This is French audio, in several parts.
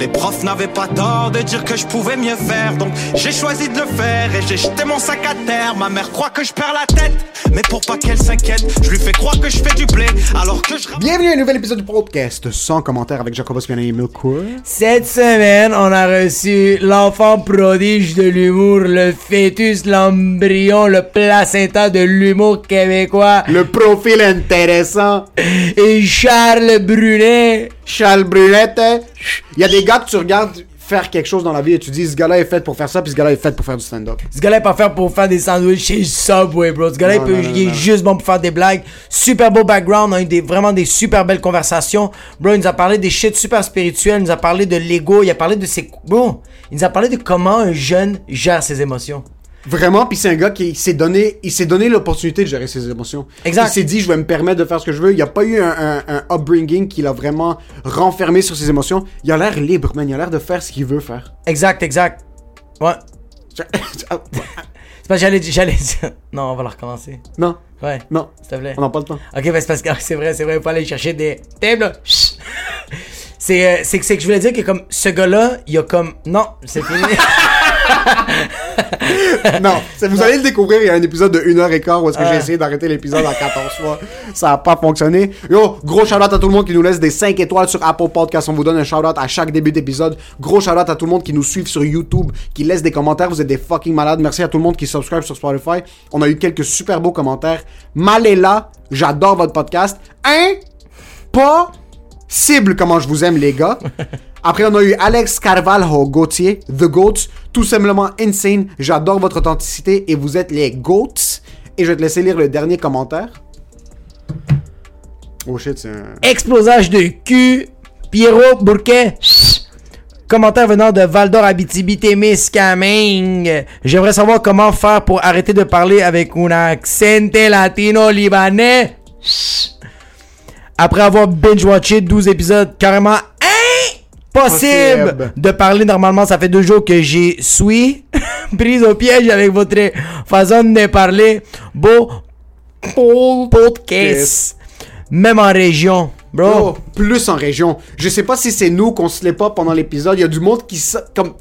Les profs n'avaient pas tort de dire que je pouvais mieux faire, donc j'ai choisi de le faire et j'ai jeté mon sac à terre. Ma mère croit que je perds la tête, mais pour pas qu'elle s'inquiète, je lui fais croire que je fais du blé, alors que je Bienvenue à un nouvel épisode du podcast sans commentaire avec Jacobus Piana et Milcourt. Cette semaine, on a reçu l'enfant prodige de l'humour, le fœtus, l'embryon, le placenta de l'humour québécois, Le profil intéressant, et Charles Brunet. Charles Brunette. Il y a des gars que tu regardes faire quelque chose dans la vie et tu dis ce gars-là est fait pour faire ça, puis ce gars-là est fait pour faire du stand-up. Ce gars-là est pas fait pour faire des sandwichs chez Subway, bro. Ce gars-là, il, peut- non, non, il est juste bon pour faire des blagues. Super beau background. On a eu des, vraiment des super belles conversations. Bro, il nous a parlé des shit super spirituels. Il nous a parlé de l'ego. Il a parlé de ses... Bro, il nous a parlé de comment un jeune gère ses émotions. Vraiment, puis c'est un gars qui s'est donné, il s'est donné l'opportunité de gérer ses émotions. Exact. Il s'est dit, je vais me permettre de faire ce que je veux. Il n'y a pas eu un, un, un upbringing qui l'a vraiment renfermé sur ses émotions. Il a l'air libre, man. Il a l'air de faire ce qu'il veut faire. Exact, exact. Ouais. C'est que j'allais j'allais Non, on va la recommencer. non, Ouais. non, S'il te plaît. on n'a pas le temps. Ok, ben c'est parce que c'est vrai, c'est vrai, il faut aller chercher des tables. C'est euh, c'est que c'est que je voulais dire que comme ce gars-là, il a comme non, c'est fini. non, vous allez le découvrir. Il y a un épisode de 1h15 où est-ce que j'ai essayé d'arrêter l'épisode à 14 fois. Ça a pas fonctionné. Yo, gros shout-out à tout le monde qui nous laisse des 5 étoiles sur Apple Podcast. On vous donne un shout-out à chaque début d'épisode. Gros shout-out à tout le monde qui nous suit sur YouTube, qui laisse des commentaires. Vous êtes des fucking malades. Merci à tout le monde qui subscribe sur Spotify. On a eu quelques super beaux commentaires. Maléla, j'adore votre podcast. Hein? Pas cible comment je vous aime les gars. Après on a eu Alex Carvalho Gauthier, The Goats, tout simplement insane. J'adore votre authenticité et vous êtes les Goats. Et je vais te laisser lire le dernier commentaire. Oh shit, c'est un... Explosage de cul. Pierrot Bourquet. Commentaire venant de Valdor Abitibi Témiscamingue. J'aimerais savoir comment faire pour arrêter de parler avec un accent latino-libanais. Après avoir binge-watché 12 épisodes carrément Possible. de parler normalement, ça fait deux jours que j'ai suis prise au piège avec votre façon de parler. Beau podcast. Même en région, bro. Oh, plus en région. Je sais pas si c'est nous qu'on se l'est pas pendant l'épisode. Il y a du monde qui... comme...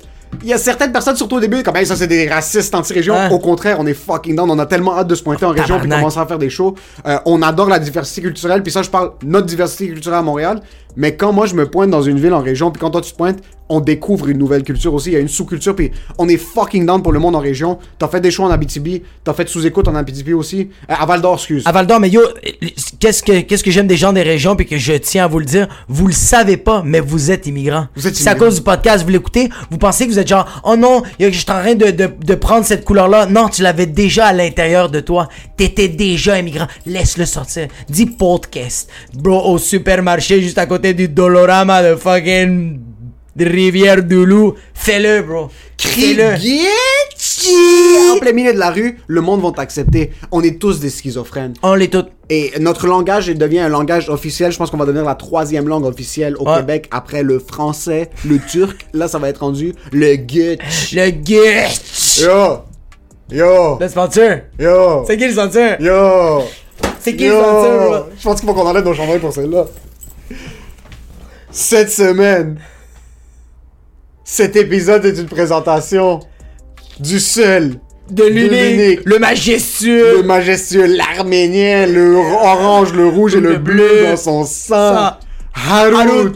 Il y a certaines personnes, surtout au début, comme Hey, ça c'est des racistes anti-région. Hein? Au contraire, on est fucking down. On a tellement hâte de se pointer en région puis commencer à faire des shows. Euh, on adore la diversité culturelle. Puis ça, je parle notre diversité culturelle à Montréal. Mais quand moi je me pointe dans une ville en région, puis quand toi tu te pointes, on découvre une nouvelle culture aussi. Il y a une sous-culture. Puis on est fucking down pour le monde en région. T'as fait des shows en Abitibi. T'as fait sous-écoute en Abitibi aussi. Euh, à Val d'Or, excuse. À Val d'Or, mais yo, qu'est-ce que, qu'est-ce que j'aime des gens des régions puis que je tiens à vous le dire, vous le savez pas, mais vous êtes immigrants. Vous êtes C'est à cause du podcast, vous l'écoutez, vous pensez que vous êtes genre, oh non, je suis en train de, de, de prendre cette couleur-là. Non, tu l'avais déjà à l'intérieur de toi. T'étais déjà immigrant. Laisse-le sortir. Dis podcast. Bro, au supermarché juste à côté du Dolorama de fucking Rivière du Loup. Fais-le, bro. Crigetti! En plein milieu de la rue, le monde va t'accepter. On est tous des schizophrènes. On les toutes. Et notre langage il devient un langage officiel. Je pense qu'on va devenir la troisième langue officielle au. Québec après le français, le turc. Là, ça va être rendu le gutch. Le guest. Yo! Yo! Le sponsor. Yo! C'est qui le sponsor? Yo! C'est qui le sponsor, bro? Je pense qu'il faut qu'on enlève nos chandails pour celle-là. Cette semaine, cet épisode est une présentation du seul, de l'unique, le majestueux, Le majestueux, l'arménien, le orange, le rouge et le, Le bleu, bleu. dans son sang. Ça. Harut.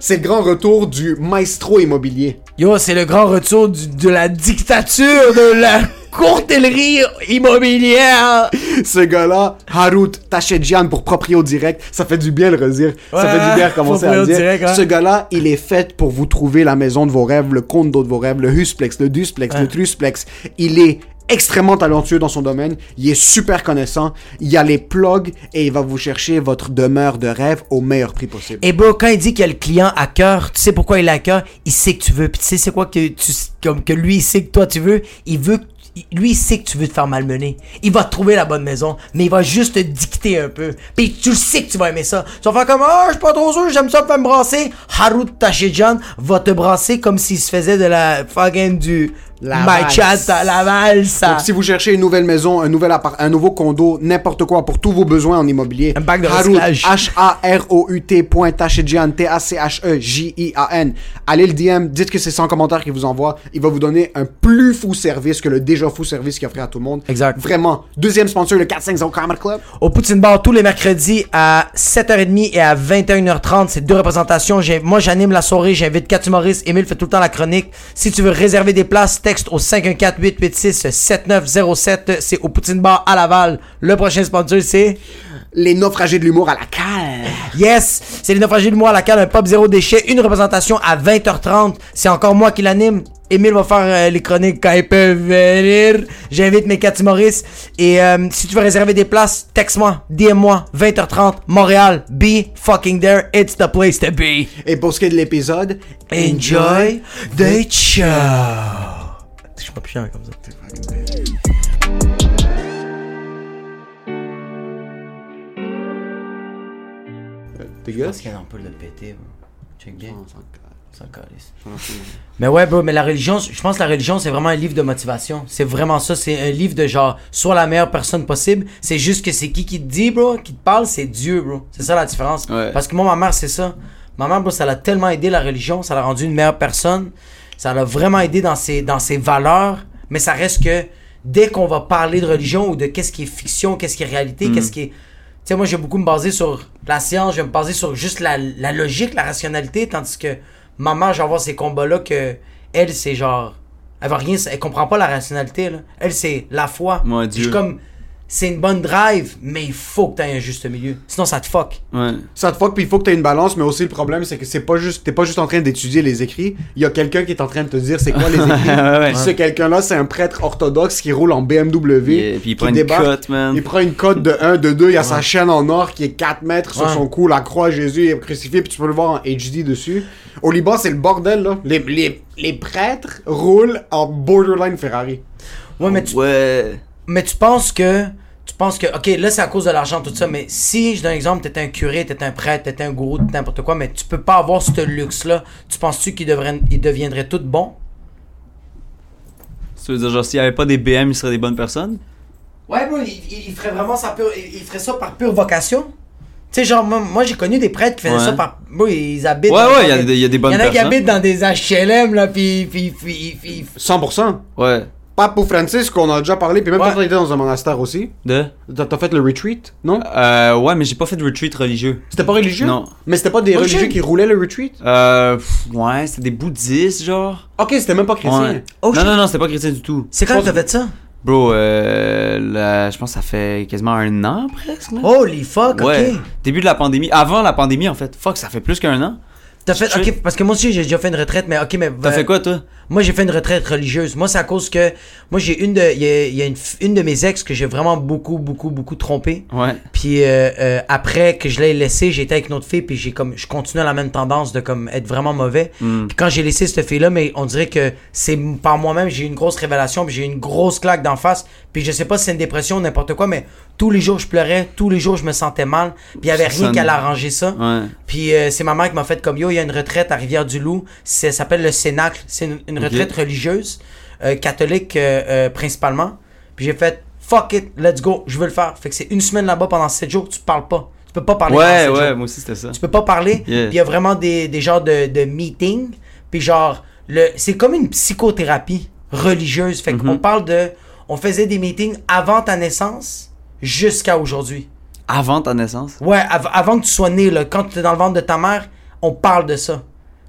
C'est le grand retour du maestro immobilier. Yo, c'est le grand retour du- de la dictature de la courtellerie immobilière. Ce gars-là, Harut Tachedjian pour proprio direct, ça fait du bien le redire. ça Ouais, fait du bien de commencer à le dire. direct, hein. Ce gars-là, il est fait pour vous trouver la maison de vos rêves, le condo de vos rêves, le husplex, le dusplex, le trusplex. Il est extrêmement talentueux dans son domaine, il est super connaissant, il a les plugs et il va vous chercher votre demeure de rêve au meilleur prix possible. Et bro, quand il dit qu'il y a le client à cœur, tu sais pourquoi il a à cœur? Il sait que tu veux. Puis tu sais c'est quoi que tu comme que lui il sait que toi tu veux. Il veut que- lui il sait que tu veux te faire malmener. Il va te trouver la bonne maison, mais il va juste te dicter un peu. Puis tu le sais que tu vas aimer ça. Tu vas faire comme ah je suis pas trop sûr, j'aime ça faire me brasser. Harut Tachidjan va te brasser comme s'il se faisait de la fucking du La my valse. chat à la valse. Donc, si vous cherchez une nouvelle maison, un nouvel appart, un nouveau condo, n'importe quoi pour tous vos besoins en immobilier, Un bac de. H-A-R-O-U-T point Tachedjian, T-A-C-H-E-J-I-A-N. Allez le DM, dites que c'est 100 commentaires qu'il vous envoie. Il va vous donner un plus fou service que le déjà fou service qu'il offrait à tout le monde. Exact. Vraiment. Deuxième sponsor, le 450 Comedy Club. Au Poutine Bar tous les mercredis à 7h30 et à 21h30. C'est deux représentations. Moi, j'anime la soirée. J'invite Kat Maurice. Emile fait tout le temps la chronique. Si tu veux réserver des places, texte au 514-886-7907. C'est au Poutine Bar à Laval. Le prochain sponsor, c'est... Les naufragés de l'humour à la cale. Yes! C'est les naufragés de moi à la cale, un pop zéro déchet. Une représentation à 20h30. C'est encore moi qui l'anime. Émile va faire euh, les chroniques quand ils peuvent venir. J'invite mes Cathy Maurice. Et euh, si tu veux réserver des places, texte-moi, DM-moi, 20h30, Montréal. Be fucking there. It's the place to be. Et pour ce qui est de l'épisode, Enjoy the show. Je suis pas plus chiant comme ça. T'es gars? qu'il y a un peu de péter. Check bien. Mais ouais, bro, mais la religion, je pense que la religion, c'est vraiment un livre de motivation. C'est vraiment ça. C'est un livre de genre, sois la meilleure personne possible. C'est juste que c'est qui qui te dit, bro, qui te parle, c'est Dieu, bro. C'est ça la différence. Ouais. Parce que moi, ma mère, c'est ça. Ma mère, bro, ça l'a tellement aidé, la religion. Ça l'a rendu une meilleure personne. Ça l'a vraiment aidé dans ses, dans ses valeurs. Mais ça reste que dès qu'on va parler de religion ou de qu'est-ce qui est fiction, qu'est-ce qui est réalité, qu'est-ce qui est. Tu sais, moi, je vais beaucoup me baser sur la science, je vais me baser sur juste la, la logique, la rationalité, tandis que ma mère, je vais avoir ces combats-là que elle, c'est genre. Elle va rien, elle comprend pas la rationalité, là. Elle, c'est la foi. Je Dieu. suis comme. C'est une bonne drive, mais il faut que t'aies un juste milieu. Sinon, ça te fuck. Ouais. Ça te fuck, puis il faut que t'aies une balance, mais aussi le problème, c'est que c'est pas juste, t'es pas juste en train d'étudier les écrits. Il y a quelqu'un qui est en train de te dire c'est quoi les écrits. Ouais, Ce quelqu'un-là, c'est un prêtre orthodoxe qui roule en BMW. Yeah, puis il prend une cote, man. Il prend une cote de 1, de 2, il y a sa chaîne en or qui est 4 mètres sur son cou, la croix Jésus est crucifié, puis tu peux le voir en HD dessus. Au Liban, c'est le bordel, là. Les, les, les prêtres roulent en borderline Ferrari. Ouais, mais tu, Ouais. mais tu penses que. Tu penses que. Ok, là, c'est à cause de l'argent, tout ça, mais si, je donne un exemple, t'étais un curé, t'étais un prêtre, t'étais un gourou, t'étais n'importe quoi, mais tu peux pas avoir ce luxe-là. Tu penses-tu qu'ils devraient- ils deviendraient tous bons? Tu veux dire, genre, s'il y avait pas des BM, ils seraient des bonnes personnes? Ouais, bro, il, il- ferait vraiment ça pure, il, il ferait ça par pure vocation. Tu sais, genre, moi, moi, j'ai connu des prêtres qui faisaient Ouais. ça par. Ils habitent. Ouais, ouais, il y a des- il y a des bonnes Il y en a qui personnes. habitent dans des HLM, là, pis. pis, pis, pis- 100%. Ouais. Pape Francis, qu'on a déjà parlé, puis même Ouais. quand on était dans un monastère aussi. De? T'as t'as fait le retreat, non? Euh, ouais, mais j'ai pas fait de retreat religieux. C'était pas religieux? Non. Mais c'était pas des Moi, religieux qui roulaient le retreat? Euh, pff, ouais, c'était des bouddhistes, genre. Ok, c'était même pas chrétien. Ouais. Oh, non, shit. non, non, c'était pas chrétien du tout. C'est quand que t'as fait ça? Bro, euh, là, je pense que ça fait quasiment un an presque. Là. Holy fuck, ouais. ok. Début de la pandémie. Avant la pandémie, en fait. Fuck, ça fait plus qu'un an. T'as fait. Ok, parce que moi aussi, j'ai déjà fait une retraite, mais ok, mais. T'as euh, fait quoi, toi? Moi, j'ai fait une retraite religieuse. Moi, c'est à cause que. Moi, j'ai une de. Il y a, il y a une, une de mes ex que j'ai vraiment beaucoup, beaucoup, beaucoup trompé. Ouais. Puis euh, euh, après que je l'ai laissé, j'ai été avec une autre fille, puis j'ai comme. Je continue la même tendance de comme être vraiment mauvais. Hmm. Puis quand j'ai laissé cette fille-là, mais on dirait que c'est par moi-même, j'ai eu une grosse révélation, puis j'ai eu une grosse claque d'en face. Puis je sais pas si c'est une dépression ou n'importe quoi, mais tous les jours je pleurais, tous les jours je me sentais mal. Puis il y avait rien sonne- qui allait arranger ça. Ouais. Puis euh, c'est ma mère qui m'a fait comme yo, il y a une retraite à Rivière-du-Loup, ça s'appelle le Cénacle, c'est une, retraite religieuse, euh, catholique euh, principalement. Puis j'ai fait fuck it, let's go, je veux le faire. Fait que c'est une semaine là-bas pendant 7 jours, tu parles pas. Tu peux pas parler Ouais, ouais, jours. moi aussi, c'était ça. Tu peux pas parler. Yeah. Puis il y a vraiment des, des genres de, de meetings. Puis genre, le, c'est comme une psychothérapie religieuse. Fait qu'on parle de, on faisait des meetings avant ta naissance jusqu'à aujourd'hui. Avant ta naissance? Ouais, av- avant que tu sois né, là, quand tu es dans le ventre de ta mère, on parle de ça.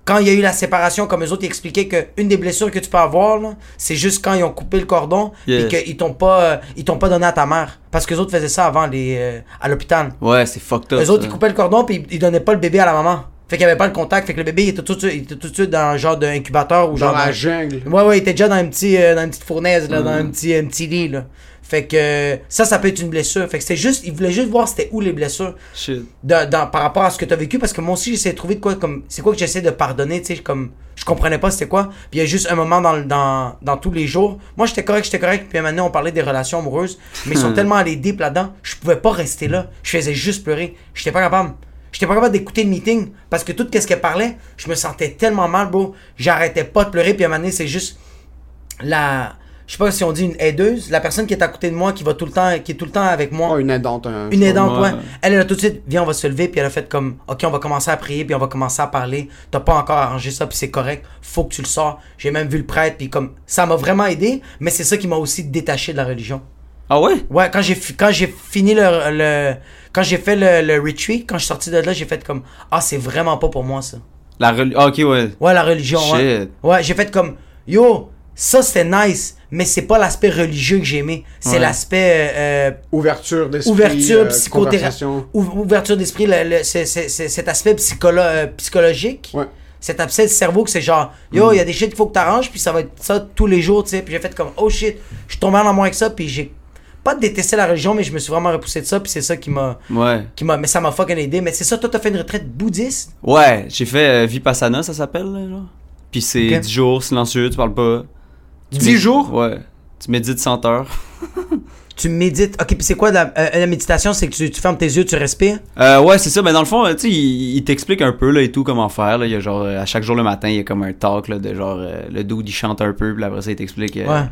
Quand il y a eu la séparation, comme eux autres, ils expliquaient qu'une des blessures que tu peux avoir, c'est juste quand ils ont coupé le cordon Yeah. et qu'ils t'ont pas, euh, ils t'ont pas donné à ta mère. Parce que les autres faisaient ça avant les, euh, à l'hôpital. Ouais, c'est fucked up. Les autres, ça. ils coupaient le cordon puis ils, ils donnaient pas le bébé à la maman. Fait qu'il y avait pas le contact. Fait que le bébé, il était tout de suite, il était tout de suite dans un genre d'incubateur ou Dans genre. la dans- jungle. Ouais, ouais, il était déjà dans, un petit, euh, dans une petite fournaise, là, dans un petit, un petit lit, là. Fait que ça, ça peut être une blessure. Fait que c'était juste, il voulait juste voir c'était où les blessures Shit. dans- dans- par rapport à ce que tu as vécu. Parce que moi aussi, j'essaie de trouver de quoi, comme, c'est quoi que j'essaie de pardonner, tu sais, comme, je comprenais pas c'était quoi. Puis il y a juste un moment dans, dans, dans tous les jours. Moi, j'étais correct, j'étais correct. Puis maintenant, on parlait des relations amoureuses. Mais ils sont tellement allés deep là-dedans, je pouvais pas rester là. Je faisais juste pleurer. J'étais pas capable. J'étais pas capable d'écouter le meeting parce que tout ce qu'elle parlait, je me sentais tellement mal, bro. J'arrêtais pas de pleurer. Puis à un moment donné, c'est juste la. Je sais pas si on dit une aideuse, la personne qui est à côté de moi, qui va tout le temps, qui est tout le temps avec moi. Oh, une aidante. un- Une aidante, ouais. Ouais. Elle, elle a tout de suite, viens, on va se lever, puis elle a fait comme, ok, on va commencer à prier, puis on va commencer à parler. T'as pas encore arrangé ça, puis c'est correct. Faut que tu le sors. J'ai même vu le prêtre, puis comme, ça m'a vraiment aidé, mais c'est ça qui m'a aussi détaché de la religion. Ah ouais? Ouais, quand j'ai, quand j'ai fini le, le- quand j'ai fait le, le retreat, quand je suis sorti de là, j'ai fait comme, ah, c'est vraiment pas pour moi, ça. La reli- ah, ok, ouais. Ouais, la religion, ouais. Shit. Ouais, j'ai fait comme, yo, ça c'était nice, mais c'est pas l'aspect religieux que j'ai aimé. C'est Ouais. l'aspect, euh, Ouverture d'esprit. ouverture euh, psychothérapie ouverture d'esprit le- le- c'est- c'est- c'est- cet aspect psycholo- euh, psychologique Ouais. cet aspect de cerveau que c'est genre yo il y a des shit qu'il faut que t'arranges puis ça va être ça tous les jours tu sais puis j'ai fait comme oh shit je suis tombé en amour avec ça puis j'ai pas détesté la religion mais je me suis vraiment repoussé de ça puis c'est ça qui m'a Ouais. qui m'a mais ça m'a fucking aidé mais c'est ça toi t'as fait une retraite bouddhiste? Ouais, j'ai fait euh, Vipassana, ça s'appelle, là. Puis c'est Ok. 10 jours, silencieux, tu parles pas. Tu 10 mé- jours? Ouais. Tu médites 100 heures. tu médites ok puis c'est quoi la, euh, la méditation? C'est que tu, tu fermes tes yeux tu respires? Euh, ouais, c'est ça. Mais dans le fond, euh, tu sais, il, il t'explique un peu là et tout comment faire. Là. Il y a genre à chaque jour le matin, il y a comme un talk là, de genre euh, le dude il chante un peu, puis après ça il t'explique euh, Ouais.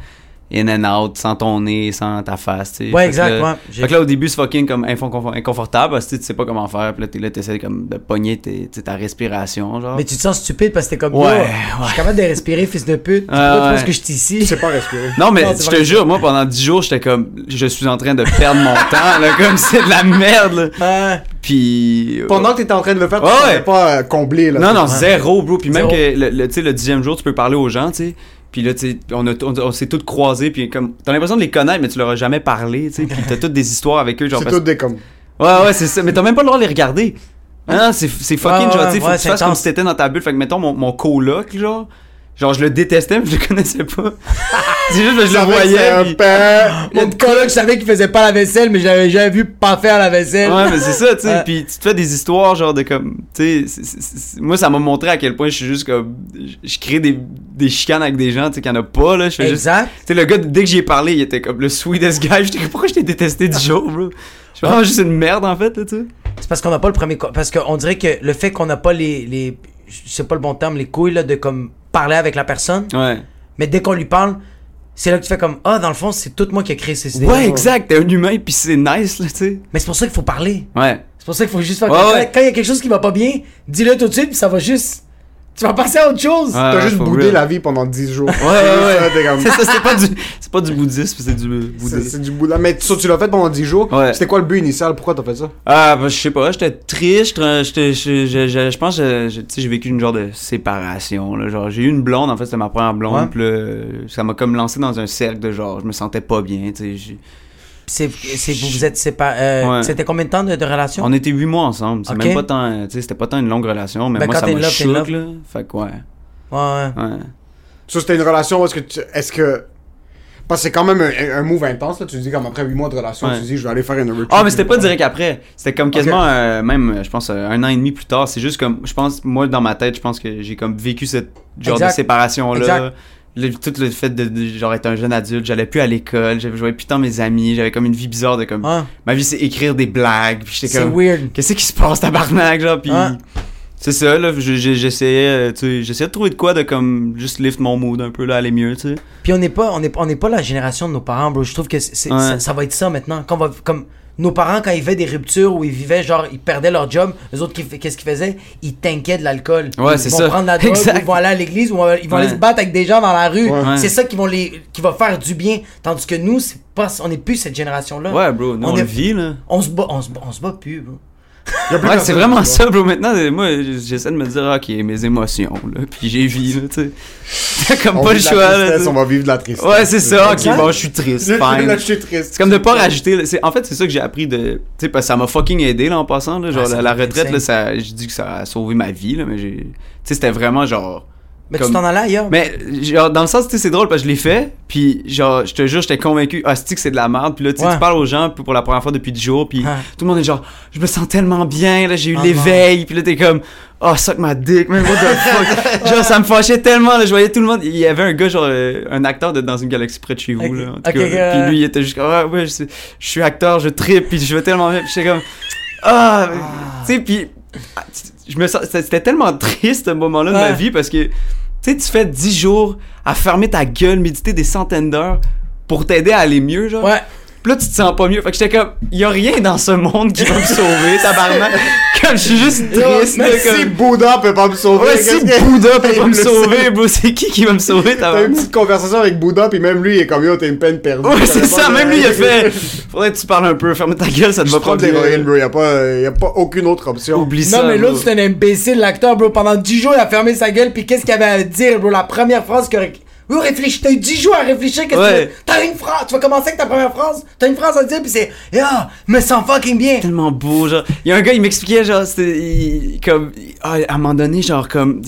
In and out, sans ton nez, sans ta face. tu sais. Ouais, Fait que exact, là- ouais. J'ai- Fait que là au début c'est fucking comme inconfort- inconfortable parce que tu sais, tu sais pas comment faire. Puis là t'es là t'essaies comme de pogner tes, tu sais, ta respiration genre. mais tu te sens stupide parce que t'es comme Ouais, ouais. je suis capable de respirer fils de pute pourquoi tu penses ouais. que je suis ici C'est pas respirer. Non, mais Non, je te jure, moi, pendant 10 jours, j'étais comme, je suis en train de perdre mon temps, là, comme c'est de la merde, là. Ouais. Puis. Pendant que t'étais en train de le faire, tu Ouais, pas euh, comblé. Là, Non, non, zéro, bro. Puis même Zéro. que, le, le- tu sais, le dixième jour, tu peux parler aux gens, tu sais. Puis là, tu sais, on, a- on, on s'est tous croisés, puis comme, t'as l'impression de les connaître, mais tu leur as jamais parlé, tu sais. Puis t'as toutes des histoires avec eux, genre. C'est parce- tout des comme. Ouais, ouais, c'est ça. Mais t'as même pas le droit de les regarder. Non, c'est fucking, Ouais, genre, ouais, tu sais, faut que tu fasses comme si t'étais dans ta bulle. Fait que, mettons, mon, mon coloc, genre. Genre, je le détestais, mais je le connaissais pas. c'est juste que je le voyais. puis-. Mon coloc, je savais qu'il faisait pas la vaisselle, mais j'avais jamais vu pas faire la vaisselle. Ouais, mais c'est ça, tu sais. Ouais. Puis tu te fais des histoires, genre de comme. Tu sais, moi, ça m'a montré à quel point je suis juste comme. Je je crée des, des chicanes avec des gens, tu sais, qu'il y en a pas, là. Je fais juste. Exact. Tu sais, le gars, dès que j'y ai parlé, il était comme le sweetest guy. J'étais comme, pourquoi je t'ai détesté du jour, bro? Je suis vraiment juste une merde, en fait, là, tu sais. C'est parce qu'on n'a pas le premier. Parce qu'on dirait que le fait qu'on n'a pas les. les c'est pas le bon terme, les couilles, là, de comme parler avec la personne. Ouais. Mais dès qu'on lui parle, c'est là que tu fais comme Ah, dans le fond, c'est tout moi qui ai créé ces idées. Ouais, exact. T'es un humain, puis c'est nice, là, tu sais. Mais c'est pour ça qu'il faut parler. Ouais. C'est pour ça qu'il faut juste faire. Ouais, quand- ouais. Quand il y a quelque chose qui va pas bien, dis-le tout de suite, puis ça va juste. Tu vas passer à autre chose. Ouais, T'as ouais, juste boudé real. la vie pendant 10 jours. Ouais, ouais, ouais. C'est ça, c'est pas du, c'est pas du bouddhisme, c'est du bouddhisme. c'est du. Mais ça, tu l'as fait pendant 10 jours. Ouais. C'était quoi le but initial? Pourquoi t'as fait ça? Ah, bah, je sais pas, j'étais triste, je, je, je, je pense que je- tu sais, j'ai vécu une genre de séparation, là, genre, j'ai eu une blonde, en fait, c'était ma première blonde, Ouais. puis ça m'a comme lancé dans un cercle de genre, je me sentais pas bien, tu sais, j'ai- C'est, vous vous êtes séparés. euh, Ouais. C'était combien de temps de, de relation? On était huit mois ensemble, c'est Ok. même pas tant, tu sais, c'était pas tant une longue relation, mais Ben, moi, quand ça m'a love. là, fait que ouais, Ouais, ouais. ouais. Ça, c'était une relation où est-ce que tu- Est-ce que. Parce que c'est quand même un, un move intense, là. Tu dis, comme après 8 mois de relation, Ouais. tu dis, je vais aller faire une retreat. Ah, mais c'était pas direct après. C'était comme quasiment, euh, même, euh, je pense, euh, un an et demi plus tard. C'est juste comme, je pense, moi, dans ma tête, je pense que j'ai comme vécu cette genre Exact. de séparation-là. Le- tout le fait de, de, genre être un jeune adulte, j'allais plus à l'école, j'avais joué plus tant mes amis, j'avais comme une vie bizarre de comme, Ouais. ma vie c'est écrire des blagues, puis j'étais C'est comme, weird. qu'est-ce qui se passe tabarnak, genre, puis Ouais. c'est ça, là, je- je- j'essayais, euh, tu sais, j'essayais de trouver de quoi de comme, juste lift mon mood un peu, là, aller mieux, tu sais. Puis on n'est pas, on est, on n'est pas la génération de nos parents, bro. Je trouve que Ouais. ça, ça va être ça maintenant. Quand on va, comme, nos parents, quand ils vivaient des ruptures où ils vivaient, genre, ils perdaient leur job, les autres, qu'est-ce qu'ils faisaient? Ils tankaient de l'alcool. Ouais, ils c'est vont ça. prendre la drogue, Exact. ou ils vont aller à l'église, ou ils vont aller se battre avec des gens dans la rue. Ouais. C'est ça qui, vont les, qui va faire du bien. Tandis que nous, c'est pas, on n'est plus cette génération-là. Ouais, bro, nous, on, est- le vit, là. On se bat, on se bat, on se bat plus, bro. Ouais, c'est vraiment ça, bro. Maintenant, moi, j'essaie de me dire, ok, mes émotions, là. Puis j'ai vie, là, tu sais. T'as comme On pas le choix, là. On va vivre de la tristesse. Ouais, c'est ça. Ok, bon, je suis triste. Je- Fine. Là, je suis triste. C'est comme de pas rajouter. En fait, c'est ça que j'ai appris de. Tu sais, parce que ça m'a fucking aidé, là, en passant. Là, genre, Ah, la, la retraite, là, ça, je dis que ça a sauvé ma vie, là, mais j'ai. Tu sais, c'était vraiment genre. Mais Comme- tu t'en allais ailleurs. Mais, genre, dans le sens, tu sais, c'est drôle parce que je l'ai fait, puis genre, je te jure, j'étais convaincu, ah, c'est que c'est de la merde, puis là, Ouais. tu parles aux gens pour la première fois depuis 10 jours, puis tout le monde est genre, je me sens tellement bien, là, j'ai eu Ah, l'éveil, puis là, t'es comme, oh, suck ma dick, man, what the fuck? genre, ça me fâchait tellement, là, je voyais tout le monde, il y avait un gars, genre, euh, un acteur de Dans une galaxie près de chez vous, là, en tout cas, ouais. puis lui, il était juste comme, ah, ouais, je, suis acteur, je tripe, puis je veux tellement bien, puis j'étais comme, ah, tu sais, puis ah, je me sens, c'était tellement triste, ce moment-là de ma vie, parce que, tu sais, tu fais 10 jours à fermer ta gueule, méditer des centaines d'heures pour t'aider à aller mieux, genre? Ouais. Puis là, tu te sens pas mieux. Fait que j'étais comme, y a rien dans ce monde qui va me sauver, tabarnak. comme, je suis juste triste, Mais si comme... Bouddha peut pas me sauver, Ouais, si Bouddha peut pas me sauver, bro, c'est qui qui va me sauver, T'as une tabarnak? petite conversation avec Bouddha, puis même lui, il est comme yo, t'es une peine perdue. Ouais, c'est ça, même lui, il a fait. Faudrait que tu parles un peu, ferme ta gueule, ça te Je va pas bien. l'héroïne, bro. Y a pas, y a pas aucune autre option. Oublie ça. Non, mais l'autre, c'est un imbécile, l'acteur, bro. Pendant 10 jours, il a fermé sa gueule, puis qu'est-ce qu'il avait à dire, bro? La première phrase que. Oui, réfléchis, t'as eu 10 jours à réfléchir, qu'est-ce Ouais. que? T'as une phrase, tu vas commencer avec ta première phrase, t'as une phrase à dire, puis c'est, ah, me sens fucking bien. tellement beau genre il y a un gars il m'expliquait genre c'était il- comme ah, à un moment donné genre comme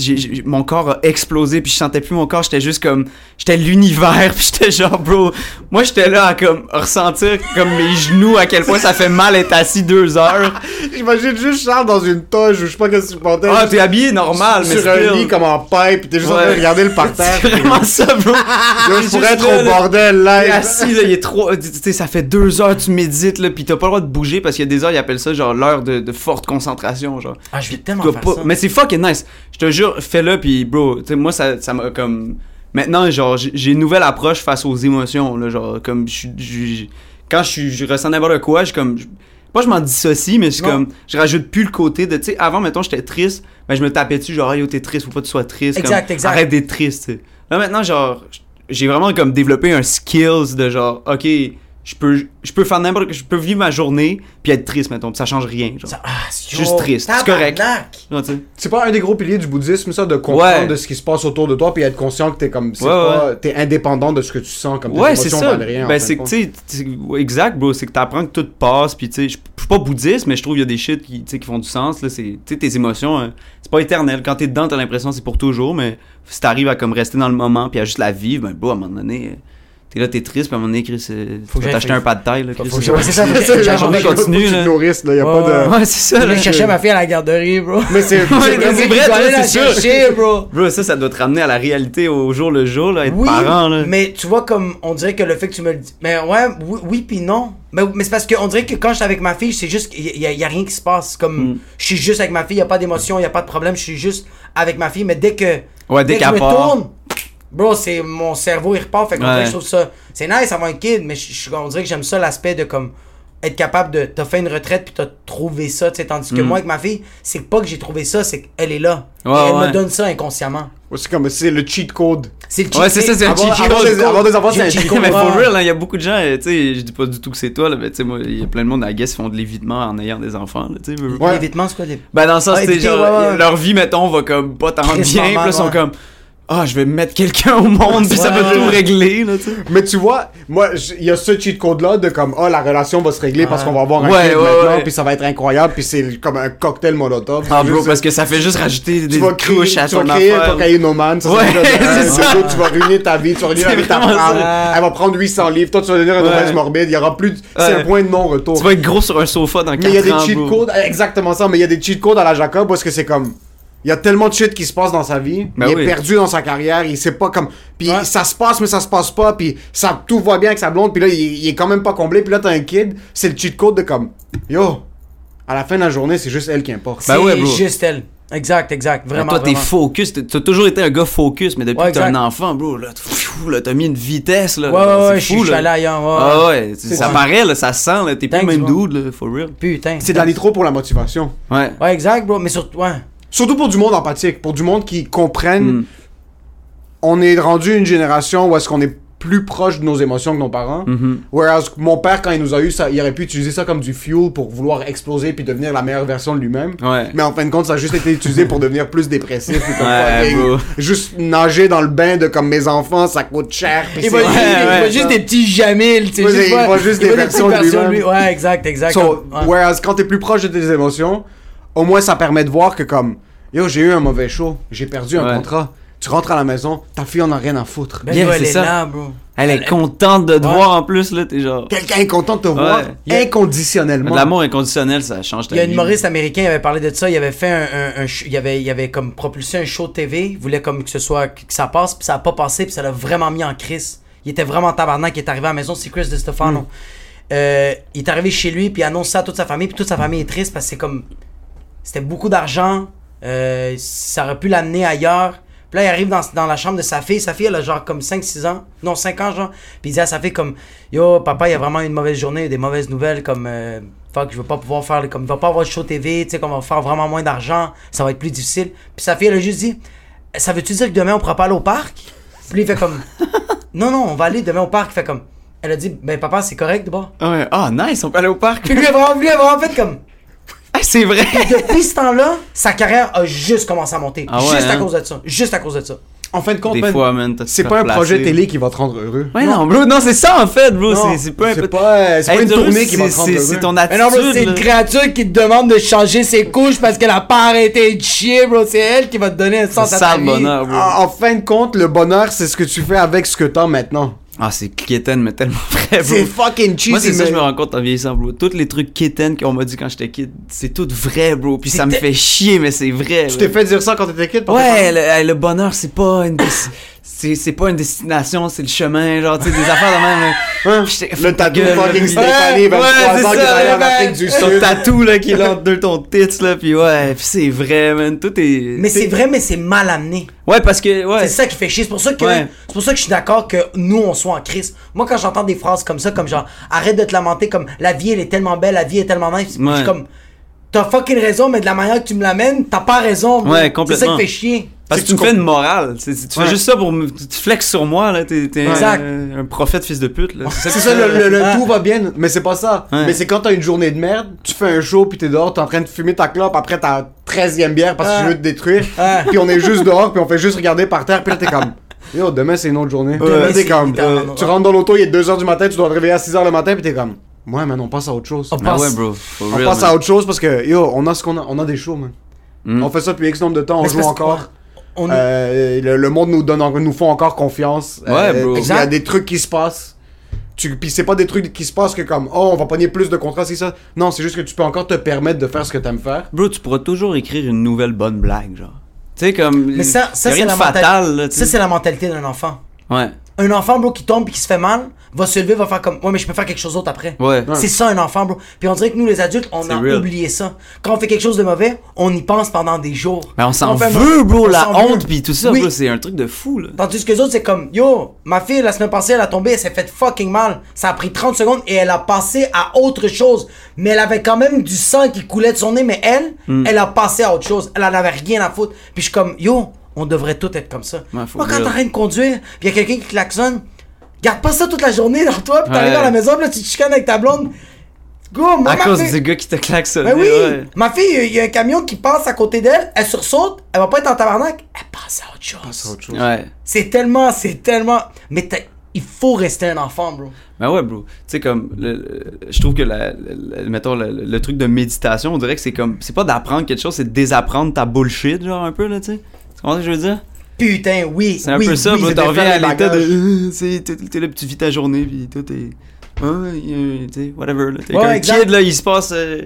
mon corps a explosé puis je sentais plus mon corps j'étais juste comme j'étais l'univers puis j'étais genre bro moi j'étais là à comme ressentir comme mes genoux à quel point ça fait mal être assis deux heures J'imagine juste Charles dans une toge, ou je sais pas qu'est-ce que tu portais. ah t'es habillé normal mais sur un lit comme en pipe, pis t'es juste en train de regarder le parterre. c'est vraiment ça bro Yo, je pourrais être là, au là. bordel live. assis là, il est trop, tu sais, ça fait deux heures tu médites là, puis t'as pas le droit de bouger parce qu'il y a des heures ils appellent ça genre l'heure de, de forte concentration genre. Ah, je vais tellement faire pas- ça. Mais c'est fucking nice. Je te jure, fais-le puis bro, tu sais moi ça ça m'a comme maintenant genre j'ai une nouvelle approche face aux émotions là, genre comme je quand je ressens n'importe quoi, je comme je- pas je m'en dissocie mais c'est comme je rajoute plus le côté de tu sais avant mettons j'étais triste, ben je me tapais dessus genre yo t'es triste, faut pas que tu sois triste Exact, comme, exact. Arrête d'être triste. tu sais. Là maintenant genre j'ai vraiment comme développé un skills de genre OK, je peux je peux faire n'importe je peux vivre ma journée puis être triste mettons, puis ça change rien genre. Ça- ah, c'est Juste triste, c'est correct. C'est pas un des gros piliers du bouddhisme, ça, de comprendre Ouais. de ce qui se passe autour de toi, puis être conscient que t'es comme, c'est Ouais, pas, t'es indépendant de ce que tu sens, comme tes Ouais, c'est émotions ça. valent rien. en Ben, c'est exact, bro. C'est que t'apprends que tout passe, puis tu sais, suis pas bouddhiste, mais je trouve qu'il y a des shit qui, font du sens, là. C'est, tes émotions, hein, c'est pas éternel. Quand t'es dedans, t'as l'impression que c'est pour toujours, mais si t'arrives à comme rester dans le moment, puis à juste la vivre, ben, bro, à un moment donné, euh, t'es là, t'es triste, puis à un moment donné, Chris, euh, Faut tu que vas t'acheter un pas de taille, là, Chris. Faut que ouais, c'est ça, la journée continue, là. Nourrisses, là, y a Ouais, pas de... Ouais, c'est ça, Je chercher ma fille à la garderie, bro. Mais c'est, vrai, c'est sûr. chercher, bro. Bro, ça, ça doit te ramener à la réalité au jour le jour, là, être Oui, parent, là. mais tu vois comme on dirait que le fait que tu me le dis, mais ouais, oui, oui puis non. Mais, mais c'est parce qu'on dirait que quand je suis avec ma fille, c'est juste qu'il y, a- il y a rien qui se passe. Comme Mm. je suis juste avec ma fille, il y a pas d'émotion, il y a pas de problème, je suis juste avec ma fille. Mais dès que Ouais, dès que je qu'elle me part. tourne, bro, c'est mon cerveau il repart. Fait que Ouais. je trouve ça, c'est nice avoir un kid, mais je, je- on dirait que j'aime ça l'aspect de comme être capable de t'as fait une retraite puis t'as trouvé ça, tu sais, tandis que moi avec ma fille, c'est pas que j'ai trouvé ça, c'est qu'elle est là. Mm. Ouais, Et elle ouais. me donne ça inconsciemment. Ouais, c'est comme, c'est le cheat code. C'est le Ouais, c'est ça, c'est Avoir- cheat code. avoir des enfants, c'est un cheat j'ai- mais for real, hein, il y a beaucoup de gens, euh, tu sais, je dis pas du tout que c'est toi, là, mais tu sais, moi, il y a plein de monde, à guess, qui font de l'évitement en ayant des enfants, tu sais. Ouais. L'évitement, c'est quoi les... Ben, dans le sens, Ah, sais, éviter, genre, ouais, ouais. leur vie, mettons, va comme pas tant bien, puis là, sont comme, ah, je vais mettre quelqu'un au monde, puis ça va ouais, tout régler, là, tu sais. Mais tu vois, moi, il y a ce cheat code-là de comme, ah, la relation va se régler parce qu'on va avoir un Ouais, kid ouais, maintenant, puis ça va être incroyable, puis c'est comme un cocktail molotov. Ah, bro, Juste- parce que ça fait juste rajouter des tu vas créer, couches à tu vas créer un affaire. cocaïnomane, ça, Ouais, c'est un. ça. Tu vas ruiner ta vie, tu vas ruiner la vie de ta femme. ça. Elle va prendre 800 livres, toi tu vas devenir un obèse morbide, il y aura plus de... C'est un point de non-retour. Tu vas être gros sur un sofa dans Mais il y a 4 des ans, cheat codes, exactement ça, mais il y a des cheat codes à la Jacob parce que c'est comme. Il y a tellement de shit qui se passe dans sa vie. Ben il oui. est perdu dans sa carrière. Il sait pas comme. Puis Ouais. ça se passe, mais ça se passe pas. Puis ça, tout va bien avec sa blonde. Puis là, il, il est quand même pas comblé. Puis là, t'as un kid. C'est le cheat code de comme. Yo, à la fin de la journée, c'est juste elle qui importe. Ben c'est ouais, bro. juste elle. Exact, exact. Mais Vraiment. toi, t'es vraiment. focus. t'es- T'as toujours été un gars focus, mais depuis Ouais, que t'es un enfant, bro, là, pfiou, là, t'as mis une vitesse, là. Ouais, ouais, C'est ouais, je suis- fou, je suis là. allé ailleurs. ouais, Ah ouais. ouais, ça paraît, là, ça sent, là. T'es plus le même bro. dude, là, for real. Putain. C'est de la nitro pour la motivation. Ouais. Ouais, exact, bro. Mais surtout, ouais. Surtout pour du monde empathique, pour du monde qui comprennent. Mm. On est rendu une génération où est-ce qu'on est plus proche de nos émotions que nos parents. Mhm. Whereas mon père, quand il nous a eu ça, il aurait pu utiliser ça comme du fuel pour vouloir exploser puis devenir la meilleure version de lui-même. Ouais. Mais en fin de compte, ça a juste été utilisé pour devenir plus dépressif. comme Ouais. Juste nager dans le bain de comme mes enfants, ça coûte cher. Il voit, juste, Ouais, juste des petits Jamil, tu sais. Ouais, juste il voit juste des versions de lui-même. Ouais, exact, exact. So, whereas quand t'es plus proche de tes émotions, au moins ça permet de voir que comme, yo, j'ai eu un mauvais show, j'ai perdu un Ouais. contrat. Tu rentres à la maison, ta fille en a rien à foutre. Ben, Yeah, c'est est ça. là, bro. Elle est contente de te Ouais. voir en plus, là, t'es genre. Quelqu'un est content de te voir Ouais. inconditionnellement. L'amour inconditionnel, ça change ta Il y a un vie. humoriste américain, il avait parlé de ça, il avait fait un, un, un sh- il avait, il avait comme propulsé un show de TV, il voulait comme que ce soit, que ça passe, puis ça a pas passé, puis ça l'a vraiment mis en crise. Il était vraiment en tabarnak, il est arrivé à la maison, c'est Chris de Stefano. Hmm. Euh, il est arrivé chez lui, puis il annonce ça à toute sa famille, puis toute sa famille est triste parce que c'est comme, c'était beaucoup d'argent, euh, ça aurait pu l'amener ailleurs. Puis là, il arrive dans, dans la chambre de sa fille. Sa fille, elle a genre comme 5-6 ans. Non, 5 ans, genre. Puis il dit à sa fille comme Yo, papa, il y a vraiment une mauvaise journée, des mauvaises nouvelles. Comme euh, fuck, je veux pas pouvoir faire. Comme il va pas avoir de show TV, tu sais, comme on va faire vraiment moins d'argent. Ça va être plus difficile. Puis sa fille, elle a juste dit Ça veut-tu dire que demain, on pourra pas aller au parc Puis lui, il fait comme Non, non, on va aller demain au parc. Il fait comme Elle a dit Ben, papa, c'est correct d'abord. Ouais. Ah, nice, on peut aller au parc. Puis lui, il a vraiment, lui, a vraiment fait comme Ah, c'est vrai. Depuis ce temps-là, sa carrière a juste commencé à monter. Ah ouais, juste à hein? cause de ça. Juste à cause de ça. En fin de compte, Des man, fois, man. t'as- c'est pas un projet télé qui va te rendre heureux. Ouais, non, bro, non, c'est ça en fait, bro. Non, C'est- C'est pas un c'est peu. pas, c'est pas Être une heureux, tournée qui va te rendre heureux. C'est ton Mais attitude. non, bro, c'est une créature qui te demande de changer ses couches parce qu'elle a pas arrêté de chier, bro. C'est elle qui va te donner un sens C'est à ça ta le vie. bonheur, bro. En, en fin de compte, le bonheur, c'est ce que tu fais avec ce que t'as maintenant. Ah, c'est quétaine, mais tellement vrai, bro. C'est fucking cheesy, Moi, c'est ça, mais- je me rends compte en vieillissant, bro. Tous les trucs quétaines qu'on m'a dit quand j'étais kid, c'est tout vrai, bro. Puis ça me fait chier, mais c'est vrai. Tu t'es fait dire ça quand t'étais kid? Ouais, le, le bonheur, c'est pas une. C'est c'est pas une destination, c'est le chemin, genre, tu sais, des affaires de même. là. Hein? Le tatou fucking. Stéphanie, 23 c'est ans, qui travaille en Afrique du Ton Sud. tatou, là, qui est entre deux ton tits, là, puis ouais, puis c'est vrai, man. Tout est. Mais c'est vrai, mais c'est mal amené. Ouais, parce que, ouais. C'est ça qui fait chier. C'est pour ça que Ouais. c'est pour ça que je suis d'accord que nous on soit en crise. Moi quand j'entends des phrases comme ça, comme genre arrête de te lamenter, comme la vie elle est tellement belle, la vie est tellement nice. Je Ouais. suis comme t'as fucking raison, mais de la manière que tu me l'amènes, t'as pas raison. Ouais, C'est ça complètement. qui fait chier. Parce C'est que tu me fais une morale. Tu Ouais. fais juste ça pour me. Tu flexes sur moi, là. T'es t'es Exact. un, un prophète fils de pute, là. C'est ça, le, le- le Ah. tout va bien, mais c'est pas ça. Ouais. Mais c'est quand t'as une journée de merde, tu fais un show, puis t'es dehors, t'es en train de fumer ta clope, après ta 13e bière parce que Ah. je veux te détruire, Ah. puis on est juste dehors, puis on fait juste regarder par terre, puis là t'es comme, yo, demain c'est une autre journée. Demain, Là, t'es c'est comme, euh, tu rentres dans l'auto, il est 2h du matin, tu dois te réveiller à 6h le matin, puis t'es comme, ouais, man, on passe à autre chose. On Ah passe- ouais, bro. For On real, passe à autre chose parce que, yo, on a ce qu'on a, on a des shows, man. Mm. On fait ça depuis X nombre de temps, on joue encore. On Euh, le, le monde nous donne, nous font encore confiance. Ouais, Euh, bro. Il y a des trucs qui se passent. Tu, puis c'est pas des trucs qui se passent que comme oh on va pogner plus de contrats c'est ça. Non c'est juste que tu peux encore te permettre de faire ce que t'aimes faire. Bro, tu pourras toujours écrire une nouvelle bonne blague, genre. Tu sais, comme. Mais ça, c'est la là. Ça c'est la mentalité d'un enfant. Ouais. Un enfant, bro, qui tombe et qui se fait mal, va se lever, va faire comme, ouais, mais je peux faire quelque chose d'autre après. Ouais. C'est ça un enfant, bro. Puis on dirait que nous, les adultes, on a real. oublié ça. Quand on fait quelque chose de mauvais, on y pense pendant des jours. Mais on s'en fait- veut, bro, on la honte pis tout ça, Oui. bro, c'est un truc de fou, là. Tandis que les autres, c'est comme, yo, ma fille, la semaine passée, elle a tombé, elle s'est fait fucking mal. Ça a pris 30 secondes et elle a passé à autre chose. Mais elle avait quand même du sang qui coulait de son nez, mais elle, Hmm. elle a passé à autre chose. Elle en avait rien à foutre. Puis je suis comme, yo, on devrait tous être comme ça. Ouais, Moi, quand real. t'as rien de conduire, puis y a quelqu'un qui klaxonne, garde pas ça toute la journée dans toi, puis t'arrives Ouais. à la maison, puis là, tu te chicanes avec ta blonde. Go, moi, À cause fille- du gars qui te claque ça. ben oui, ouais. ma fille, il y a un camion qui passe à côté d'elle, elle sursaute, elle va pas être en tabarnak, elle passe à autre chose. Ouais. C'est tellement, c'est tellement. Mais il faut rester un enfant, bro. Ben ouais, bro. Tu sais, comme, le- le- je trouve que, la, la- mettons, le, le truc de méditation, on dirait que c'est comme, c'est pas d'apprendre quelque chose, c'est de désapprendre ta bullshit, genre, un peu, là, tu sais. Tu comprends ce que je veux dire? Putain, oui. C'est un oui, peu ça, oui, T'en reviens à l'état de, t'es, là, tu vis ta journée, puis tout est, tu sais, whatever, là. T'es Ouais, exact. kid, là, il se passe, euh,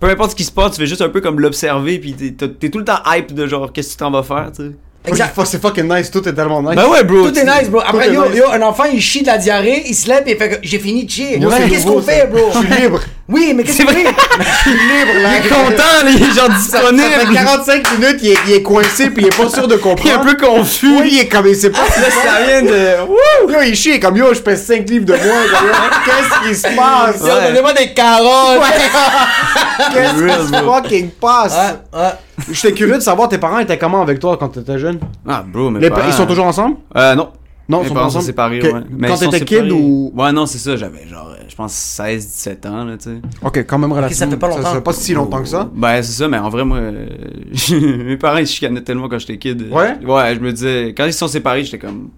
peu importe ce qui se passe, tu fais juste un peu comme l'observer, puis t'es tout le temps hype de genre, qu'est-ce que tu t'en vas faire, tu sais. Exact. C'est fucking nice, tout est tellement nice. Ben ouais, bro. Tout est nice, bro. Après, est yo, nice. yo, un enfant, il chie de la diarrhée, il se lève et il fait que j'ai fini de chier. C'est Qu'est-ce qu'on fait, bro? Je suis libre. Oui, mais qu'est-ce que tu libre, là. Il est content, là, il est genre Ça, ça fait disponible. 45 minutes, il est, il est coincé, puis il est pas sûr de comprendre. Il est un peu confus. Oui, il est comme, il sait pas. Là, ça vient de. Yo, il chie, comme yo, je pèse 5 livres de moins. yo, Qu'est-ce qui se passe? Ouais. Donnez-moi des carottes! Qu'est-ce qui se fucking passe? Ouais, ouais. J'étais curieux de savoir, tes parents étaient comment avec toi quand t'étais jeune? Ah, bro, mais. Les pa- ils sont toujours ensemble? Euh, non. Non, Mes ils sont parents pas sont ensemble? séparés, Que- ouais. Mais Quand ils sont t'étais kid séparés. ou. Ouais, non, c'est ça, j'avais genre, euh, je pense 16, 17 ans, là, tu sais. Ok, quand même relativement. ça fait pas longtemps. Ça fait pas si longtemps que ça. Ben, c'est ça, mais en vrai, moi, euh, mes parents, ils se chicanaient tellement quand j'étais kid. Ouais? Ouais, je me disais, quand ils se sont séparés, j'étais comme.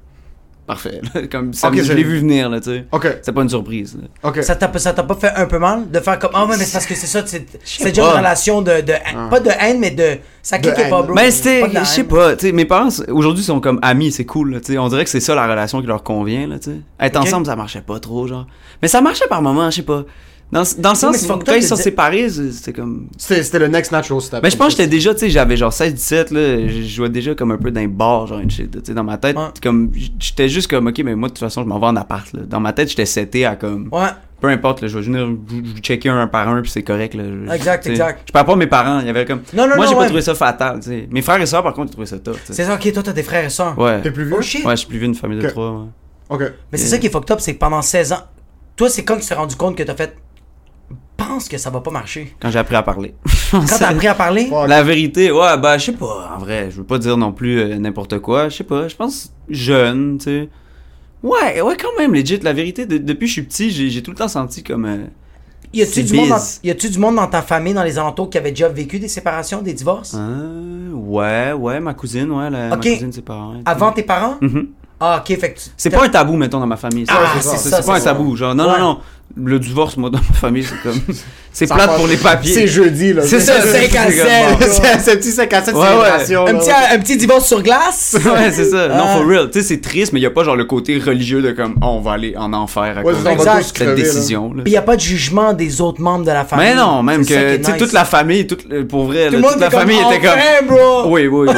Parfait. là. comme ça, je l'ai vu venir, là, tu sais. Ok, C'est pas une surprise, là. ok. Ça t'a, ça t'a pas fait un peu mal de faire comme Ah, ouais, mais c'est parce que c'est ça, c'est, c'est déjà pas. une relation de. de Pas de haine, mais de. Ça De cliquait pas, bro. Ben, c'était, je sais pas, tu sais, mes parents, aujourd'hui, sont comme amis, c'est cool, tu sais. On dirait que c'est ça la relation qui leur convient, là, tu sais. Être ensemble, ça marchait pas trop, genre. Mais ça marchait par moments, je sais pas. Dans, dans le sens, mais quand ils sont séparés, c'était comme. C'était le next natural step. Ben, je pense que j'étais déjà, tu sais, j'avais genre 16-17, là, je jouais déjà comme un peu d'un bar, genre une shit, tu sais, dans ma tête, Ouais. comme, j'étais juste comme, ok, mais moi, de toute façon, je m'en vais en appart, là. Dans ma tête, j'étais seté à comme, Ouais. peu importe, là, je vais venir vous checker un par un, puis c'est correct, là. Je- Exact, exact. Je parle pas de mes parents, il y avait comme, Non, non, moi, non, j'ai pas ouais. trouvé ça fatal, tu sais. Mes frères et sœurs, par contre, ils trouvaient ça top, tu sais. C'est ça, ok, toi, t'as des frères et sœurs. Ouais. T'es plus vieux? Oh shit. Ouais, je suis plus vieux d'une famille de trois, ouais. Ok. Mais c'est ça qui est fucked up, c'est que pendant 16 ans, toi, c'est quand tu t'es rendu compte que t'as fait. Pense que ça va pas marcher. Quand j'ai appris à parler. Quand t'as appris à parler? La vérité, ouais, bah, je sais pas, en vrai, je veux pas dire non plus euh, n'importe quoi, je sais pas, je pense jeune, tu sais. Ouais, ouais, quand même, legit, la vérité, de- depuis que je suis petit, j'ai j'ai tout le temps senti comme. euh, y a-tu du, monde dans- y a-tu du monde dans ta famille, dans les alentours, qui avait déjà vécu des séparations, des divorces? Ah, ouais, ouais, ma cousine, ouais, la, ma cousine, ses parents. Avant tes parents? Mhm. Ah, ok, fait que tu- C'est t'as- pas un tabou, mettons, dans ma famille. Ah, c'est c'est c'est- ça, c'est pas un tabou. Genre, non, Ouais. non, non. Le divorce, moi, dans ma famille, c'est comme. C'est plate pour les papiers. C'est jeudi, là. C'est ça, C'est cinq à c'est comme, sept. bon. C'est c'est un petit 5 à 7 Ouais, ouais. célébration. un, là. petit, un petit divorce sur glace ouais, c'est ça. Non, Ah. for real. Tu sais, c'est triste, mais il y a pas genre le côté religieux de comme, oh, on va aller en enfer à Ouais, cause de cette décision. là. Puis y a pas de jugement des autres membres de la famille. Mais non, même que, est tu sais, toute la famille, toute, euh, pour vrai, toute la famille était comme. Oui, oui, oui,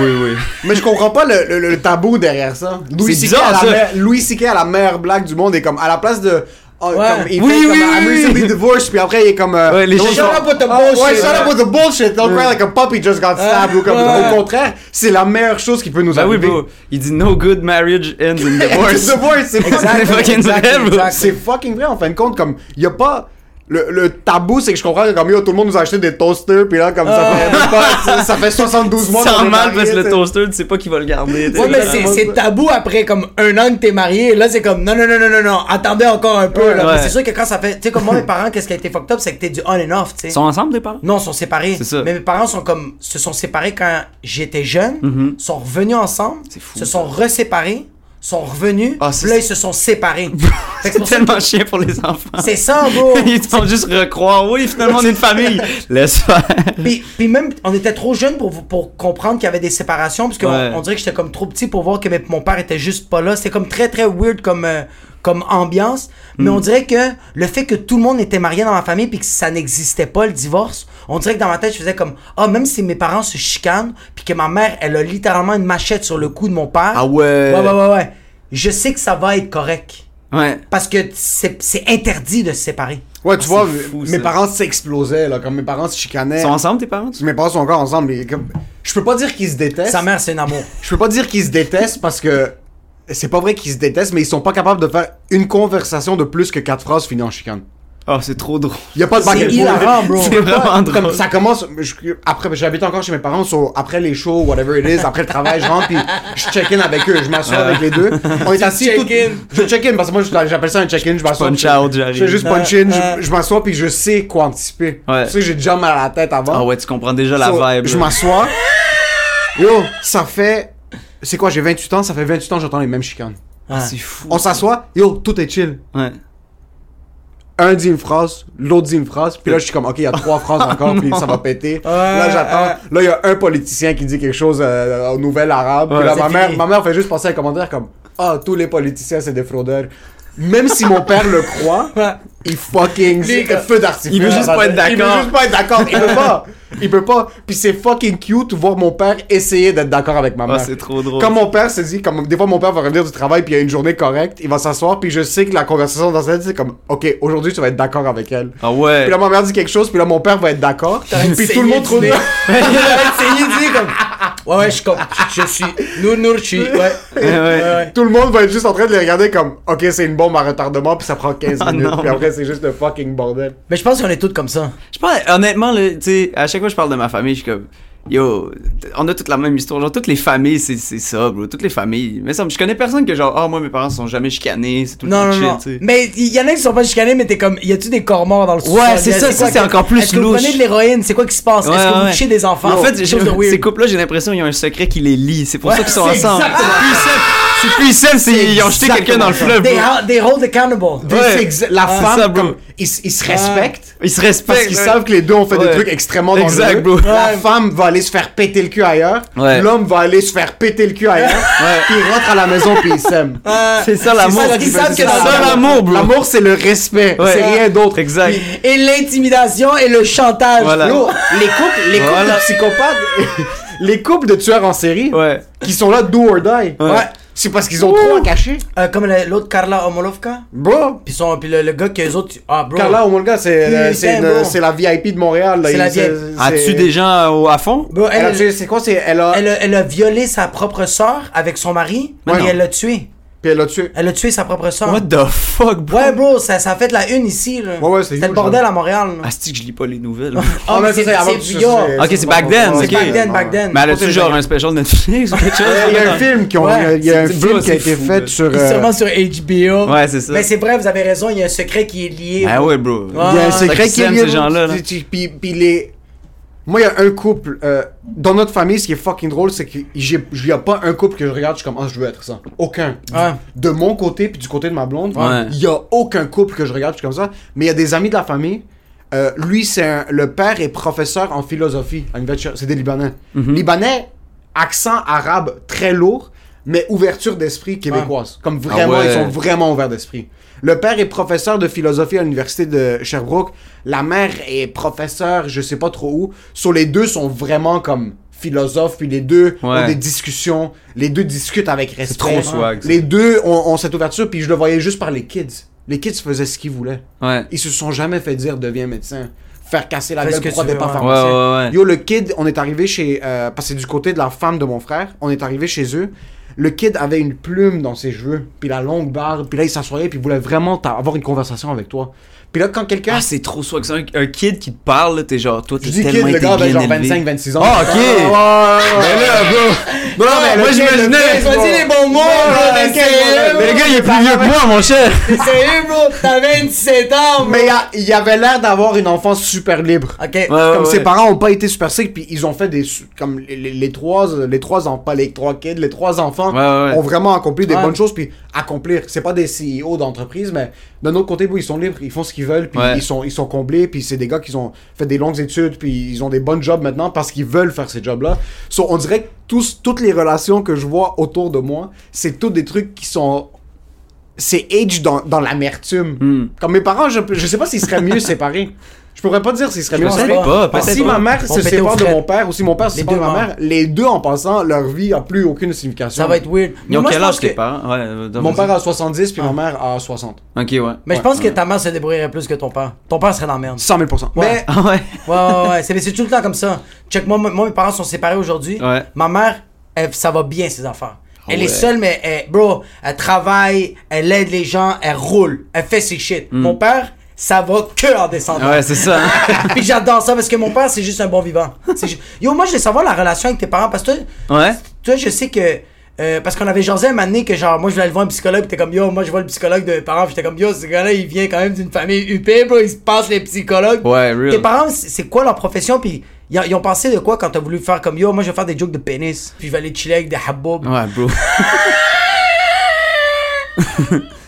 oui, oui. Mais je comprends pas le, tabou derrière ça. Louis C.K. a la meilleure blague du monde et comme à la place de oh, Ouais. comme, il Oui, fait oui, comme oui, I'm oui. recently divorced puis après il est comme euh, Ouais, les gens shut up with the Ah, bullshit. ouais, shut up with the bullshit. Don't cry like a puppy just got stabbed ou comme au contraire c'est la meilleure chose qui peut nous Ben oui, arriver. bro. Il dit no good marriage ends in divorce. divorce c'est fucking- vrai, c'est fucking vrai en fin de compte comme y a pas le, le tabou c'est que je comprends que comme yo tout le monde nous a acheté des toasters puis là comme ça fait même pas- ça, ça fait 72 mois Sans qu'on est mal mariés, parce que le toaster, tu sais pas qui va le garder. Ouais, mais c'est, c'est tabou après comme un an que t'es marié. Là, c'est comme non, non, non, non, non, non. Attendez encore un peu. Ouais, c'est sûr que quand ça fait. Tu sais, comme moi, mes parents, qu'est-ce qui a été fucked up, c'est que t'es du on and off, tu sais. Ils sont ensemble, tes parents? Non, ils sont séparés. C'est ça. Mais mes parents sont comme se sont séparés quand j'étais jeune, sont revenus ensemble, C'est fou, se sont reséparés, sont revenus, Ah, là ils se sont séparés. C'est tellement chiant pour les enfants. C'est ça, bro. Ils te font juste recroire. Oui, finalement, on est une famille. Laisse faire. puis, puis même, on était trop jeunes pour, pour comprendre qu'il y avait des séparations, parce qu'on Ouais. on dirait que j'étais comme trop petit pour voir que mon père était juste pas là. C'était comme très, très weird comme, euh, comme ambiance. Mais Hmm. on dirait que le fait que tout le monde était marié dans ma famille, puis que ça n'existait pas, le divorce, on dirait que dans ma tête, je faisais comme, ah, même si mes parents se chicanent, puis que ma mère, elle a littéralement une machette sur le cou de mon père. Ah ouais. Ouais, ouais, ouais, ouais. Je sais que ça va être correct. Ouais. Parce que c'est c'est interdit de se séparer. ouais tu Ah, vois fou, mes ça. parents s'explosaient là comme mes parents se chicanaient Ils sont ensemble, tes parents? tu- mes parents sont encore ensemble mais comme je peux pas dire qu'ils se détestent Sa mère, c'est un amour. Je peux pas dire qu'ils se détestent parce que c'est pas vrai qu'ils se détestent, mais ils sont pas capables de faire une conversation de plus que quatre phrases finies en chicane. Oh, c'est trop drôle. Y a pas de C'est and forth. hilarant, bro. Tu peux pas- vraiment drôle. Comme ça commence. je- après, j'habite encore chez mes parents, so, après les shows, whatever it is, après le travail, je rentre puis je check-in avec eux, je m'assois avec les deux. On est assis. tout- check-in. Je check-in parce que moi j'appelle ça un check-in. Je m'assois. Punch je- out, j'arrive. Je fais juste punch in, Euh, je, je m'assois puis je sais quoi anticiper. Ouais. Tu sais, j'ai déjà mal à la tête avant. Ah ouais, tu comprends déjà la vibe. Je m'assois. Yo, ça fait. C'est quoi, j'ai 28 ans, ça fait 28 ans que j'entends les mêmes chicanes. Ah, c'est fou. On s'assoit, yo, tout est chill. Ouais. Un dit une phrase, l'autre dit une phrase, puis là je suis comme, ok, il y a trois phrases encore, puis ça va péter. là j'attends. Là il y a un politicien qui dit quelque chose euh, aux nouvelles arabes, puis Ouais, là ma mère, ma mère fait juste passer un commentaire comme, ah, tous les politiciens c'est des fraudeurs. Même si mon père le croit, il fucking Les gars. feu d'artifice. Il veut juste pas être Il veut d'accord. juste pas être d'accord. Il peut pas. Il peut pas. Puis c'est fucking cute de voir mon père essayer d'être d'accord avec ma Ah, mère. c'est trop drôle. Comme mon père se dit, comme des fois mon père va revenir du travail puis il y a une journée correcte, il va s'asseoir puis je sais que la conversation dans sa tête c'est comme, ok, aujourd'hui tu vas être d'accord avec elle. Ah ouais. Puis là ma mère dit quelque chose puis là mon père va être d'accord. Puis tout le monde trouve. Il a essayé de dire comme. Ouais, ouais, je, com- je, je suis. Je suis. Ouais. Ouais, ouais. Tout le monde va être juste en train de les regarder comme, ok, c'est une bombe à retardement puis ça prend 15 Ah minutes. non. Puis après c'est juste le fucking bordel. Mais je pense qu'on est tous comme ça. Je pense, honnêtement, tu sais, à chaque fois que je parle de ma famille, je suis comme, yo, on a toute la même histoire. Genre, toutes les familles, c'est c'est ça, bro. Toutes les familles. Mais ça, je connais personne que, genre, ah, moi, mes parents sont jamais chicanés, c'est tout le Non, non, chill, non. Mais il y en a qui sont pas chicanés, mais t'es comme, y a-tu des corps morts dans le sous-sol? Ouais, c'est ça, ça, c'est encore plus Est-ce que vous louche. prenez de l'héroïne? C'est quoi qui se passe? Ouais, Est-ce que vous ouais. des enfants? En fait, j'ai- de ces couples-là, j'ai l'impression qu'ils ont un secret qui les lie. C'est pour Ouais, ça qu'ils sont ensemble. C'est plus simple. C'est ils ont jeté quelqu'un dans le fleuve, They, bro. ha- they hold accountable. La Ah, femme, ça, bro. comme, ils, se respectent. Ils se respectent. Parce qu'ils ouais. savent que les deux ont fait Ouais. des trucs extrêmement Exact, dangereux. bro. La Ouais. femme va aller se faire péter le cul ailleurs. Ouais. L'homme va aller se faire péter le cul ailleurs. Puis il rentre à la maison puis il s'aime. C'est ça l'amour. C'est ça l'amour- bro. L'amour, c'est le respect. Ouais. C'est rien d'autre. Exact. Et l'intimidation et le chantage. Les couples, les couples de psychopathes, les couples de tueurs en série, Ouais. qui sont là do or die. Ouais. C'est parce qu'ils ont trop à cacher. Euh, comme l'autre Carla Omolovka. Bro, Puis, son, puis le, le gars que les autres. Ah, bro. Carla Omolga, c'est euh, Putain, c'est la VIP de Montréal. C'est la VIP. As-tu des gens au- à fond? Bro, Elle a elle, tué- C'est quoi c'est Elle a. elle, a, elle a violé sa propre sœur avec son mari. Ouais, et non. elle l'a tué. Puis elle l'a tué. Elle a tué sa propre sœur. What the fuck, bro? Ouais, bro, ça, ça a fait la une ici. Là. Ouais, ouais, c'est C'était le bordel hein. à Montréal. là. Ah, c'est que je lis pas les nouvelles. Ah, mais c'est avant c'est que tu- yo. c'est- Ok, c'est back then, C'est ok. back then, back then. Mais elle C'est a-tu genre un special Netflix ou quelque chose? Euh, Il y a un film qui ont, Ouais, il y a un c'est- film qui a c'est été fou, fait là. sur. Euh, sûrement sur HBO. Ouais, c'est ça. Mais c'est vrai, vous avez raison, il y a un secret qui est lié. Ah ouais, bro. Il y a un Ah, secret qui est lié, ces gens-là, là. tu- tu- Puis, puis les. Moi, il y a un couple. euh, dans notre famille, ce qui est fucking drôle, c'est qu'il n'y a pas un couple que je regarde, je suis comme, ah, je veux être ça. Aucun. Ouais. De mon côté, puis du côté de ma blonde, il Ouais. y a aucun couple que je regarde, je suis comme ça. Mais il y a des amis de la famille. euh, lui, c'est le père est professeur en philosophie. à l'université- C'est des Libanais. Mhm. Libanais, accent arabe très lourd, mais ouverture d'esprit québécoise. Comme vraiment, Ah ouais. ils sont vraiment ouverts d'esprit. Le père est professeur de philosophie à l'université de Sherbrooke. La mère est professeure, je sais pas trop où. Sur les deux sont vraiment comme philosophes, puis les deux Ouais. ont des discussions. Les deux discutent avec respect. trop swag, ça. Les deux ont, ont cette ouverture, puis je le voyais juste par les kids. Les kids faisaient ce qu'ils voulaient. Ouais. Ils se sont jamais fait dire deviens médecin. Faire casser la gueule pas ouais. pharmacien. Ouais, ouais, ouais. Yo, le kid, on est arrivé chez. Euh, parce que c'est du côté de la femme de mon frère. On est arrivé chez eux. Le kid avait une plume dans ses cheveux, puis la longue barbe, puis là il s'assoyait, puis il voulait vraiment avoir une conversation avec toi. Puis là, quand quelqu'un. Ah, c'est trop swag. C'est un, un kid qui te parle, t'es genre, toi, t'es dis kid, tellement le gars avait bien genre élevé. 25-26 ans. Ah, ok. Mais là, bro. Non, mais moi, j'imaginais. Choisis les bons mots, bro, bro? Mais le gars, il est plus vieux que moi, mon cher. T'es sérieux, bro? T'as 27 ans, bro. Mais il avait l'air d'avoir une enfance super libre. Ok. Ouais, comme ouais, ses parents ont pas été super sick puis ils ont fait des comme les, les- les trois les trois enfants pas les trois kids les trois enfants Ouais, ouais, ouais. ont vraiment accompli des bonnes choses puis accomplir c'est pas des CEO d'entreprise mais d'un autre côté bon, ils sont libres ils font ce qu'ils veulent puis Ouais. ils sont ils sont comblés puis c'est des gars qui ont fait des longues études puis ils ont des bonnes jobs maintenant parce qu'ils veulent faire ces jobs là so, on dirait que tous toutes les relations que je vois autour de moi c'est tous des trucs qui sont c'est age dans, dans l'amertume. Hmm. Comme mes parents, je, je sais pas s'ils seraient mieux séparés. Je pourrais pas dire s'ils seraient mieux séparés. pas, Parce que peut-être si pas. ma mère se sépare de mon père ou si mon père se sépare de ma morts. mère, les deux en passant, leur vie a plus aucune signification. Ça va être weird. Ils ont moi, quel âge tes parents? Euh, Mon père a 70 puis ma mère a 60. Ok, ouais. Mais je pense que ta mère se débrouillerait plus que ton père. Ton père serait dans la merde. 100 000 Ouais. Mais Ah ouais? Ouais, ouais, ouais. C'est, c'est tout le temps comme ça. Check, moi, moi, mes parents sont séparés aujourd'hui. Ouais. Ma mère, elle- ça va bien, ses affaires. Elle est seule, mais elle, bro, elle travaille, elle aide les gens, elle roule, elle fait ses shit. Mon père, ça va que en descendant. Ouais, c'est ça. hein. Puis j'adore ça parce que mon père, c'est juste un bon vivant. Yo, moi, je voulais savoir la relation avec tes parents parce que toi, Ouais? toi je sais que. euh, parce qu'on avait jasé un donné que genre moi je voulais aller voir un psychologue pis t'es comme yo moi je vois le psychologue de mes parents j'étais comme yo ce gars-là il vient quand même d'une famille UP bro il se passe les psychologues Ouais, real. tes parents c'est quoi leur profession pis ils, ils ont pensé de quoi quand t'as voulu faire comme yo moi je vais faire des jokes de pénis puis je vais aller chiller avec des haboub Ouais, bro.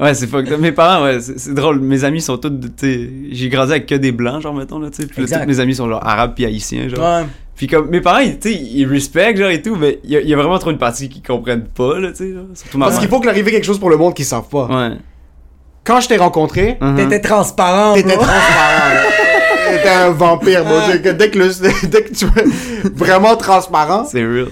ouais, c'est fucked up. Mes parents, ouais, c'est drôle. Mes amis sont tous, tu sais, j'ai grandi avec que des blancs, genre, mettons, là, tu sais. Puis là, tous mes amis sont genre arabes puis haïtiens, genre. ouais Puis comme, mes parents, ils- tu sais, ils respectent, genre, et tout, mais il y, a- il y a vraiment trop une partie qu'ils comprennent pas, là, tu sais, genre. Surtout ma parce qu'il faut qu'il arrive quelque chose pour le monde qu'ils savent pas. Ouais. quand je t'ai rencontré, Mhm. T'étais transparent, t'étais transparent. T'étais un vampire, bro. Ah. Que Dès que, le- dès que tu es vraiment transparent, C'est real.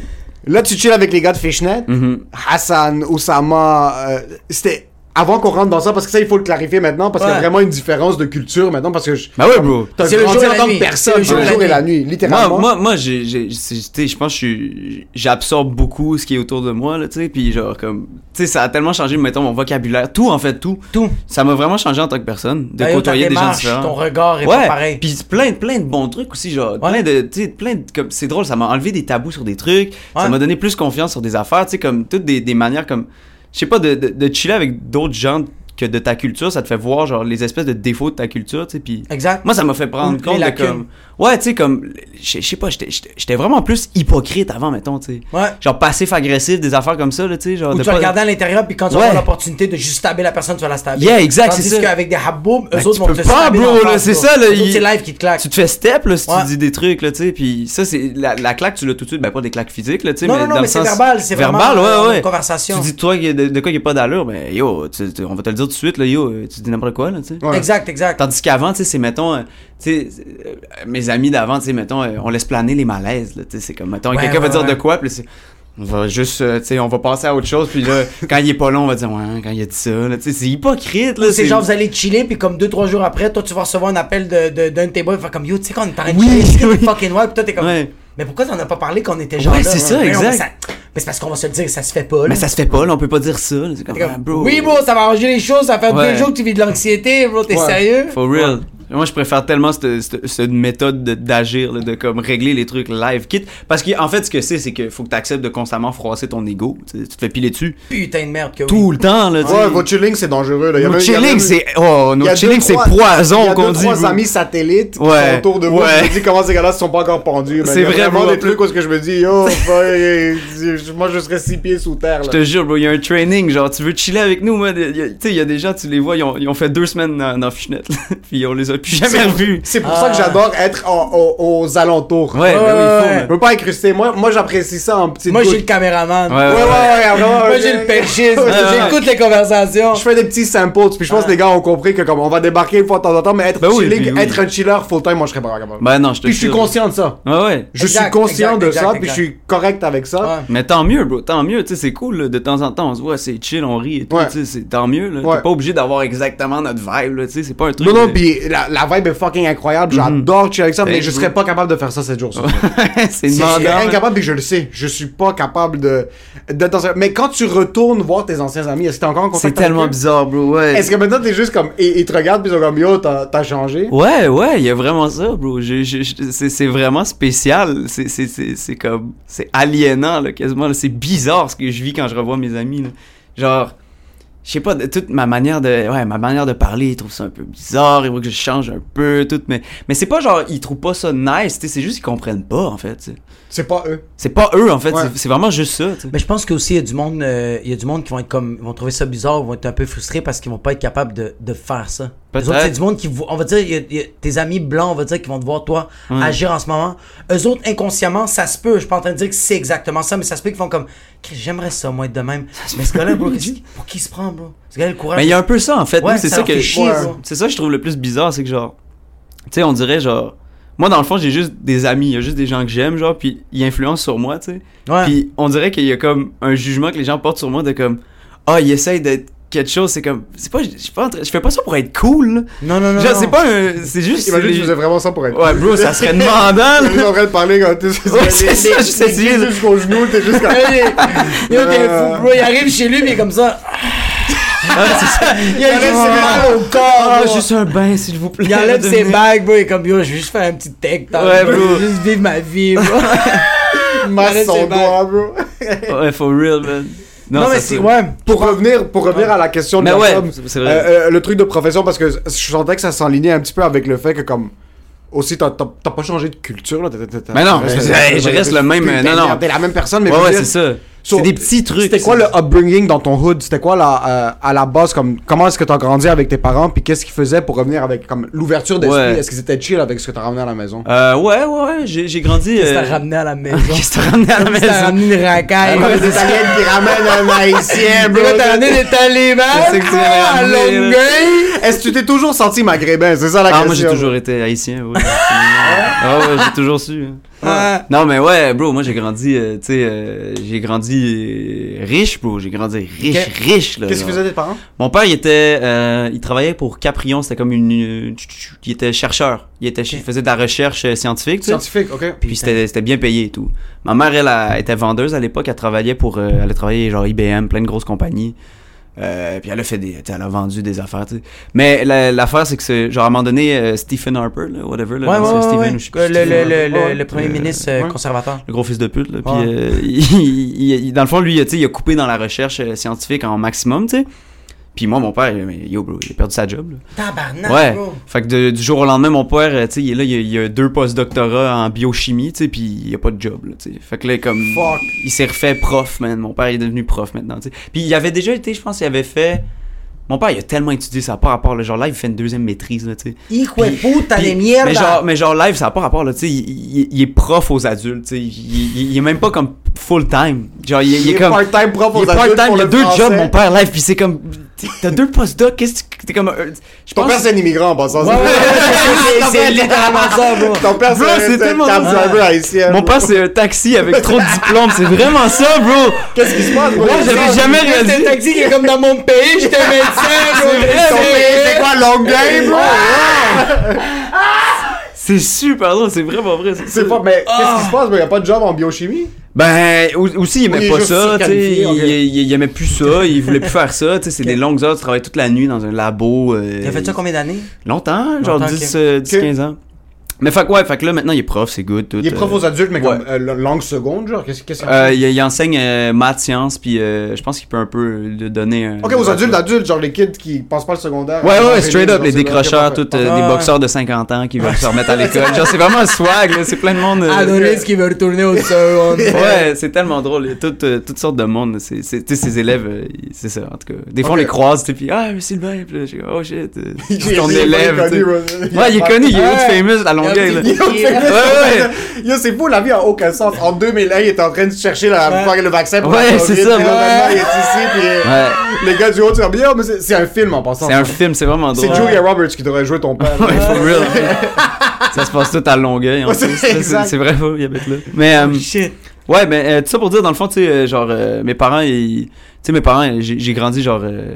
là, tu chill avec les gars de Fishnet. Mhm. Hassan, Oussama, euh, c'était avant qu'on rentre dans ça, parce que ça, il faut le clarifier maintenant, parce qu'il y a Ouais. vraiment une différence de culture maintenant, parce que je- Bah ouais, bro. t'as C'est le jour et en la tant nuit. que personne, C'est le c'est le jour et la nuit, Moi, littéralement. moi, moi sais, je pense que j'absorbe beaucoup ce qui est autour de moi, là, tu sais, puis genre, comme, tu sais, ça a tellement changé, mettons, mon vocabulaire, tout, en fait, tout. Tout. Ça m'a vraiment changé en tant que personne, de côtoyer des gens différents. Ton regard est ouais, pas pareil. puis plein, plein de bons trucs aussi, genre, plein de, tu sais, plein de, comme, c'est drôle, ça m'a enlevé des tabous sur des trucs, ça Ouais. m'a donné plus confiance sur des affaires, tu sais, comme, toutes des, des manières, comme, je sais pas, de, de, de chiller avec d'autres gens que de ta culture, ça te fait voir, genre, les espèces de défauts de ta culture, tu sais, puis... Exact. Moi, ça m'a fait prendre Ou compte de comme. Ouais, tu sais, comme. Je sais pas, j'étais- vraiment plus hypocrite avant, mettons, tu sais. Ouais. Genre passif-agressif, des affaires comme ça, là, tu sais. Genre. Ou de tu vas pas- regarder à l'intérieur, puis quand tu Ouais. avoir l'opportunité de juste stabber la personne, tu vas la stabber. Yeah, exact, c'est ça. qu'avec des habboum, eux Ben, autres tu vont te pas, bro, là, c'est ça, là, il- C'est live qui te claque. Tu te fais step, là, si Ouais. tu dis des trucs, là, tu sais. Puis ça, c'est. La, la claque, tu l'as tout de suite. Ben, pas des claques physiques, là, tu sais. Mais non, mais c'est verbal, c'est vraiment, Verbal, ouais, ouais. conversation. Tu dis, toi, de, quoi il n'y a pas d'allure, ben, yo, on va te le dire tout de suite, là, yo, euh, tu dis n'importe quoi, là, tu sais. Ouais. Exact, exact. Tandis qu'avant, tu sais, c'est, mettons, euh, tu sais, euh, mes amis d'avant, tu sais, mettons, euh, on laisse planer les malaises, là, tu sais, c'est comme, mettons, Ouais, quelqu'un va ouais, dire de quoi, puis on va juste, euh, tu sais, on va passer à autre chose, puis là, quand il est pas long, on va dire, ouais, quand il a dit ça, là, tu sais, c'est hypocrite, là. C'est genre, vous allez chiller, puis comme deux, trois jours après, toi, tu vas recevoir un appel de- de- d'un de, tes boys, comme, yo, tu sais, quand on est en train de Oui, chiller, oui. fucking wild, puis toi, t'es comme, Ouais. mais pourquoi t'en as pas parlé quand on était genre Ouais, là? c'est ça, exact. ça- Mais c'est parce qu'on va se le dire, ça se fait pas, là. Mais ça se fait pas, là, on peut pas dire ça, là, c'est comme, T'es comme, ah, bro. Oui, bro, ça va arranger les choses, ça fait Ouais. deux jours que tu vis de l'anxiété, bro, t'es Ouais. sérieux? For real. Moi, je préfère tellement cette, cette- cette méthode de- d'agir, de comme régler les trucs live. Quitte, parce qu'en fait, ce que c'est, c'est qu'il faut que tu acceptes de constamment froisser ton ego. Tu, te fais piler dessus Putain de merde que oui. tout le temps. Là, tu sais. Ouais, votre chilling, c'est dangereux. Là. Notre a chilling, c'est. Oh, notre chilling, c'est poison qu'on deux, dit. trois amis satellites qui sont autour de moi. Ouais. Je me dis comment ces gars-là se sont pas encore pendus. C'est vraiment bro. des trucs où ce que je me dis, yo, moi je serais six pieds sous terre. Je Là. te jure, bro, il y a un training, genre, tu veux chiller avec nous, moi, tu sais, il y a des gens, tu les vois, ils ont, ils ont fait deux semaines dans, dans Fishnet, là, puis on les a plus jamais C'est- pour ça que j'adore être en- aux alentours. Ouais, ben oui, il faut, ouais. man. Je veux pas incruster. Moi, moi j'apprécie ça en petite Moi, goutte. j'ai le caméraman. Ouais, Ouais, ouais, ouais, vraiment, Moi, j'ai le perchiste. ouais. J'écoute les conversations. Je fais des petits samples, puis je pense que les gars ont compris que comme on va débarquer une fois de temps en temps, mais être Ben oui, chilling, puis oui. être un chiller full time, moi je serais pas capable. Ben non, je te puis je suis jure. conscient de ça. Ouais, ouais. Je Exact, suis conscient exact, de exact, ça, puis je suis correct avec ça. Ouais. Mais tant mieux, bro, tant mieux, tu sais, c'est cool, là, de temps en temps, on se voit, c'est chill, on rit et tout, Ouais. tu sais, c'est tant mieux, là. Ouais. T'es pas obligé d'avoir exactement notre vibe, là, tu sais, c'est pas un truc. Non, non, de- puis la, la vibe est fucking incroyable. J'adore chiller avec ça, mais Thanks, je serais pas capable de faire ça 7 jours sur 7. c'est Je suis incapable et je le sais. Je suis pas capable de. Mais quand tu retournes voir tes anciens amis, est-ce que t'es encore en contact C'est tellement bizarre, bro, ouais. Est-ce que maintenant t'es juste comme. Ils, ils te regardent puis ils sont comme yo, t'as changé? Ouais, ouais, il y a vraiment ça, bro. C'est vraiment spécial. C'est- comme. C'est aliénant, là, quasiment. C'est bizarre ce que je vis quand je revois mes amis, là. Genre. Je sais pas, de, toute ma manière de. Ouais, ma manière de parler, ils trouvent ça un peu bizarre. Ils voient que je change un peu, tout. Mais, mais c'est pas genre, ils trouvent pas ça nice, tu sais. C'est juste qu'ils comprennent pas, en fait. C'est pas eux. C'est pas eux, en fait. Ouais. c'est- vraiment juste ça. Mais je pense qu'aussi, il y a du monde, euh, il y a du monde qui vont être comme, ils vont trouver ça bizarre, ils vont être un peu frustrés parce qu'ils vont pas être capables de, de faire ça. Les autres, c'est du monde qui, on va dire, il y a- il y a tes amis blancs, on va dire, qui vont te voir toi agir en ce moment. Eux autres, inconsciemment, ça se peut. Je suis pas en train de dire que c'est exactement ça, mais ça se peut qu'ils font comme, j'aimerais ça, moi, être de même. Mais ce gars-là, bro, pour qui il se prend, bro? Ce gars-là, le courage. Mais il y a un peu ça, en fait. Ouais, c'est ça que. C'est ça que je trouve le plus bizarre, c'est que genre. Tu sais, on dirait genre. Moi, dans le fond, j'ai juste des amis, il y a juste des gens que j'aime, genre, puis ils influencent sur moi, tu sais. Ouais. Puis on dirait qu'il y a comme un jugement que les gens portent sur moi de comme. Ah, ils essayent d'être quelque chose, c'est comme. C'est pas. Je suis pas je fais pas ça pour être cool, là. Non, non, non. Genre, c'est pas un. C'est juste. Imagine les- que tu faisais vraiment ça pour être. Ouais, bro, ça serait demandant, T'es juste en train de parler quand t'es. Ouais, c'est ça, juste essayer de- jusqu'au genou, t'es juste comme. Yo, t'es fou, bro. Il arrive chez lui, mais il est comme ça. Ah, c'est ça. Il a juste mal au corps. Ah, bro. juste un bain, s'il vous plaît. Il enlève ses bagues, bro. Il est comme, yo, je vais juste faire un petit tech. Ouais, bro. Je vais Juste vivre ma vie, bro. masse son doigt, bro. Ouais, for real, man. Non, mais se- ouais. Pour revenir, pour revenir à la question de Mais ouais, vrai. euh, euh, le truc de profession, parce que je sentais que ça s'enlignait un petit peu avec le fait que, comme, aussi, t'as pas changé de culture, là. Mais non, je t'as- reste le même, t'es- non, non. T'es la même personne, mais Ouais, je ouais, c'est ça. So, c'est des petits trucs. C'était quoi le upbringing dans ton hood? C'était quoi la, euh, à la base comme comment est-ce que t'as grandi avec tes parents puis qu'est-ce qu'ils faisaient pour revenir avec comme l'ouverture d'esprit? Ouais. Est-ce qu'ils étaient chill avec ce que t'as ramené à la maison? Euh, ouais, ouais, ouais, j'ai j'ai grandi. Qu'est-ce que euh, t'as ramené à la maison? Qu'est-ce que t'as ramené à la que t'as maison? ramené une racaille? Comme les Italiennes qui ramènent un haïtien, bro. T'as ramené des talibans? De à Longueuil? Est-ce que tu t'es toujours senti maghrébin? C'est ça la Ah, question. moi j'ai toujours été haïtien, oui. ah ouais, j'ai toujours su. Non, mais ouais, bro, moi j'ai grandi, euh, tu sais, euh, j'ai grandi euh, riche, bro. J'ai grandi riche, riche, là. Qu'est-ce que faisaient tes parents? Mon père, il était, euh, il travaillait pour Caprion, c'était comme une, euh, il était chercheur. Il était, il faisait de la recherche scientifique, tu sais. Scientifique, ok. Puis c'était c'était bien payé et tout. Ma mère, elle, elle était vendeuse à l'époque. Elle travaillait pour. euh, elle a travaillé genre IBM, plein de grosses compagnies. Euh, puis elle a fait des. Elle a vendu des affaires, tu sais. Mais la- l'affaire, c'est que c'est. Genre, à un moment donné, euh, Stephen Harper, là, whatever, là, Ouais, ouais, Stephen, ouais. je Le, le, le, le, premier Euh, ministre euh, conservateur. Le gros fils de pute, là. Puis, euh, il, il- il- dans le fond, lui, tu sais, il a coupé dans la recherche scientifique en maximum, tu sais. Puis moi, mon père, il- yo, bro, il a perdu sa job, là. Tabarnak, Ouais. bro. Fait que de- du jour au lendemain, mon père, euh, tu sais, il est là, il a, il a deux post-doctorats en biochimie, tu sais, puis il a pas de job, là, tu sais. Fait que là, comme. Fuck. Il s'est refait prof, man. Mon père, il est devenu prof maintenant, tu sais. Puis il avait déjà été, je pense, il avait fait. Mon père, il a tellement étudié, ça n'a pas rapport, là. Genre, là, il fait une deuxième maîtrise, là, tu sais. Hijo puta de mierda. Mais genre, mais genre live, ça n'a pas rapport, là, tu sais. Il, il- il est prof aux adultes, tu sais. Il, il- il est même pas comme full-time. Genre, il, il est comme. part-time prof Il est part-time, il a le deux français. jobs, mon père, live, puis c'est comme. T'as deux postdocs, qu'est-ce que t'es comme. euh, Je Ton pense. père, c'est un immigrant en passant. Ouais, ouais, ouais, c'est- c'est littéralement ça, bro. Ton père, c'est c'est un cab driver haïtien. Mon père, c'est un taxi avec trop de diplômes, c'est vraiment ça, bro! Qu'est-ce qui se passe, bro? Moi, j'avais jamais réalisé. taxi qui est comme dans mon pays, j'étais médecin, bro. C'est vrai, Ton pays, c'est quoi, Longueuil, bro? C'est super drôle, c'est vraiment vrai. C'est pas, mais qu'est-ce qui se passe, bro? Y'a pas de job en biochimie? Ben, au- aussi, il aimait Oui, pas ça, tu sais. Il, il- il aimait plus ça, il voulait plus faire ça, tu sais. C'est des longues heures, tu travailles toute la nuit dans un labo. euh, T'as fait ça combien d'années? Longtemps, genre Longtemps, 10, ok. euh, 10 Ok. 15 ans. Mais fait que ouais, fait que là, maintenant, il est prof, c'est good, tout. Il est prof euh, aux adultes, mais ouais. comme euh, langue seconde, genre? Qu'est-ce qu'est-ce qu'il euh, il, il enseigne euh, maths, sciences, puis euh, je pense qu'il peut un peu le donner un... Ok, aux adultes, adultes, genre les kids qui passent pas le secondaire. Ouais, ouais, straight up, les décrocheurs, tout, euh, Ah, des ouais. boxeurs de 50 ans qui veulent se remettre à l'école. Genre, c'est vraiment un swag, là, c'est plein de monde. euh, Adonis qui veut retourner au second. Ouais, c'est tellement drôle. Il y a toutes, euh, toutes sortes de monde. Tu sais, ces élèves, euh, c'est ça, en tout cas. Des fois, on les croise, tu sais, puis ah, Sylvain, je suis oh shit, c'est est- ton élève. Ouais, il est connu, il est famous à Yo, c'est-. Yo, c'est fou, la vie a aucun sens. En 2001, il était en train de chercher la, le vaccin pour Ouais, la c'est ça, il est ici, puis euh, Ouais, les gars du haut, tu dis, Yo, mais c'est c'est un film en passant. c'est un film, c'est vraiment C'est drôle. Julia Roberts qui devrait jouer ton père. Ouais, for real. ça se passe tout à Longueuil, Ouais, c'est. C'est, c'est vrai, il habite là. Mais, euh, Shit. Ouais, ben, euh, tout ça pour dire, dans le fond, tu sais, euh, genre, euh, mes parents, ils- tu sais, mes parents, j'ai grandi, genre, euh,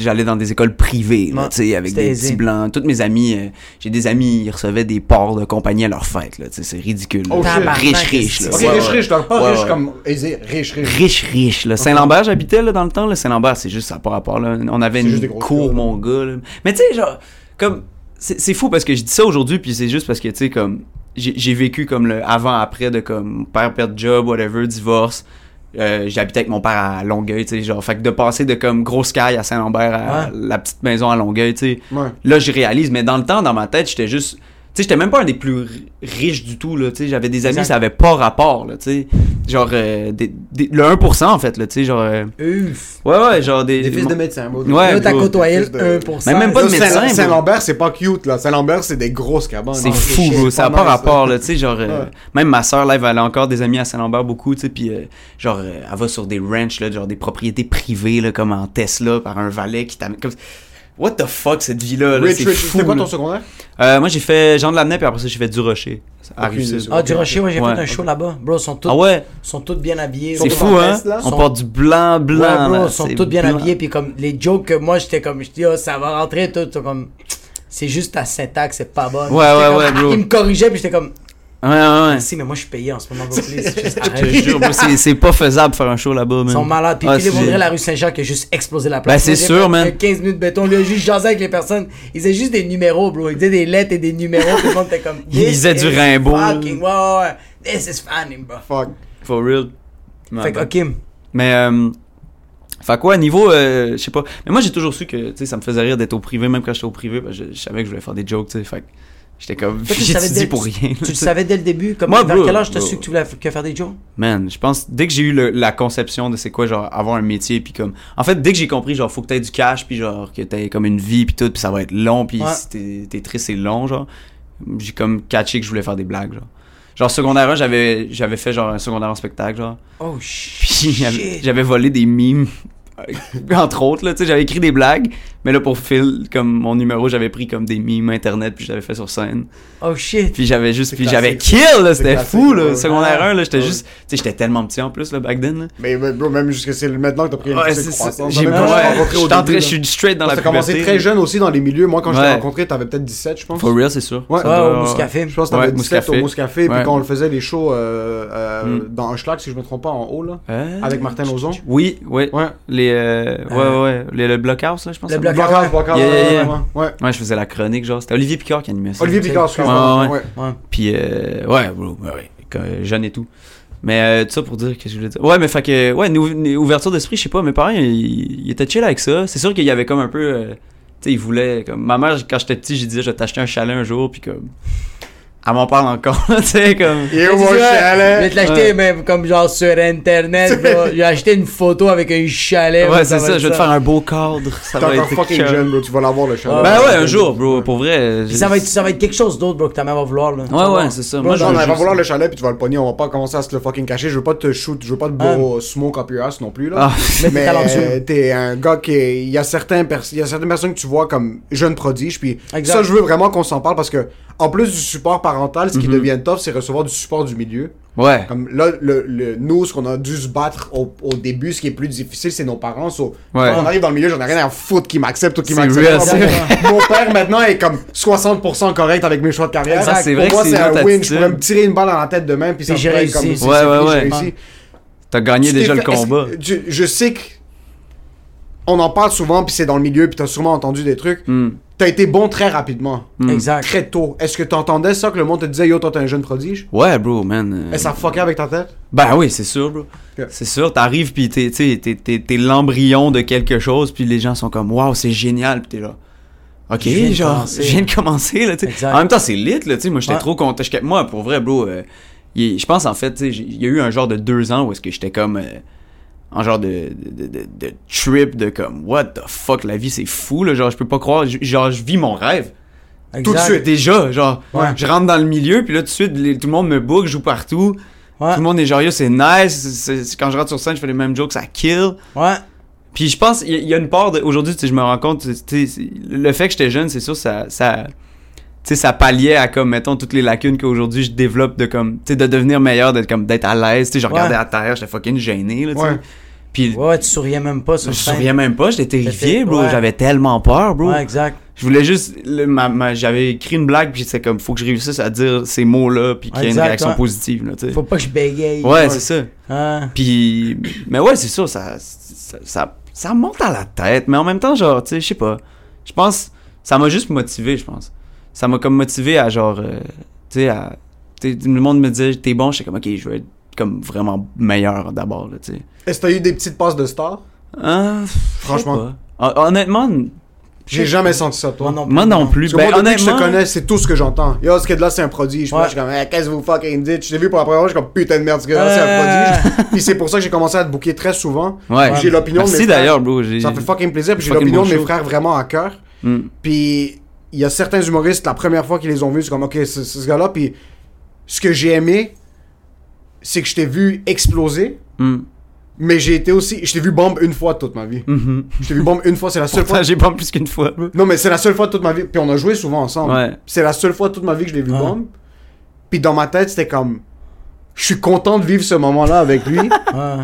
j'allais dans des écoles privées, là, Ouais, tu sais, avec des aisé. petits blancs. Toutes mes amis, euh, j'ai des amis, ils recevaient des ports de compagnie à leur fête, là, tu sais, c'est ridicule. Oh, là. riche, riche, là. Ok, Ouais, riche, riche, donc pas Ouais, riche ouais. comme aisé, riche, riche. Riche, riche, là. Saint-Lambert, j'habitais, là, dans le temps, là. Saint-Lambert, c'est juste, ça pas rapport, là. On avait une cour, cours, mon gars, là. Mais tu sais, genre, comme, c'est c'est fou parce que je dis ça aujourd'hui, puis c'est juste parce que, tu sais, comme, j'ai vécu comme le avant-après de comme, père perd job, whatever, divorce. Euh, j'habitais avec mon père à Longueuil, tu sais, genre, fait que de passer de comme grosse caille à Saint-Lambert à Ouais. la petite maison à Longueuil, tu sais. Ouais. Là, je réalise, mais dans le temps, dans ma tête, j'étais juste. Tu sais, j'étais même pas un des plus ri- riches du tout, là. Tu sais, j'avais des amis, Exact. ça avait pas rapport, là, tu sais. Genre, euh, des, des- le 1%, en fait, là, tu sais, genre. euh, Uf. ouais, ouais, genre des. Des fils de médecins, bro. Ouais, Là, t'as côtoyé de- le 1%. Mais même pas de Là, médecin, Saint- bro. Saint-Lambert, c'est pas cute, là. Saint-Lambert, c'est des grosses cabanes. C'est hein. fou, bro. Ça a pas rapport, là, tu sais, genre, euh, Ouais. même ma soeur, là, elle a encore des amis à Saint-Lambert beaucoup, tu sais, puis euh, genre, euh, elle va sur des ranchs, là, genre des propriétés privées, là, comme en Tesla, par un valet qui t'amène, comme, what the fuck, cette vie-là, là, c'est fou, C'était quoi ton secondaire? Euh, moi, j'ai fait Jean de Lamennais, puis après ça, j'ai fait du Rocher. Ah, du Rocher, ouais, j'ai Ouais. fait un show là-bas. Bro, ils sont tous, Ah ouais? sont tous bien habillés. C'est fou, hein? là? On Sont- porte du blanc, blanc, Ouais, bro, là. ils sont tous bien blanc. habillés. Puis comme les jokes que moi, j'étais comme, je dis, oh, ça va rentrer, tout. comme, c'est juste ta syntaxe, c'est pas bonne. Ouais, ouais, comme- ouais, bro. Il me corrigeait, puis j'étais comme, Ouais, ouais, ouais. si, mais moi, je suis payé en ce moment, Je te jure, c'est c'est pas faisable de faire un show là-bas, man. Ils sont malades. Puis Ah, Philippe c'est- Audrey, la rue Saint-Jean, qui a juste explosé la Ben, place. c'est Moi, j'ai sûr, man. fait 15 minutes de béton. Lui, a juste jasé avec les personnes. Ils faisaient juste des numéros, bro. Ils disaient des lettres et des numéros. Tout le monde était comme. Il This lisait du Rimbaud. Fucking, ouais, ouais, ouais. This is funny, bro. Fuck. For real. Fait que, ok. Mais, euh, fait quoi, niveau, euh, je sais pas. Mais moi, j'ai toujours su que, tu sais, ça me faisait rire d'être au privé, même quand j'étais au privé, parce que je, je savais que je voulais faire des jokes, tu sais. Fait que j'étais comme, j'étudie pour rien. Tu tu le savais dès le début? Comme, Moi, vers bro, quel âge t'as su que tu voulais que faire des jokes? Man, je pense, dès que j'ai eu le- la conception de c'est quoi, genre, avoir un métier, puis comme. En fait, dès que j'ai compris, genre, faut que t'aies du cash, puis genre, que t'aies comme une vie, puis tout, puis ça va être long, puis Ouais. si t'es- t'es triste, c'est long, genre. J'ai comme catché que je voulais faire des blagues, genre. Genre, secondaire 1, j'avais, j'avais fait genre un secondaire en spectacle, genre. Oh, shit. j'avais- j'avais volé des mimes entre autres, là, tu sais, j'avais écrit des blagues, mais là, pour Phil, comme mon numéro, j'avais pris comme des mimes internet, puis je l'avais fait sur scène. Oh shit. Puis j'avais juste, C'est puis j'avais kill, là, c'était fou, là. ouais. Secondaire Ouais. 1, là, j'étais Ouais. juste, tu sais, j'étais tellement petit en plus, là, back then, là. Mais, mais bro, même jusqu'à c'est maintenant que t'as pris une Ouais, croissance. J'ai ouais, je suis straight dans la T'as commencé puberté, très jeune aussi dans les milieux. Moi, quand je t'ai rencontré, t'avais peut-être 17, je pense. For real, c'est sûr. Ouais. Au Mouscafé. Je pense que t'avais Ouais, 17 au Mouscafé. Mouscafé, puis quand on le faisait les shows euh, euh, Mm. dans un schlag, si je me trompe pas, en haut, là, Euh, avec Martin Lozon. Oui, oui. Ouais. Les, euh, ouais, Euh, ouais, les, le Blockhouse, là, je pense. le Blockhouse, Blockhouse, Yeah, ouais, yeah, ouais, yeah. ouais. Ouais, je faisais la chronique, genre. C'était Olivier Picard qui animait ça. Olivier Picard, Ouais, excuse-moi. ouais. Ouais. Puis, euh, ouais, ouais, ouais, quand- jeune et tout. Mais euh, tout ça pour dire que je voulais dire. Ouais, mais fait que, ouais, une, ou- une ouverture d'esprit, je sais pas, mes parents, ils, ils étaient chill avec ça. C'est sûr qu'il y avait comme un peu, euh, tu sais, ils voulaient, comme, ma mère, quand j'étais petit, j'ai disais, je vais t'acheter un chalet un jour, puis comme, elle m'en parle encore, tu sais, comme. Et Mais mon vois, Je chalet. vais te l'acheter, mais comme genre sur internet, bro. J'ai acheté une photo avec un chalet. bro, Ouais, c'est ça, je vais te faire un beau cadre. Ça T'es va encore être fucking jeune, bro. Tu vas l'avoir, le chalet. Ouais, Ben ouais, un jour, bro, pour vrai. Ça va, être, ça va être quelque chose d'autre, bro, que ta mère va vouloir, là. Ouais, ouais, c'est ça. Bro, Moi, Genre, veux va vouloir le chalet puis tu vas le pogner, on va pas commencer à se le fucking cacher. Je veux pas te shoot, je veux pas te beau smoke up your ass non plus là. Ah, Mais t'es un gars qui est- il y a certains pers- il y a certaines personnes que tu vois comme jeunes prodiges puis ça je veux vraiment qu'on s'en parle parce que en plus du support parental ce qui Mhm. devient tough c'est recevoir du support du milieu ouais. comme là le, le- nous ce qu'on a dû se battre au, au début ce qui est plus difficile c'est nos parents so, Ouais. quand on arrive dans le milieu j'en ai rien à foutre qui m'acceptent ou qui m'acceptent pas. mon père maintenant est comme 60% correct avec mes choix de carrière Exact, c'est pour vrai moi que c'est un win je pourrais me tirer une balle dans la tête demain puis ça réussi. comme Ouais, ouais, ouais. T'as gagné Tu déjà le fait- est-ce combat. tu- je sais que on en parle souvent puis c'est dans le milieu puis t'as sûrement entendu des trucs. Hmm. T'as été bon très rapidement, Hmm. Exact. très tôt. Est-ce que t'entendais ça que le monde te disait yo toi t'es un jeune prodige? Ouais, bro, man. euh, Est-ce que ça fuckait avec ta tête? Ben oui, c'est sûr, bro. C'est sûr, t'arrives pis t'es, t'es, t'es, t'es l'embryon de quelque chose, puis les gens sont comme, waouh, c'est génial, pis t'es là. Ok, Je viens de genre, commencer. je viens de commencer, là, tu. En même temps, c'est lit, là, tu sais. Moi, j'étais Ouais. trop content. Moi, pour vrai, bro, euh, je pense, en fait, tu sais, il y a eu un genre de deux ans où est-ce que j'étais comme, euh, en genre de, de, de, de trip de comme, what the fuck, la vie, c'est fou, là. Genre, je peux pas croire, genre, je vis mon rêve. Exact. Tout de suite. Déjà, genre, Ouais. je rentre dans le milieu, puis là, tout de suite, les- tout le monde me book, je joue partout. Ouais. Tout le monde est genre, c'est nice. quand je rentre sur scène, je fais les mêmes jokes, ça kill. Ouais. Puis je pense, il y, a- il y a une part. Aujourd'hui, tu sais, je me rends compte, le fait que j'étais jeune, c'est sûr, ça. Sais, ça palliait à comme, mettons, toutes les lacunes qu'aujourd'hui je développe de comme, tu sais, de devenir meilleur, d'être comme, d'être à l'aise, tu sais, je regardais Ouais. à terre, j'étais fucking gêné, là, tu sais. Ouais. Puis, Ouais, tu souriais même pas sur je scène. souriais même pas, j'étais terrifié, bro, ouais. j'avais tellement peur, bro. Ouais, exact. Je voulais juste, le- ma- ma- j'avais écrit une blague, puis c'est comme, faut que je réussisse à dire ces mots-là, puis qu'il y ait une réaction ouais. positive, là, tu sais. Faut pas que je bégaye. Ouais, c'est ça. Hein? Puis, mais ouais, c'est sûr, ça, ça, ça, ça monte à la tête, mais en même temps, genre, tu sais, je sais pas. Je pense, ça m'a juste motivé, je pense. Ça m'a comme motivé à, genre, euh, tu sais, à. tu sais, le monde me disait, t'es bon, j'étais comme, ok, je veux être comme vraiment meilleur d'abord, là, tu sais. Est-ce que t'as eu des petites passes de star? Hein, Franchement. pas. Honnêtement, J'ai jamais senti ça, toi. Moi non plus. moi non plus. Parce que Ben, moi, depuis que je te honnêtement. connais, c'est tout ce que j'entends. Yo, ce kid-là, c'est un prodige. Puis là, Ouais. je suis comme, Eh, qu'est-ce que vous fucking dites? Je t'ai vu pour la première fois, je suis comme, putain de merde, ce gars-là, c'est un Euh. prodige. Puis c'est pour ça que j'ai commencé à te booker très souvent. Ouais. J'ai l'opinion de mes Merci frères. d'ailleurs, bro. j'ai- Ça fait fucking plaisir. Puis j'ai l'opinion de mes frères vraiment à cœur. Hmm. Puis il y a certains humoristes, la première fois qu'ils les ont vus, c'est comme, ok, c'est ce gars-là. Puis ce que j'ai aimé, c'est que je t'ai vu exploser. Hmm. Mais j'ai été aussi. Je t'ai vu bombe une fois toute ma vie. Mhm. Je t'ai vu bombe une fois, c'est la seule Pourtant, fois. j'ai pas plus qu'une fois. Non, mais c'est la seule fois de toute ma vie. Puis on a joué souvent ensemble. Ouais. C'est la seule fois de toute ma vie que je l'ai vu Ouais. bombe. Puis dans ma tête, c'était comme. Je suis content de vivre ce moment-là avec lui. Ouais.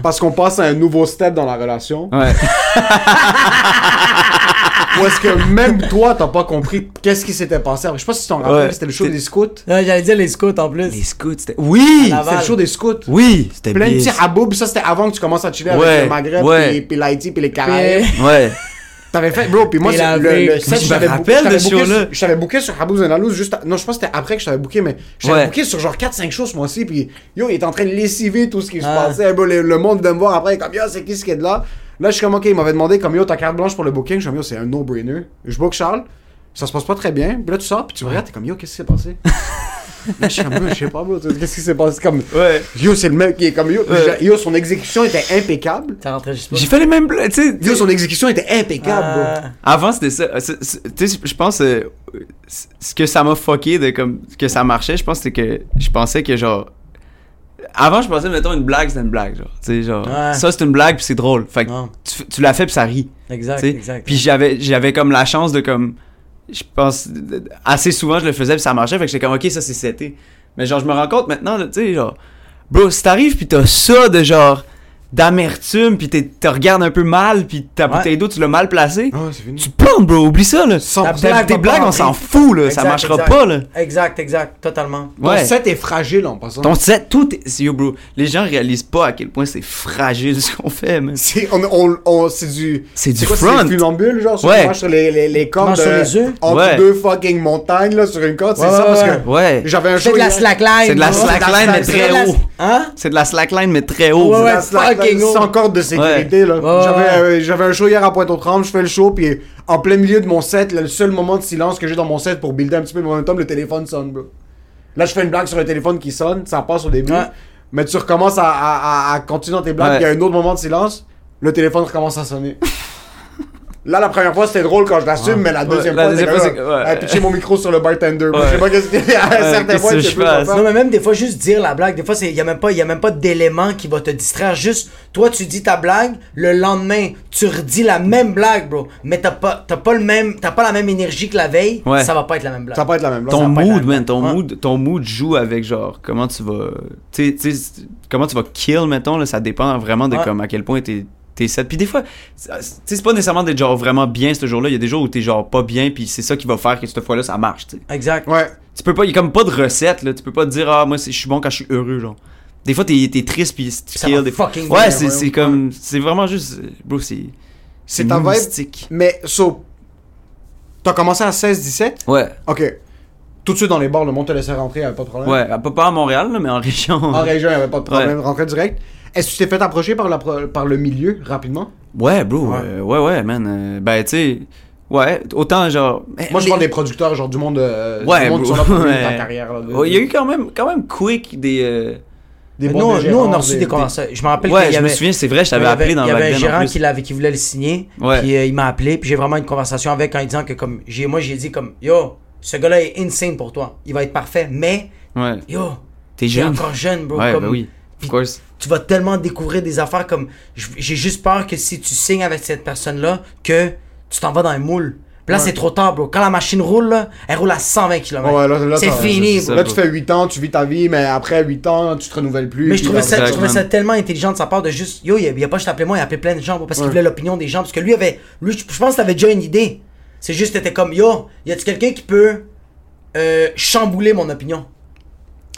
parce qu'on passe à un nouveau step dans la relation. Ouais. Ou est-ce que même toi, t'as pas compris qu'est-ce qui s'était passé? Je sais pas si tu t'en rappelles, Ouais. c'était le show des scouts. Ouais, J'allais dire les scouts en plus. Les scouts, c'était. Oui! C'était le show des scouts. Oui! C'était Plein de petits raboubs. Ça, c'était avant que tu commences à chiller Ouais, avec le Maghreb, ouais. puis, puis l'Haïti, puis les Caraïbes. Ouais. T'avais fait, bro, puis moi, c'est le, le set, je me rappelle de ce sur- Je t'avais booké sur Habouz juste. à- Non, je pense que c'était après que je t'avais booké, mais je t'avais Ouais. booké sur genre 4-5 shows ce mois-ci, puis yo, il est en train de lessiver tout ce qui se Ah. passait. bro, le, le monde vient me voir après, comme yo, c'est qui ce qui est de là? Là, je suis comme, ok, il m'avait demandé, comme yo, ta carte blanche pour le booking. Je suis comme, yo, c'est un no-brainer. Je book Charles, ça se passe pas très bien. Puis là, tu sors, puis tu me regardes, t'es comme, yo, qu'est-ce qui s'est passé? Là, je suis comme, Yo, je sais pas, bro, qu'est-ce qui s'est passé? Comme, Ouais. yo, c'est le mec qui est comme, yo, Ouais. yo, son exécution était impeccable. Ça rentrait juste. J'ai fait les mêmes blagues, tu sais. Yo, son exécution était impeccable, bro. Ah. Avant, c'était ça. Tu sais, je pense. euh, ce que ça m'a fucké de comme. que ça marchait, je pense, c'est que je pensais que genre. Avant, je pensais, mettons, une blague, c'était une blague, genre. Tu sais, genre. Ouais. Ça, c'est une blague, puis c'est drôle. Fait que tu, tu l'as fait, puis ça rit. Exact, exact. Puis j'avais, j'avais comme la chance de, comme. Je pense. Assez souvent, je le faisais, puis ça marchait. Fait que j'étais comme, ok, ça, c'est seté. Mais genre, je me rends compte maintenant, tu sais, genre. Bro, si t'arrives, puis t'as ça de genre. D'amertume, puis t'es- te regardes un peu mal, puis ta Ouais. bouteille d'eau, tu l'as mal placée. Ah, c'est fini. Tu plantes, bro, oublie ça, là. Sans- blague tes blagues, on s'en fout, là. ça Exact, marchera exact. pas, là. Exact, exact, totalement. Ton Ouais. set est fragile en passant. Ton set, tout est... Yo, bro, les gens réalisent pas à quel point c'est fragile ce qu'on fait, man. C'est on, on, on- c'est du. C'est du quoi, front. C'est genre, sur, Ouais. sur les, les, les cordes. sur les œufs? Entre Ouais. deux fucking montagnes, là, sur une corde. C'est Ouais, ça, ouais, parce ouais. que. Ouais. J'avais un C'est de la slackline. C'est de la slackline, mais très haut. Hein? C'est de la slackline, mais très haut. Fucking haut. sans corde de sécurité, là. J'avais euh, j'avais un show hier à Pointe-aux-Trembles, je fais le show, puis en plein milieu de mon set, là, le seul moment de silence que j'ai dans mon set pour builder un petit peu le momentum, le téléphone sonne, bro. Là, je fais une blague sur le téléphone qui sonne, ça passe au début. Ouais. Mais tu recommences à, à, à, à continuer dans tes blagues, il y a un autre moment de silence, le téléphone recommence à sonner. Là, la première fois, c'était drôle quand je l'assume, mais la deuxième La fois, c'est que- ouais. euh, pitcher mon micro sur le bartender. Ouais. Je sais pas qu'est-ce qu'il y a à un Ouais, certain point, que je quoi Non, mais même des fois, juste dire la blague, des fois, il n'y a, même pas- y a même pas d'élément qui va te distraire. Juste, toi, tu dis ta blague, le lendemain, tu redis la même blague, bro. Mais t'as pas, t'as pas, le même, t'as pas la même énergie que la veille, Ouais. ça va pas être la même blague. Ça va pas être la même blague. Ton pas mood, man, ton Ouais. mood, ton mood joue avec genre comment tu vas, comment tu vas kill, mettons là, ça dépend vraiment de Ouais. comme à quel point t'es t'es. Puis des fois, c'est- tu sais, c'est pas nécessairement d'être genre vraiment bien ce jour-là. Il y a des jours où t'es genre pas bien, puis c'est ça qui va faire que cette fois-là ça marche. Tu sais. Exact. Ouais. Tu peux pas, il y a comme pas de recette là. Tu peux pas te dire ah moi c'est- je suis bon quand je suis heureux genre. Des fois t'es t'es triste puis tu Ça va kill. Des fois. fucking Ouais, c'est ouais, c'est ouais. comme c'est vraiment juste, bro c'est C'est ta vibe. mystique. Mais, so, t'as commencé à 16-17? Ouais, Ok. Tout de suite dans les bars, le monde te laissait rentrer, y'avait pas de problème. ouais, pas pas à Montréal là, mais en région. En région, y'avait pas de problème, Ouais. rentrer direct. Est-ce que tu t'es fait approcher par, la par le milieu rapidement? Ouais, bro. Ouais. euh, Ouais, ouais, man. euh, ben, tu sais. Ouais, autant genre. Moi, je les- parle des producteurs, genre du monde, euh, Ouais, du monde qui bro. sont là pour ta carrière. Là, de- Ouais, Il y a eu quand même, quand même quick des. euh, des nous, de nous, on a reçu des, conversations. Je me rappelle Ouais, qu'il y je me avait, souviens, c'est vrai, je t'avais il y avait- appelé dans Il y avait un gérant qui, l'avait, qui voulait le signer. Ouais. Puis euh, il m'a appelé. Puis j'ai vraiment une conversation avec en lui disant que, comme, j'ai, moi, j'ai dit, comme, yo, ce gars-là est insane pour toi. Il va être parfait. Mais, Ouais. yo, T'es t'es jeune. encore jeune, bro. Ouais, comme, ben oui. Of course. Tu vas tellement découvrir des affaires comme. J'ai juste peur que si tu signes avec cette personne-là, que tu t'en vas dans un moule. Puis là, c'est trop tard, bro. Quand la machine roule, là, elle roule à 120 km. Ouais, là, là, c'est fini, bro. Là, tu fais 8 ans, tu vis ta vie, mais après 8 ans, tu te renouvelles plus. Mais je trouvais, ça, je trouvais ça tellement intelligent de sa part de juste. Yo, il a, il a pas juste appelé moi, il a appelé plein de gens bro, parce qu'il voulait l'opinion des gens. Parce que lui avait. Lui, je pense que t'avais déjà une idée. C'est juste, t'étais comme Yo, y a-tu quelqu'un qui peut euh, chambouler mon opinion?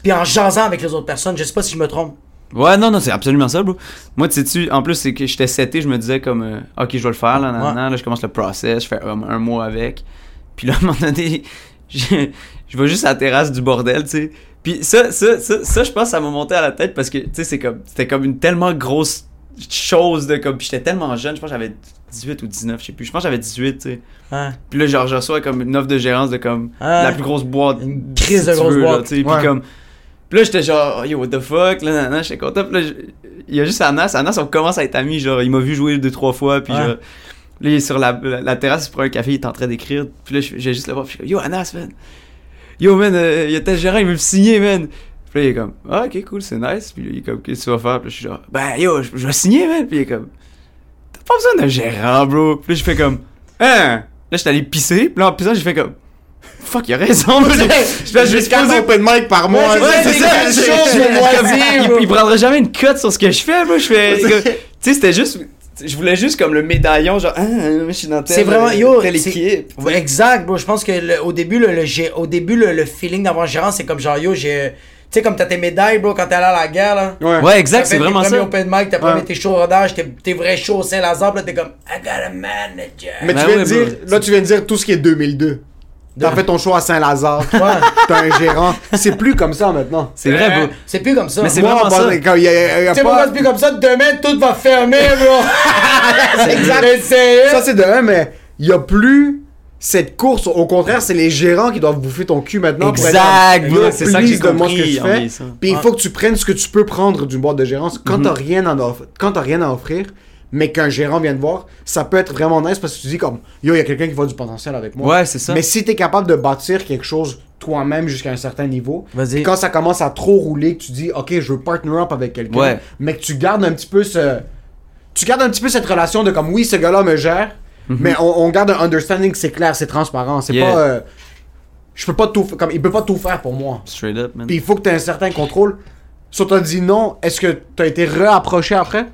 Puis en jasant avec les autres personnes, je sais pas si je me trompe. Ouais, non, non, c'est absolument ça, bro. Moi, tu sais-tu, en plus, c'est que j'étais seté, je me disais comme, euh, ok, je vais le faire, là, nan, Ouais. nan, là, je commence le process, je fais un, un mois avec. Puis là, à un moment donné, je, je vais juste à la terrasse du bordel, tu sais. Puis ça, ça, ça, ça, je pense, ça m'a monté à la tête parce que, tu sais, c'est comme, c'était comme une tellement grosse chose de comme, j'étais tellement jeune, je pense que j'avais 18 ou 19, je sais plus, je pense que j'avais 18, tu sais. Ouais. Puis là, genre, je reçois comme une offre de gérance de comme la plus grosse boîte. Une crise si de grosse veux, boîte. genre, tu sais. Ouais. Puis comme. Puis là, j'étais genre, oh, yo, what the fuck, là, nan, nan, j'étais content. Puis là, il y a juste Anas. Anas, on commence à être amis. Genre, il m'a vu jouer deux, trois fois. Puis Ouais. genre, là, il est sur la, la, la terrasse, il prend un café, il est en train d'écrire. Puis là, j'ai juste le voir. Puis je suis comme, yo, Anas, man. Yo, man, euh, il y a tel gérant, il veut me signer, man. Puis là, il est comme, ah, ok, cool, c'est nice. Puis là, il est comme, qu'est-ce que tu vas faire? Puis là, je suis genre, ben, yo, je, je vais signer, man. Puis il est comme, t'as pas besoin d'un gérant, bro. Puis là, je fais comme, hein? Là, j'étais allé pisser. Puis là, en pissant, j'ai fait comme, fuck, il a raison. Je vais Juste 4 poser- open mic par mois. Ouais, Ouais, c'est ça. c'est je- il, bro. il prendra jamais une cote sur ce que je fais, moi. Je fais. Tu sais, c'était juste. Je voulais juste comme le médaillon, genre, ah, je suis dans telle, C'est vraiment, yo, telle équipe. Ouais, exact, bro. Je pense que le- au début, le, au début, le, le feeling d'avoir un gérant, c'est comme genre, yo, j'ai. Tu sais, comme t'as tes médailles, bro, quand t'es allé à la guerre, là. Ouais. Ouais, exact, T'as c'est vraiment premiers ça. open mic, t'as pas Ouais. tes shows rodage, t'es, t'es vrai show au Saint-Lazare, là, t'es comme, I got a manager. Mais Ben tu viens ouais, de dire, bro. là, tu viens de dire tout ce qui est 2002. T'as fait ton show à Saint-Lazare. T'as un gérant. C'est plus comme ça maintenant. C'est vrai, bro. C'est plus comme ça. Mais c'est Moi, vraiment ça. Quand y a, y pas... c'est plus comme ça? Demain, tout va fermer, bro. C'est exact. Ça, c'est de un, mais il y a plus cette course. Au contraire, c'est les gérants qui doivent bouffer ton cul maintenant. Exact, c'est ça que j'ai donne-moi ce que compris fais. Puis il faut que tu prennes ce que tu peux prendre d'une boîte de gérance. Quand Mhm. t'as rien, à off- quand t'as rien à offrir, mais qu'un gérant vient te voir, ça peut être vraiment nice parce que tu dis comme, yo, il y a quelqu'un qui voit du potentiel avec moi. Ouais, c'est ça. Mais si t'es capable de bâtir quelque chose toi-même jusqu'à un certain niveau. Vas-y. Puis quand ça commence à trop rouler, que tu dis, ok, je veux partner up avec quelqu'un, Ouais. mais que tu gardes un petit peu ce. Tu gardes un petit peu cette relation de comme, oui, ce gars-là me gère, mais on, on garde un understanding, c'est clair, c'est transparent. C'est Mhm. Yeah. pas. euh, je peux pas tout comme Il peut pas tout faire pour moi. Straight up, man. Puis il faut que tu aies un certain contrôle. Si on t'a dit non, est-ce que t'as été réapproché après?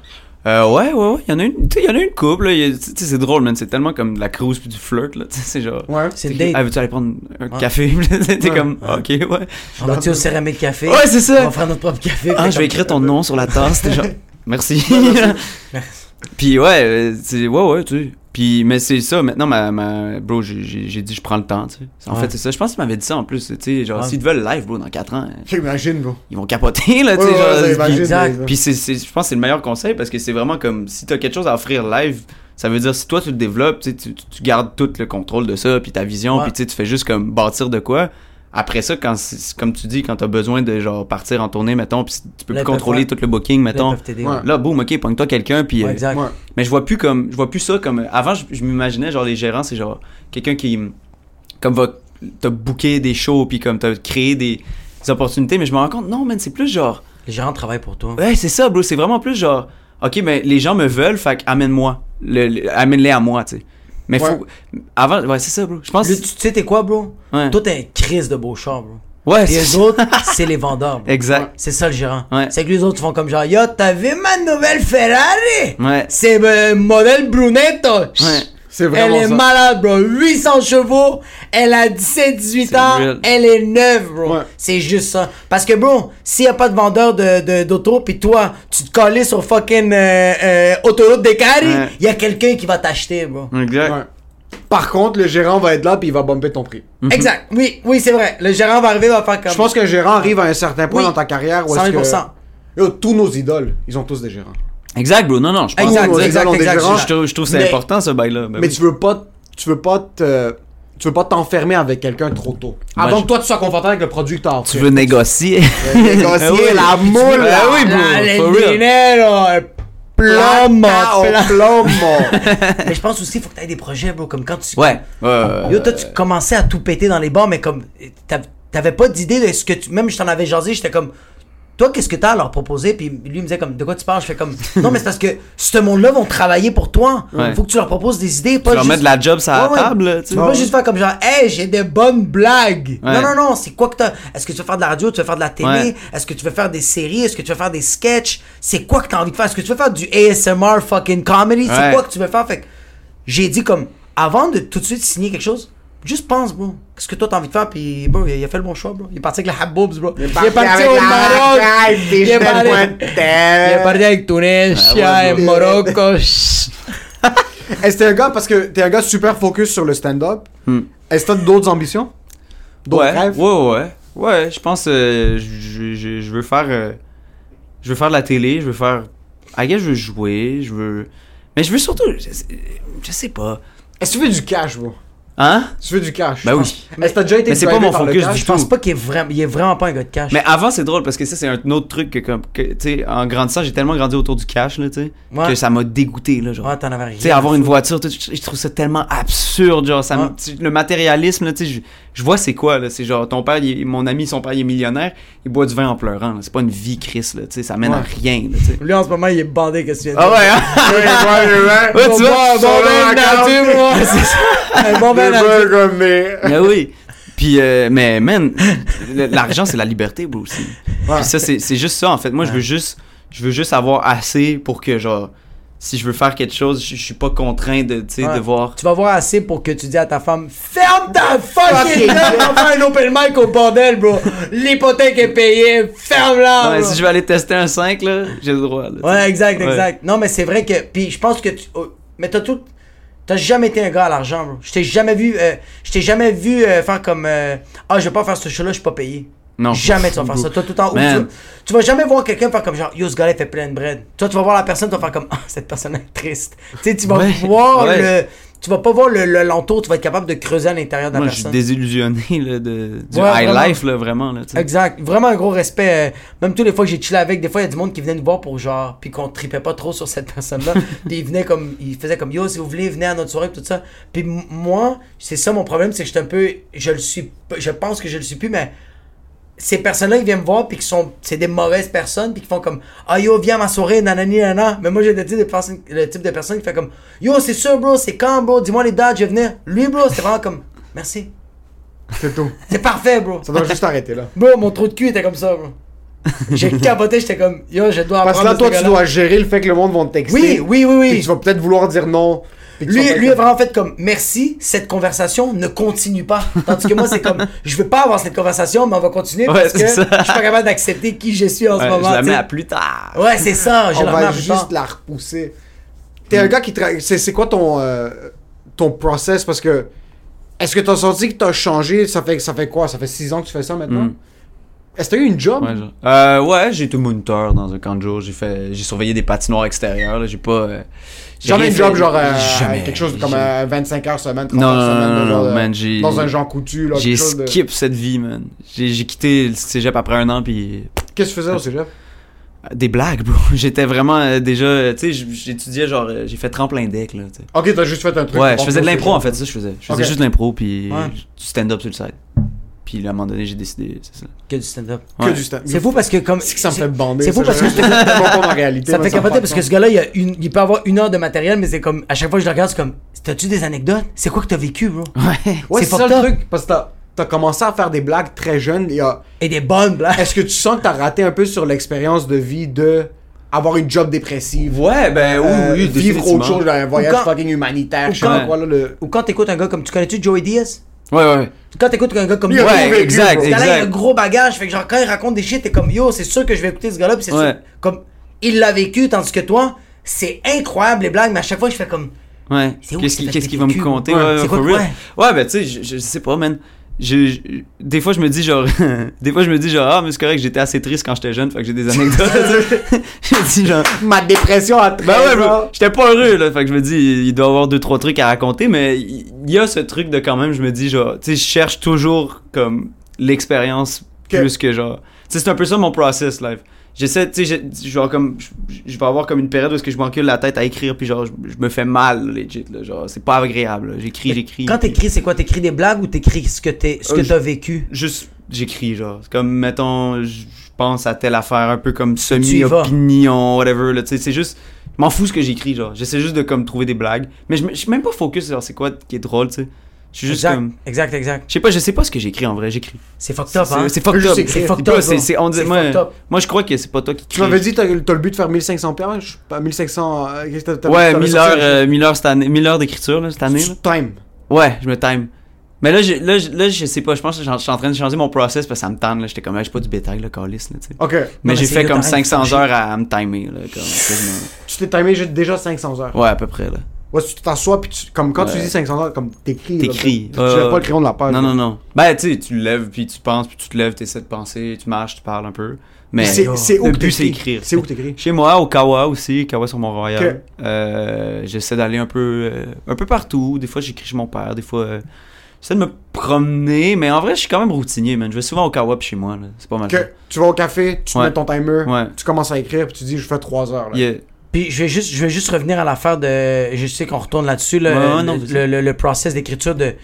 Euh, ouais, ouais, ouais. Il y en a une, tu sais, il y en a une couple, là. Tu sais, c'est drôle, man. C'est tellement comme de la cruise puis du flirt, là. Tu sais, c'est genre. Ouais. C'est date. Ah, veux-tu aller prendre un café? T'es Ouais. comme, ok, ouais. On va-tu au céramique café? Ouais, c'est On ça. va faire notre propre café. Ah, je vais écrire ton nom sur la tasse. T'es genre, merci. Puis ouais, euh, c'est ouais ouais, tu sais. Puis mais c'est ça maintenant ma, ma bro, j'ai- dit je prends le temps, tu sais. En Ouais. fait, c'est ça. Je pense qu'il m'avait dit ça en plus, tu sais, genre Ouais. s'ils te veulent live bro dans 4 ans, J'imagine, bro. ils vont capoter là, tu sais, ouais, genre, exact. ouais. Puis c'est, c'est- je pense que c'est le meilleur conseil parce que c'est vraiment comme si t'as quelque chose à offrir live, ça veut dire si toi tu le développes, tu, tu, tu gardes tout le contrôle de ça, puis ta vision, Ouais. puis tu sais, tu fais juste comme bâtir de quoi. Après ça, quand comme tu dis, quand t'as besoin de genre partir en tournée, mettons, puis tu peux Là, plus contrôler faire- tout le booking, mettons. Ouais. Là, boum, ok, pogne-toi quelqu'un, puis. Ouais, euh. Ouais. mais je vois plus comme. Je vois plus ça comme. Avant, je, je m'imaginais, genre, les gérants, c'est genre quelqu'un qui. Comme va. T'as booké des shows, puis comme t'as créé des, des opportunités, mais je me rends compte, non, man, c'est plus genre. Les gérants travaillent pour toi. Ouais, c'est ça, bro. C'est vraiment plus genre. Ok, mais les gens me veulent, fait amène-moi. Le, le- amène-les à moi, tu sais. Mais Ouais. faut. Avant, ouais, c'est ça, bro. Je pense. Lui, tu sais, t'es quoi, bro? Ouais. Toi, t'es un crise de beau char, bro. Ouais, Et c'est les autres, c'est les vendeurs, bro. Exact. C'est ça le gérant. Ouais. C'est que les autres font comme genre, yo, t'as vu ma nouvelle Ferrari? Ouais. C'est euh, modèle Brunetto. Ouais. C'est Elle est ça. malade, bro. 800 chevaux. Elle a 17-18 C'est ans. real. Elle est neuve, bro. Ouais. C'est juste ça. Parce que, bro, s'il y a pas de vendeur de, de- d'auto, pis toi, tu te colles sur fucking euh, euh, autoroute des Cari, il Ouais. y a quelqu'un qui va t'acheter, bro. Exact. Ouais. Par contre, le gérant va être là puis il va bumper ton prix. Exact. Oui, oui, c'est vrai. Le gérant va arriver, il va faire comme. Je pense qu'un gérant arrive à un certain point Oui. dans ta carrière où est-ce 100%. que... Yo, tous nos idoles, ils ont tous des gérants. Exact, bro. Non, non, je pense Exact, nos exact, exact. Je trouve, je trouve que c'est Mais- important, ce bail-là. Ben Mais oui. tu veux pas, tu veux pas te, tu veux pas t'enfermer avec quelqu'un trop tôt. Moi, Avant je- que toi tu sois confortable avec le produit que t'as Tu veux négocier. négocier Ah oui. la moule. Ah oui, bro. Ah, le for real. euh, plomo, Plata au pla- plomo. Mais je pense aussi, il faut que tu aies des projets, bro. Comme quand tu. Ouais. Ouais, Yo, toi, tu commençais à tout péter dans les bars, mais comme. t'av- T'avais pas d'idée de ce que tu. Même je t'en avais jasé, j'étais comme. Toi, qu'est-ce que t'as à leur proposer? Puis lui me disait comme, de quoi tu parles? Je fais comme, non, mais c'est parce que ce monde-là vont travailler pour toi. Ouais. Faut que tu leur proposes des idées, pas Tu leur juste... mets de la job sur la Ouais, ouais. table, là, tu peux pas juste faire comme genre, hey, j'ai des bonnes blagues. Ouais. Non, non, non, c'est quoi que t'as? Est-ce que tu veux faire de la radio? Tu veux faire de la télé? Ouais. Est-ce que tu veux faire des séries? Est-ce que tu veux faire des sketchs? C'est quoi que t'as envie de faire? Est-ce que tu veux faire du ASMR fucking comedy? C'est Ouais. quoi que tu veux faire? Fait que j'ai dit comme, avant de tout de suite signer quelque chose, juste pense, bro. Qu'est-ce que toi t'as envie de faire? Puis, bro, il a, fait le bon choix, bro. Il est parti avec la Haboubs, bro. Il est parti, avec la Maroc. Il est parti- pointés. il est parti avec Tunis, Ah. Morocco. Est-ce que t'es un gars, parce que t'es un gars super focus sur le stand-up, Hmm. est-ce que t'as d'autres ambitions? D'autres Ouais, rêves? ouais, ouais. Ouais, je pense euh, je, je, je veux faire euh, je veux faire de la télé, je veux faire I guess je veux jouer, je veux mais je veux surtout je, je sais pas. Est-ce que tu veux du cash, bro? Hein? Tu veux du cash? Ben je oui. t'as déjà été Mais c'est pas mon focus du Je pense pas qu'il est vraiment, il est vraiment pas un gars de cash. Mais avant c'est drôle parce que ça c'est un autre truc que comme que, tu sais en grandissant, j'ai tellement grandi autour du cash là, tu sais, Ouais. que ça m'a dégoûté là genre. Ouais, t'en avais rien. Tu sais, avoir une voiture, tout, je je trouve ça tellement absurde, genre, ça Ouais. le matérialisme, là, tu sais, je, vois c'est quoi, là, c'est genre, ton père, il mon ami, son père, il est millionnaire, il boit du vin en pleurant, là. c'est pas une vie, Chris, là, tu sais, ça mène à Ouais. rien, là, tu sais. Lui, en ce moment, il est bandé, qu'est-ce que tu viens de Ah ouais, hein? Ouais, Ouais, tu vois, Mais... Oui. Puis, euh, mais, man, l'argent, c'est la liberté, bro, aussi. Puis ça, c'est c'est juste ça, en fait. Moi, je veux juste, je veux juste avoir assez pour que, genre, si je veux faire quelque chose, je je suis pas contraint de, tu sais, Ouais. de voir. Tu vas voir assez pour que tu dis à ta femme Ferme ta fucking gueule, on va faire un open mic au bordel, bro. L'hypothèque est payée, ferme-la. Ouais, si je vais aller tester un 5, là, j'ai le droit, là. Ouais, exact, Ouais. exact. Non, mais c'est vrai que. Puis je pense que tu. oh, mais t'as tout. T'as jamais été un gars à l'argent, bro. Je t'ai jamais vu. euh, je t'ai jamais vu euh, faire comme. euh, ah, je vais pas faire ce show-là, je suis pas payé. Non. Jamais tu vas faire ça. Toi, tout le temps. tu, vas- tu vas jamais voir quelqu'un faire comme genre, yo, ce gars-là, fait plein de bread. Toi, tu vas voir la personne, tu vas faire comme, ah, cette personne est triste. Tu sais, tu vas Ouais. voir Ouais. Tu vas pas voir le, le l'entour, tu vas être capable de creuser à l'intérieur de la Moi, je suis désillusionné là, de, du Ouais, high vraiment. life, là, vraiment. Là. Exact. Vraiment un gros respect. euh, Même tous les fois que j'ai chillé avec, des fois, il y a du monde qui venait nous voir pour genre, puis qu'on tripait pas trop sur cette personne-là. puis il venait comme, il faisait comme, yo, si vous voulez, venez à notre soirée, tout ça. Puis moi, c'est ça mon problème, c'est que j'étais un peu, je le suis, je pense que je le suis plus, mais ces personnes-là, ils viennent me voir, puis qui sont, c'est des mauvaises personnes, puis qui font comme, ah yo, viens à ma soirée, nanani, nanana. Mais moi, j'ai le type de personne, le type de personne qui fait comme, yo, c'est sûr, bro, c'est quand, bro, dis-moi les dates, je vais venir. Lui, bro, c'est vraiment comme, merci. C'est tout. C'est parfait, bro. Ça doit juste arrêter là. Bro, mon trou de cul était comme ça, bro. J'ai capoté, j'étais comme, yo, je dois Parce apprendre que là, toi, tu dois gérer le fait que le monde va te texter. Oui, oui, oui, Puis oui. tu vas peut-être vouloir dire non. Lui, lui est vraiment fait comme, merci, cette conversation ne continue pas. Tandis que moi, c'est comme, je veux pas avoir cette conversation, mais on va continuer Ouais, parce que je suis pas capable d'accepter qui je suis en ce moment. je la mets à plus tard. Ouais, c'est ça, je on va juste la repousser. T'es un gars qui tra- c'est quoi ton euh, ton process? Parce que est-ce que t'as senti que t'as changé? Ça fait ça fait quoi? Ça fait 6 ans que tu fais ça maintenant? Mm. Est-ce que t'as eu une job? Ouais, genre. Euh, ouais, j'ai été moniteur dans un camp de jour. J'ai fait, j'ai surveillé des patinoires extérieures. J'ai pas. euh, j'ai Jamais une job genre euh, Jamais. quelque chose comme J'ai- euh, 25 heures semaine 30 Non, heures semaine non, non, genre, non, euh, man, dans un Jean Coutu là J'ai de- skip cette vie, man. J'ai, quitté le cégep après un an, puis Qu'est-ce que tu faisais au cégep? Des blagues, bro. J'étais vraiment déjà, tu sais, j'étudiais genre, j'ai fait tremplin deck, là. OK, t'as juste fait un truc Ouais, je faisais de l'impro en fait, ça je faisais. Je faisais juste de l'impro, puis Ouais. du stand-up sur le site. Puis à un moment donné, j'ai décidé, c'est ça. Que du stand-up. que du stand. C'est fou parce que comme. C'est que ça me fait bander. C'est fou parce que je- tellement pas ma réalité. Ça me fait capoter parce que ce gars-là, il, a une- il peut avoir une heure de matériel, mais c'est comme, à chaque fois que je le regarde, c'est comme, t'as-tu des anecdotes? C'est quoi que t'as vécu, bro? Ouais. Ouais, c'est ça le truc parce que t'as t'as commencé à faire des blagues très jeune il y a Et des bonnes blagues. Est-ce que tu sens que t'as raté un peu sur l'expérience de vie de avoir une job dépressive? Ouais, ben oui, euh, oui, vivre autre chose, un voyage quand- fucking humanitaire, ou je sais pas quand- quoi là, le... Ou quand t'écoutes un gars comme, tu connais-tu Joey Diaz? Ouais, ouais. Quand t'écoutes un gars comme Lui, il a Joey tout Ouais, vécu, exact, bro. Ce gars-là, il a un gros bagage. Fait que genre, quand il raconte des shit, t'es comme, yo, c'est sûr que je vais écouter ce gars-là. Puis c'est Ouais. sûr, comme, il l'a vécu, tandis que toi, c'est incroyable les blagues, mais à chaque fois, je fais comme, Ouais. Qu'est-ce que qu'il va me conter? ouais. Ouais, C'est ouais, quoi ben tu sais, je, je sais pas, man. Je, je- des fois, je me dis genre, des fois, je me dis genre, ah, mais c'est correct, j'étais assez triste quand j'étais jeune, fait que j'ai des anecdotes. je me dis genre, Ma dépression à 13 ben ouais, j'étais pas heureux, là. Fait que je me dis, il doit y avoir deux, trois trucs à raconter, mais il y a ce truc de quand même, je me dis genre, tu sais, je cherche toujours comme l'expérience plus que genre. Tu sais, c'est un peu ça mon process, live. J'essaie, tu sais, je- vais comme, je, vais avoir comme une période où est-ce que je m'encule la tête à écrire, puis genre, je, me fais mal, legit, là. Genre, c'est pas agréable. J'écris, j'écris. quand t'écris, c'est quoi? T'écris des blagues ou t'écris ce que t'es, ce que Euh, t'as vécu? juste j'écris genre c'est comme mettons je pense à telle affaire un peu comme semi opinion whatever là tu sais c'est juste je m'en fous ce que j'écris genre j'essaie juste de comme trouver des blagues mais je suis même pas focus sur c'est quoi qui est drôle tu sais je suis juste exact, comme exact, exact. je sais pas je sais pas ce que j'écris en vrai j'écris C'est fucked up, c'est hein? c'est fucked up. C'est fucked Pas, up, c'est fucked up. moi je crois que c'est pas toi qui Tu m'avais dit t'as t'as le but de faire 1500 pages, je- pas 1500... euh, qu'est-ce que t'as- ouais t'avais 1000 sorti heures un- euh, 1000 heures cette année 1000 heures d'écriture cette année Tu time. Ouais, je me time. Mais là, j'ai- là, je- là, je sais pas, je pense que je suis en train de changer mon process parce que ça me tente, là. J'étais comme, là, j'ai pas du bétail, là, calice, là, tu sais. OK. Mais mais j'ai fait le comme temps, 500 faut heures à, me timer, là, comme, quasiment. Tu t'es timé déjà 500 heures. Ouais, à peu près, là. Ouais, tu t'assois, puis tu- comme quand tu dis 500 heures, comme t'écris. T'écris. Tu lèves pas le crayon de la page. Non, là. non, non. Ben, tu sais, tu lèves, puis tu penses, puis tu te lèves, t'essaies de penser, tu marches, tu parles un peu. Mais C'est le but, c'est t'écris? écrire. C'est où t'écris? Chez moi, au Kawa aussi, Kawa sur Mont-Royal. Euh, j'essaie d'aller un peu, euh, un peu partout. Des fois, j'écris chez mon père, des fois, euh, j'essaie de me promener. Mais en vrai, je suis quand même routinier, man. Je vais souvent au Kawa puis chez moi, là. C'est pas mal. Que tu vas au café, tu Ouais. mets ton timer, Ouais. tu commences à écrire, puis tu dis je fais 3 heures. Là. Yeah. Puis je vais juste, je vais juste revenir à l'affaire de. Je sais qu'on retourne là-dessus, le, Ouais, ouais, non, le, process d'écriture de.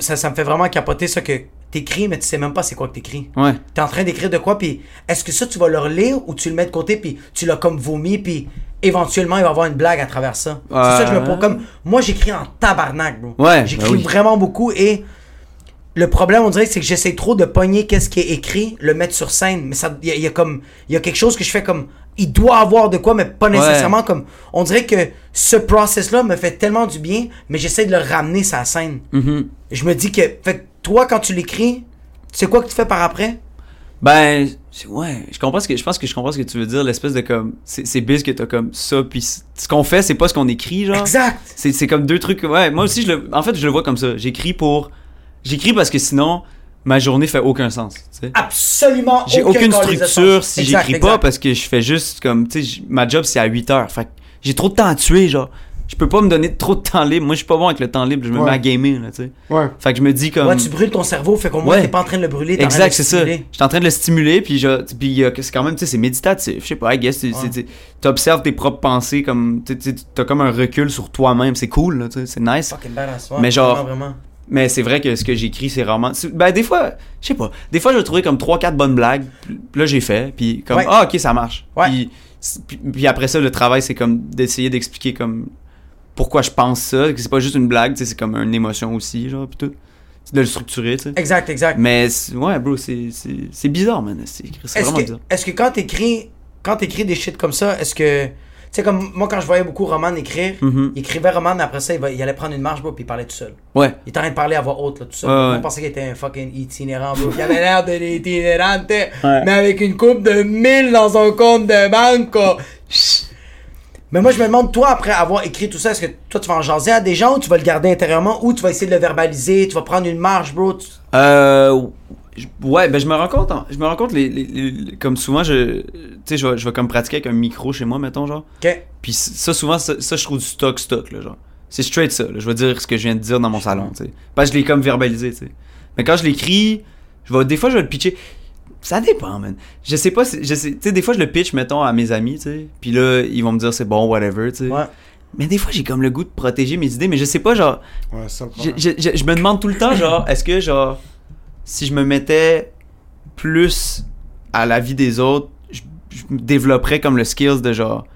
Ça, ça me fait vraiment capoter ça que t'écris, mais tu sais même pas c'est quoi que t'écris. Ouais. T'es en train d'écrire de quoi, puis est-ce que ça tu vas le relire ou tu le mets de côté, puis tu l'as comme vomi, puis éventuellement il va y avoir une blague à travers ça? C'est ça que je me pose comme. Moi j'écris en tabarnak, bro. Ouais, J'écris ben oui. vraiment beaucoup et. Le problème, on dirait, c'est que j'essaie trop de pogner qu'est-ce qui est écrit, le mettre sur scène. Mais ça, il y, y a comme, il y a quelque chose que je fais comme, il doit avoir de quoi, mais pas nécessairement comme. On dirait que ce process-là me fait tellement du bien, mais j'essaie de le ramener la scène. Mhm. Je me dis que, fait que toi, quand tu l'écris, sais quoi que tu fais par après? Ben, c'est- ouais, je comprends ce que, je pense que je comprends ce que tu veux dire, l'espèce de comme, c'est c'est biz que t'as comme ça, puis ce qu'on fait, c'est pas ce qu'on écrit, genre. Exact! C'est c'est comme deux trucs, ouais, moi aussi, je le, en fait, je le vois comme ça. J'écris pour, j'écris parce que sinon, ma journée fait aucun sens. Absolument J'ai aucun aucune structure si j'écris pas parce que je fais juste comme, tu sais, ma job c'est à 8 heures. Fait que j'ai trop de temps à tuer, genre. je peux pas me donner trop de temps libre. Moi, je suis pas bon avec le temps libre. Je me Ouais. mets à gamer, là, tu sais. Ouais. Fait que je me dis comme. Ouais, tu brûles ton cerveau, fait qu'au moins Ouais. t'es pas en train de le brûler. Exact, c'est ça. stimuler. J'étais en train de le stimuler, puis, je, puis euh, c'est quand même, tu sais, c'est méditatif. Je sais pas, I guess, t'observes tes propres pensées, comme, t'as comme un recul sur toi-même. C'est cool, là, tu sais, c'est nice. Fucking badass. ouais, Mais genre- Vraiment, vraiment. Mais c'est vrai que ce que j'écris, c'est rarement. Ben, des fois, je sais pas. Des fois, je vais trouver comme 3-4 bonnes blagues. Puis là, j'ai fait. Puis comme, Ouais. ah, ok, ça marche. Ouais. Puis, puis, puis après ça, le travail, c'est comme d'essayer d'expliquer comme pourquoi je pense ça. Que c'est pas juste une blague, c'est comme une émotion aussi, genre, puis tout. C'est de le structurer, tu sais. Exact, exact. Mais ouais, bro, c'est c'est- c'est bizarre, man. C'est vraiment que, bizarre. est-ce que quand t'écris, quand t'écris des shit comme ça, est-ce que, sais, comme moi quand je voyais beaucoup Roman écrire, Mhm. il écrivait Roman, mais après ça, il, va- il allait prendre une marche, bro, puis il parlait tout seul. Ouais. Il était en train de parler à voix haute, là, tout seul. Ouais, On pensait qu'il était un fucking itinérant, bro. Il avait l'air de l'itinérante, mais avec une coupe de 1000 dans son compte de banque, quoi. Mais moi, je me demande, toi, après avoir écrit tout ça, est-ce que toi, tu vas en jaser à des gens ou tu vas le garder intérieurement ou tu vas essayer de le verbaliser, tu vas prendre une marche, bro? tu- Euh, je- ouais, ben je me rends compte, hein, je me rends compte, les, les- les- comme souvent, je, tu sais, je vais, je vais comme pratiquer avec un micro chez moi, mettons, genre. Ok. Puis ça, souvent, ça, ça, je trouve du stock, stock, là, genre. C'est straight ça, là. Je vais dire ce que je viens de dire dans mon salon, tu sais. Parce que je l'ai comme verbalisé, tu sais. Mais quand je l'écris, je vais, des fois, je vais le pitcher. Ça dépend, man. Je sais pas, si- je sais, tu sais, des fois, je le pitch, mettons, à mes amis, tu sais. Puis là, ils vont me dire c'est bon, whatever, tu sais. Ouais. Mais des fois, j'ai comme le goût de protéger mes idées, mais je sais pas, genre, Ouais, c'est ça le je, problème. je- je- je me demande tout le temps, genre, est-ce que, genre, si je me mettais plus à la vie des autres, je, développerais comme le skills de, genre,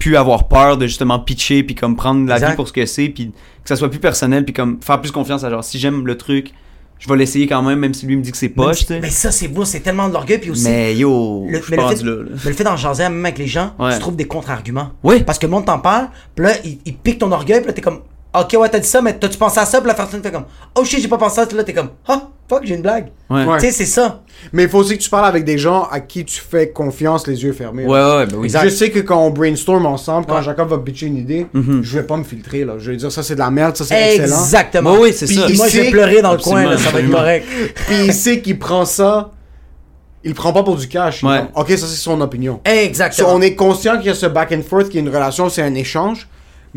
plus avoir peur de justement pitcher, puis comme prendre la Exact. vie pour ce que c'est, puis que ça soit plus personnel, puis comme faire plus confiance à, genre, si j'aime le truc, je vais l'essayer quand même, même si lui me dit que c'est poche. Mais ça, c'est beau, c'est tellement de l'orgueil. Puis aussi, Mais yo, le, je mais le fait, là, là. mais le fait d'en jaser même avec les gens, Ouais. tu trouves des contre-arguments. Oui. Parce que le monde t'en parle, puis là, il, il pique ton orgueil, puis là, t'es comme, ok, ouais, t'as dit ça, mais t'as-tu pensé à ça, puis la personne fait comme, oh shit, j'ai pas pensé à ça, puis là, t'es comme, ah, fuck, j'ai une blague. Ouais. Ouais. Tu sais, c'est ça. Mais il faut aussi que tu parles avec des gens à qui tu fais confiance les yeux fermés. Ouais, là. ouais, ben oui. Je sais que quand on brainstorm ensemble, quand Ouais. Jacob va pitcher une idée, Mhm. je vais pas me filtrer là. Je vais dire ça c'est de la merde, ça c'est excellent. Exactement. Oui, c'est Puis ça. Moi, je vais pleurer dans le coin, là, ça va être correct. Puis il sait qu'il prend ça, il prend pas pour du cash. Ouais. ok, ça c'est son opinion. So, Exactement. on est conscient qu'il y a ce back and forth, qu'il y a une relation, c'est un échange.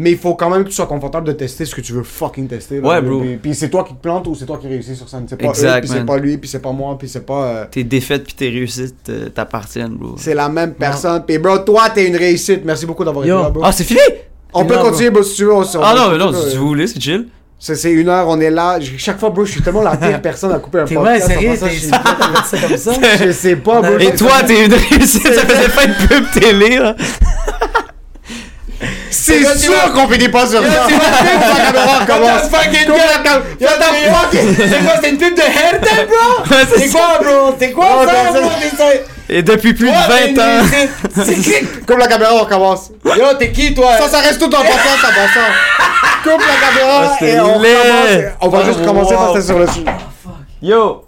Mais il faut quand même que tu sois confortable de tester ce que tu veux fucking tester. là. Ouais, bro. Puis, puis c'est toi qui te plantes ou c'est toi qui réussis sur scène. C'est pas Exact, eux, puis c'est pas lui, puis c'est pas moi, puis c'est pas. euh, Tes défaites puis tes réussites euh, t'appartiennent, bro. C'est la même personne. Puis bro, toi t'es une réussite. Merci beaucoup d'avoir été là, bro. Ah, c'est fini? on peut continuer, bro, si tu veux. on- Ah non, mais non, si euh, vous voulez, c'est chill. C'est c'est une heure, on est là. Chaque fois, bro, je suis tellement la pire personne à couper un T'es podcast. vrai, sérieux, t'es je suis- t'as fait ça comme ça? Je sais pas, bro. Et Et toi, t'es une réussite, ça faisait pas une pub télé, là. C'est sûr qu'on finit pas sur ça. C'est quoi, c'est une pub de Hertel, bro? C'est quoi, bro? C'est quoi ça. Et depuis plus de 20 ans. C'est qui? Coupe la caméra, on recommence. Yo, t'es qui, toi? Ça, ça reste tout en podcast, ça ça. Coupe la caméra Ah, et on recommence. On va Ah, juste commencer parce que c'est sur le sujet. Yo!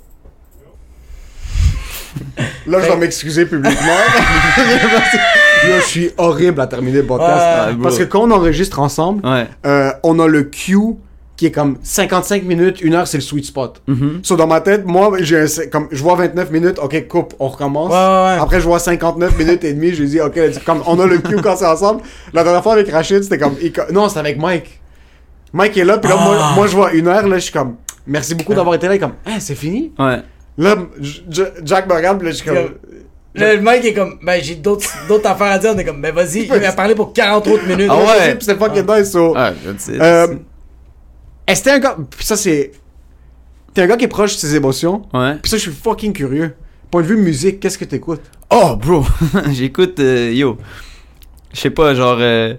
Là, je dois m'excuser publiquement. Yo, je suis horrible à terminer le podcast. Ouais, bro. parce que quand on enregistre ensemble, Ouais. euh, on a le cue qui est comme 55 minutes, une heure, c'est le sweet spot. So, dans ma tête, moi, j'ai un- comme, je vois 29 minutes, ok, coupe, on recommence. Ouais, ouais, ouais. Après, je vois 59 minutes et demie, je lui dis, ok, comme on a le cue quand c'est ensemble. La dernière fois avec Rachid, c'était comme, il non, c'est avec Mike. Mike est là, puis là, moi, Ah. moi, je vois une heure, là, je suis comme, merci beaucoup d'avoir été là, comme, hein, c'est fini? Ouais. Là, Jack me regarde, puis là, je suis comme, Le mec est comme, ben j'ai d'autres d'autres affaires à dire. On est comme, ben vas-y, il va parler pour 40 autres minutes. Ah ouais. Puis c'est fucking nice, so. Ouais, je le sais. Euh, Est-ce que t'es un gars. Puis ça, c'est. T'es un gars qui est proche de ses émotions. Ouais. Puis ça, je suis fucking curieux. Point de vue musique, qu'est-ce que t'écoutes? Oh, bro! J'écoute, euh, yo. Je sais pas, genre. euh,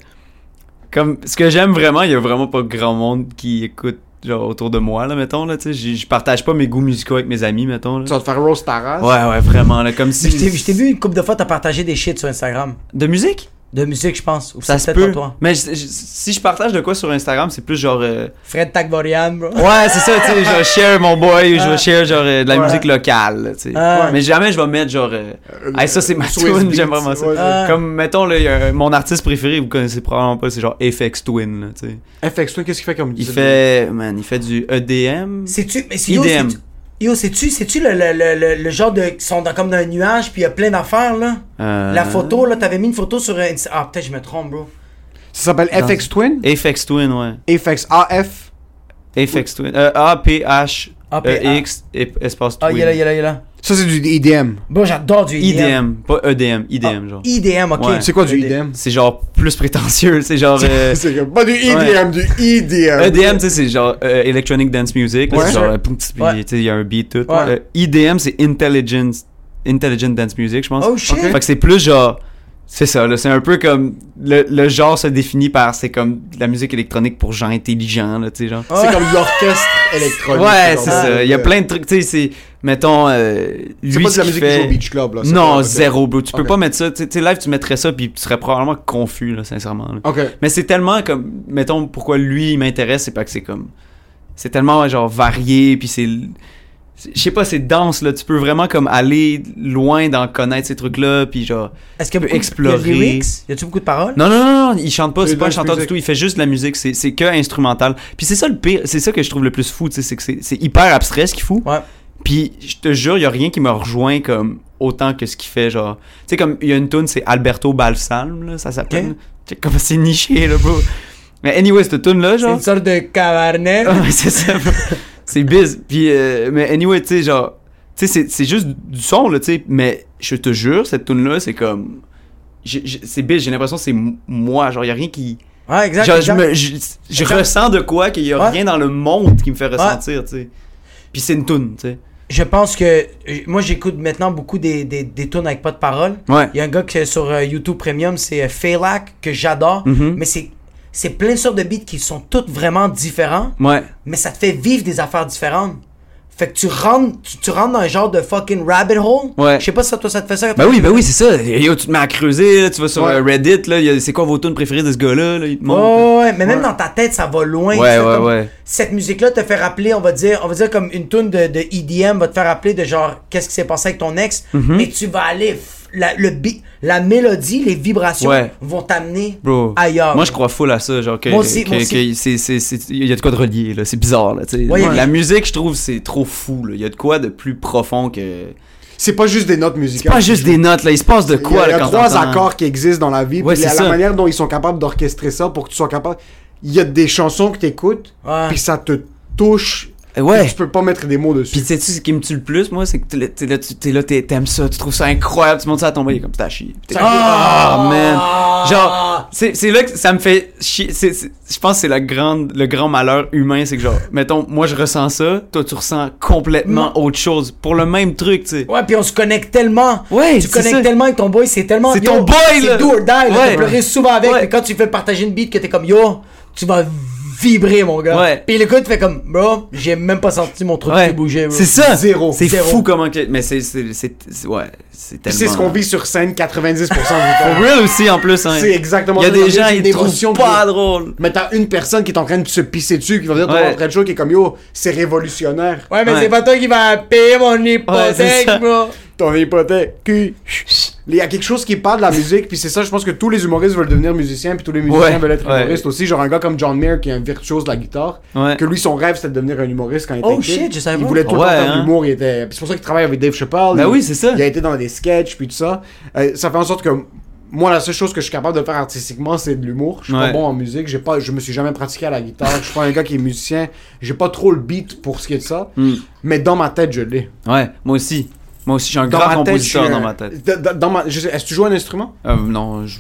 comme. Ce que j'aime vraiment, il y a vraiment pas grand monde qui écoute, genre, autour de moi, là, mettons, là, tu sais. Je je partage pas mes goûts musicaux avec mes amis, mettons, là. Tu vas te faire roast ta race Ouais, ouais, vraiment, là. Comme si. Je t'ai- je t'ai vu une couple de fois, t'as partagé des shit sur Instagram. De musique? De musique, je pense. Ou Ça se peut. toi. Mais je- je- si je partage de quoi sur Instagram, c'est plus genre. euh, Fred Tagvorian, bro. Ouais, c'est ça, tu sais, je vais share mon boy, je vais share genre euh, de la Ouais. musique locale, tu sais. Ah. Mais jamais je vais mettre genre euh, hey, ça c'est ma Swiss tune, j'aime vraiment ça. ouais. Ah. Comme mettons là, il y a mon artiste préféré, vous connaissez probablement pas, c'est genre FX Twin, là, tu sais. FX, toi, qu'est-ce qu'il fait comme Il fait man, il fait du E EDM. C'est-tu. Mais c'est yo, IDM. C'est-tu- Yo, c'est-tu, c'est-tu le, le, le, le, le genre de. qui sont dans, comme dans un nuage, puis il y a plein d'affaires, là? Euh, La photo, là, t'avais mis une photo sur. Insta- Ah, peut-être je me trompe, bro. Ça s'appelle Dans- FX Twin? Aphex Twin, ouais. FX AF. Aphex Twin. Euh, A-P-H. A-P-A. X et- espace Ah, Twin. il est là, il est là, il est là. Ça, c'est du EDM. Bon, j'adore du EDM. IDM, pas EDM, IDM, Ah, genre. IDM, ok. Ouais. C'est quoi du EDM? EDM? C'est genre plus prétentieux, c'est genre. euh, C'est pas du EDM, Ouais. du EDM. EDM, tu sais, c'est genre euh, Electronic Dance Music. là, Ouais. c'est genre, euh, tu sais, il y a un beat tout. Ouais. Euh, IDM, c'est Intelligence, Intelligent Dance Music, je pense. Oh shit. Fait que c'est plus genre. C'est ça, là. C'est un peu comme. Le, le genre se définit par. C'est comme de la musique électronique pour gens intelligents, là, tu sais, genre. C'est comme l'orchestre électronique. Ouais, c'est ça. Il y a plein de trucs, tu sais, c'est. Mettons. Euh, lui, C'est pas de la musique qui fait- joue au Beach Club, là. Non, zéro, bro. Tu peux Ok. pas mettre ça. Tu sais, live, tu mettrais ça, puis tu serais probablement confus, là, sincèrement. là. Ok. Mais c'est tellement comme. Mettons, pourquoi lui, il m'intéresse, c'est pas que c'est comme. C'est tellement, genre, varié, puis c'est. Je sais pas, c'est dense, là. Tu peux vraiment, comme, aller loin dans connaître ces trucs-là, puis genre. Est-ce qu'il y a peut beaucoup explorer. de lyrics? Y a-tu beaucoup de paroles? Non, non, non, non, il chante pas, C'est pas un chanteur music. du tout, il fait juste de la musique, c'est c'est que instrumental. Puis c'est ça le pire, c'est ça que je trouve le plus fou, tu sais, c'est que c'est- c'est hyper abstrait ce qu'il fout. Ouais. Puis je te jure, il y a rien qui me rejoint comme autant que ce qu'il fait, genre. Tu sais, comme il y a une tune, c'est Alberto Balsam, là, ça s'appelle. Ok. Tu sais, comme c'est niché, là, bro. Mais anyway, cette tune là C'est genre. une sorte de. Ouais, c'est ça, bro. c'est biz. Puis, euh, mais anyway, tu sais, genre. Tu sais, c'est- c'est juste du son, là, tu sais. Mais je te jure, cette tune là c'est comme. C'est biz, j'ai l'impression que c'est moi, genre, il y a rien qui. Ouais, exact. Genre, je, exact. me, je, je Exact. ressens de quoi qu'il y a Ouais. rien dans le monde qui me fait ressentir, tu sais. Puis c'est une tune, tu sais. Je pense que. euh, Moi, j'écoute maintenant beaucoup des, des, des tunes avec pas de paroles. Ouais. Il y a un gars qui est sur euh, YouTube Premium, c'est euh, que j'adore. Mhm. Mais c'est. C'est plein de sortes de beats qui sont toutes vraiment différents, Ouais. mais ça te fait vivre des affaires différentes. Fait que tu rentres, tu, tu rentres dans un genre de fucking rabbit hole. Ouais. Je sais pas si toi ça te fait ça. Ben oui, ben oui, c'est ça. Yo, tu te mets à creuser, là, tu vas sur Ouais. euh, Reddit, là, c'est quoi vos tunes préférées de ce gars-là, là, il te Ouais, montre. ouais, ouais, mais même dans ta tête, ça va loin. Ouais, tu fais ouais, comme- ouais. Cette musique-là te fait rappeler, on va dire, on va dire comme une tune de, de EDM va te faire rappeler de genre qu'est-ce qui s'est passé avec ton ex, Mhm. mais tu vas aller la, le beat, la mélodie, les vibrations Ouais. vont t'amener ailleurs. moi je crois full à ça, genre que, Moi aussi, c'est, c'est, c'est- il y a de quoi de relié, là, c'est bizarre, là. Ouais, La musique, je trouve, c'est trop fou, là. Il y a de quoi de plus profond que. C'est pas juste des notes C'est musicales. pas juste des notes, là, il se passe de Il y a, quoi, il y là, a quand trois accords qui existent dans la vie. Ouais, puis la, c'est la ça. manière dont ils sont capables d'orchestrer ça pour que tu sois capable. Il y a des chansons que t'écoutes, Ouais. puis ça te touche. Ouais. puis Tu peux pas mettre des mots dessus. Puis sais-tu ce qui me tue le plus, moi, c'est que t'es là, t'es là, t'aimes ça, tu trouves ça incroyable, tu montes ça à ton bain, il est comme t'as chier. Ah, man. Genre, c'est c'est là que ça me fait chier. Je pense que c'est la grande, le grand malheur humain, c'est que genre, mettons, moi je ressens ça, toi tu ressens complètement autre chose pour le même truc, tu sais. Ouais, puis on se connecte tellement. Ouais, tu connectes ça. tellement avec ton boy, c'est tellement. C'est ton boy, là. C'est do or die, là. Ouais. Souvent avec, Ouais. mais quand tu fais partager une beat que t'es comme yo, tu vas vibrer, mon gars. Ouais. Puis le gars, tu fais comme, bro, j'ai même pas senti mon truc Ouais. qui bougeait, bro. C'est ça. Zéro. C'est fou comment que. Mais c'est. c'est- c'est- c'est- Ouais, c'est tellement. c'est ce qu'on vit sur scène 90% du For temps. real aussi en plus, hein. C'est exactement Il y a des gens, ils trouvent pas drôle. Mais t'as une personne qui est en train de se pisser dessus, qui va dire ton Ouais. entrée de show, qui est comme yo, c'est révolutionnaire. Ouais, mais Ouais. c'est pas toi qui vas payer mon hypothèque, bro. Ton hypothèque. Il y a quelque chose qui parle de la musique, puis c'est ça, je pense que tous les humoristes veulent devenir musiciens, puis tous les musiciens Ouais, veulent être ouais. humoristes aussi. Genre un gars comme John Mayer, qui est un virtuose de la guitare, Ouais. que lui, son rêve, c'était de devenir un humoriste quand il était Oh kid. shit, je savais Il pas. voulait tout le temps faire de hein. l'humour, il était... c'est pour ça qu'il travaille avec Dave Chappelle. Ben il- oui, c'est ça. Il a été dans des sketchs, puis tout ça. Euh, ça fait en sorte que moi, la seule chose que je suis capable de faire artistiquement, c'est de l'humour. Je suis pas Ouais. bon en musique. J'ai pas, je me suis jamais pratiqué à la guitare. Je suis pas un gars qui est musicien. J'ai pas trop le beat pour ce qui est de ça. Hmm. Mais dans ma tête, je l'ai. Ouais, moi aussi. Moi aussi, j'ai un Dans grand tête, compositeur dans ma tête. Dans ma... Est-ce que tu joues un instrument? Euh, non, je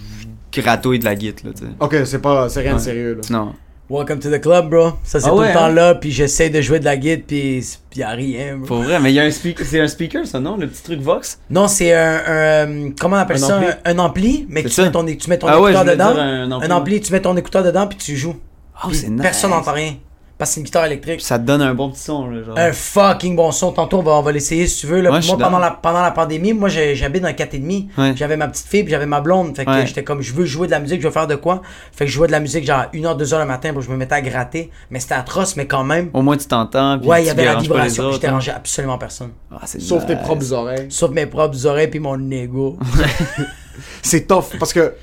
gratouille de la guitare, là, tu sais. Ok, c'est pas, c'est rien de sérieux là. Non. Welcome to the club, bro. Ça, c'est Ah tout le temps hein? là, puis j'essaie de jouer de la guitare, puis pis y a rien, bro. Pour vrai, mais il y a un speaker, c'est un speaker ça, non? Le petit truc Vox? Non, c'est un, un, euh, Comment on appelle Un ça? ampli? un, un ampli, mais que tu mets, ton, tu mets ton Ah ouais, écouteur dedans. un ampli. un ampli, tu mets ton écouteur dedans, puis tu joues. Oh, c'est nice. Personne n'entend rien. Parce que c'est une guitare électrique. Ça te donne un bon petit son, là, genre. Un fucking bon son. Tantôt, on va, on va l'essayer si tu veux. Là. Ouais, moi, pendant la, pendant la pandémie, moi, j'habite dans un 4,5. Ouais. J'avais ma petite fille, puis j'avais ma blonde. Fait que Ouais. j'étais comme, je veux jouer de la musique, je veux faire de quoi? Fait que je jouais de la musique genre 1h, 2h le matin, puis je me mettais à gratter. Mais c'était atroce, mais quand même. Au moins tu t'entends. Ouais, il y avait la vibration. Je autres, dérangeais absolument personne. hein. Ah, Sauf tes propres oreilles. Sauf mes propres oreilles, puis mon ego. C'est tough parce que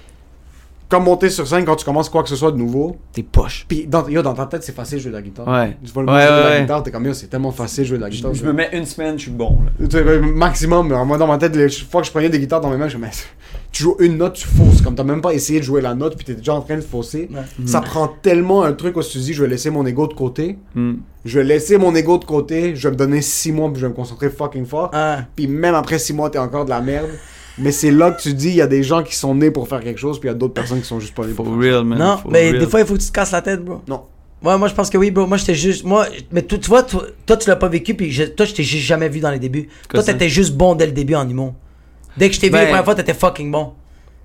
comme monter sur scène quand tu commences quoi que ce soit de nouveau, Tes poches. puis dans, yo, dans ta tête c'est facile de jouer de la guitare. Ouais. Tu vois le Ouais, jouer de ouais, la ouais. guitare, t'es comme yo, c'est tellement facile de jouer de la guitare. Je me mets une semaine, je suis bon, là. Maximum, mais moi dans ma tête, les fois que je prenais des guitares dans mes mains, je me disais, tu joues une note, tu fausses. Comme t'as même pas essayé de jouer la note, puis t'es déjà en train de fausser. Ça prend tellement un truc où tu te dis, je vais laisser mon ego de côté. Hmm. Je vais laisser mon ego de côté, je vais me donner 6 mois, puis je vais me concentrer fucking fort. Ah. Puis même après 6 mois, t'es encore de la merde. Mais c'est là que tu dis, il y a des gens qui sont nés pour faire quelque chose, puis il y a d'autres personnes qui sont juste pas nés pour For real, man. Non, for mais real. des fois, il faut que tu te casses la tête, bro. Non. Ouais, moi, je pense que oui, bro. Moi, j'étais juste. Moi, mais tu, tu vois, toi, toi, tu l'as pas vécu, puis je- toi, je t'ai juste jamais vu dans les débuts. toi, t'étais juste bon dès le début en humour. Dès que je t'ai vu Ben- la première fois, t'étais fucking bon.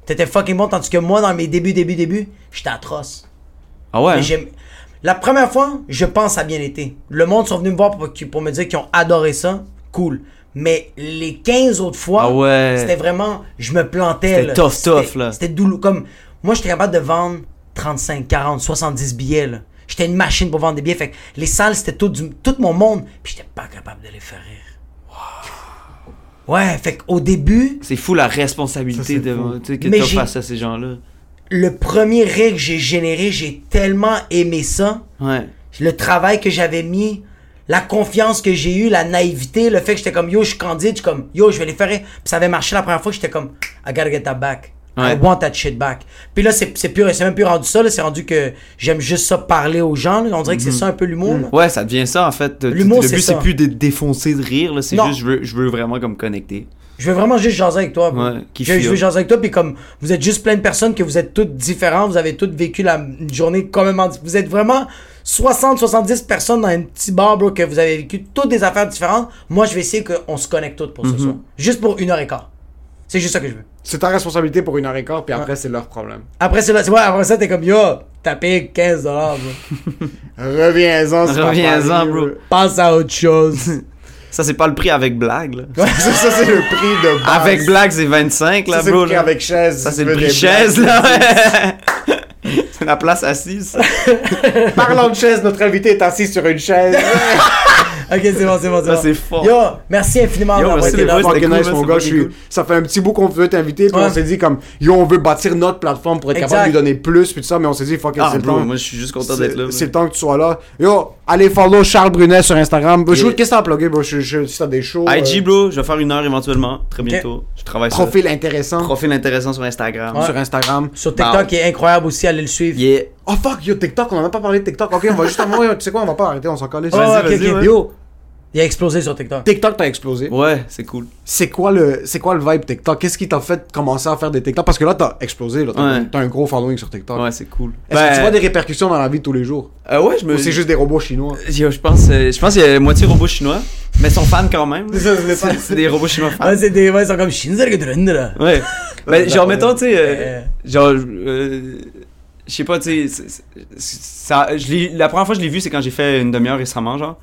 T'étais fucking bon, tandis que moi, dans mes débuts, débuts, débuts, j'étais atroce. Ah ouais? Hein? j'aime- La première fois, je pense, ça a bien été. Le monde sont venus me voir pour, pour me dire qu'ils ont adoré ça. Cool. Mais les 15 autres fois, Ah ouais. c'était vraiment. Je me plantais. C'était là. tough, C'était- tough, là. C'était douloureux. Comme. Moi, j'étais capable de vendre 35, 40, 70 billets, là. J'étais une machine pour vendre des billets. Fait que les salles, c'était tout, du- tout mon monde. Puis j'étais pas capable de les faire rire. Ouais, fait qu'au début, C'est fou la responsabilité Ça, de, que Mais t'as j'ai- face à ces gens-là. le premier rire que j'ai généré, j'ai tellement aimé ça. Ouais. le travail que j'avais mis, la confiance que j'ai eue, la naïveté, le fait que j'étais comme yo, je suis candide, je suis comme yo, je vais les faire. Puis ça avait marché la première fois, j'étais comme I gotta get that back. I want that shit back. Puis là, c'est c'est plus, c'est même plus rendu ça, là, c'est rendu que j'aime juste ça parler aux gens. là. On dirait que c'est ça un peu l'humour. là. Ouais, ça devient ça en fait. Le L'humour, but c'est plus de défoncer de rire, là. C'est Non. juste, je veux, je veux vraiment comme connecter. Je veux vraiment juste jaser avec toi. Ouais, qui je, je veux jaser avec toi, puis comme vous êtes juste plein de personnes, que vous êtes toutes différentes, vous avez toutes vécu la une journée complètement Vous êtes vraiment 60-70 personnes dans un petit bar, bro, que vous avez vécu toutes des affaires différentes. Moi, je vais essayer qu'on se connecte toutes pour ce soir. Juste pour une heure et quart. C'est juste ça que je veux. C'est ta responsabilité pour une heure et quart, puis après, c'est leur problème. Après, c'est ouais, après ça, t'es comme yo, t'as payé 15 dollars, bro. Reviens-en, c'est pas Reviens-en, bro. Passe à autre chose. Ça, c'est pas le prix avec blague, là. ça, ça, c'est le prix de base. Avec blague, c'est 25, là, ça, c'est bro. le prix là. avec chaise. Ça, c'est le prix chaise, blagues. là, ouais. la place assise. Parlant de chaise, notre invité est assis sur une chaise. ok, c'est bon, c'est bon, c'est Ça, bon. c'est fort. Yo, merci infiniment Yo, d'avoir merci été les là. c'était cool, nice, mon c'est gars. Je fucking suis... cool. Ça fait un petit bout qu'on veut t'inviter, puis Ouais. on s'est dit comme, yo, on veut bâtir notre plateforme pour être capable de lui donner plus, puis tout ça, mais on s'est dit, fuck Ah, c'est le temps. moi, je suis juste content d'être là. c'est le temps que tu sois là. Yo, allez follow Charles Brunet sur Instagram. Je- Qu'est-ce que t'as à plugger, bro? Je, je, si t'as des shows. IG, euh, bro, je vais faire une heure éventuellement, très bientôt. Je travaille sur profil intéressant profil intéressant sur Instagram. sur Instagram. Sur TikTok, qui est incroyable aussi, allez le suivre. Oh fuck, yo, TikTok, on en a pas parlé de TikTok. Ok, on va juste avant, tu sais quoi, on va pas arrêter, on s'en colle. Oh, Vas-y, ok, vas-y, ok. ouais. Yo, Il a explosé sur TikTok. TikTok t'as explosé. Ouais, c'est cool. C'est quoi le c'est quoi le vibe TikTok? Qu'est-ce qui t'a fait commencer à faire des TikTok? Parce que là t'as explosé, là, t'as Ouais. t'as un gros following sur TikTok. Ouais, c'est cool. Est-ce que Ben, tu vois des répercussions dans la vie de tous les jours? euh, ouais, je me. Ou c'est juste des robots chinois? Yo, je pense, euh, je pense qu'il y a moitié robots chinois, mais ils sont fans quand même. là. ça, c'est des robots chinois fans. Ouais, c'est des. Ouais, ils sont comme Shinzergedrundra. Ouais. Ben, genre, mettons, tu sais, Euh. genre, euh, je sais pas, tu sais, je la première fois que je l'ai vu, c'est quand j'ai fait une demi-heure récemment, genre.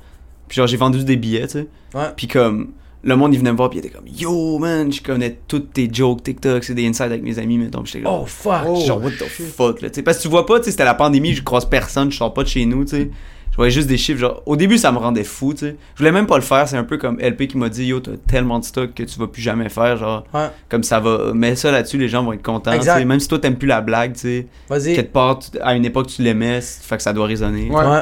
Puis genre, j'ai vendu des billets, tu sais. Ouais. Puis comme, le monde, il venait me voir, puis il était comme, yo, man, je connais toutes tes jokes TikTok, c'est des insides avec mes amis, mettons. Puis j'étais comme, Oh, fuck. Oh. genre, what the fuck, là, tu sais. Parce que tu vois pas, tu sais, c'était la pandémie, je croise personne, je sors pas de chez nous, tu sais. Je voyais juste des chiffres, genre, au début, ça me rendait fou, tu sais. Je voulais même pas le faire, c'est un peu comme LP qui m'a dit, yo, t'as tellement de stock que tu vas plus jamais faire, genre, Ouais. comme ça va, mets ça là-dessus, les gens vont être contents, Exact. Même si toi, t'aimes plus la blague, tu sais. Vas-y. Quelque part, à une époque, tu l'aimais, fait que ça doit résonner. Ouais. Ouais.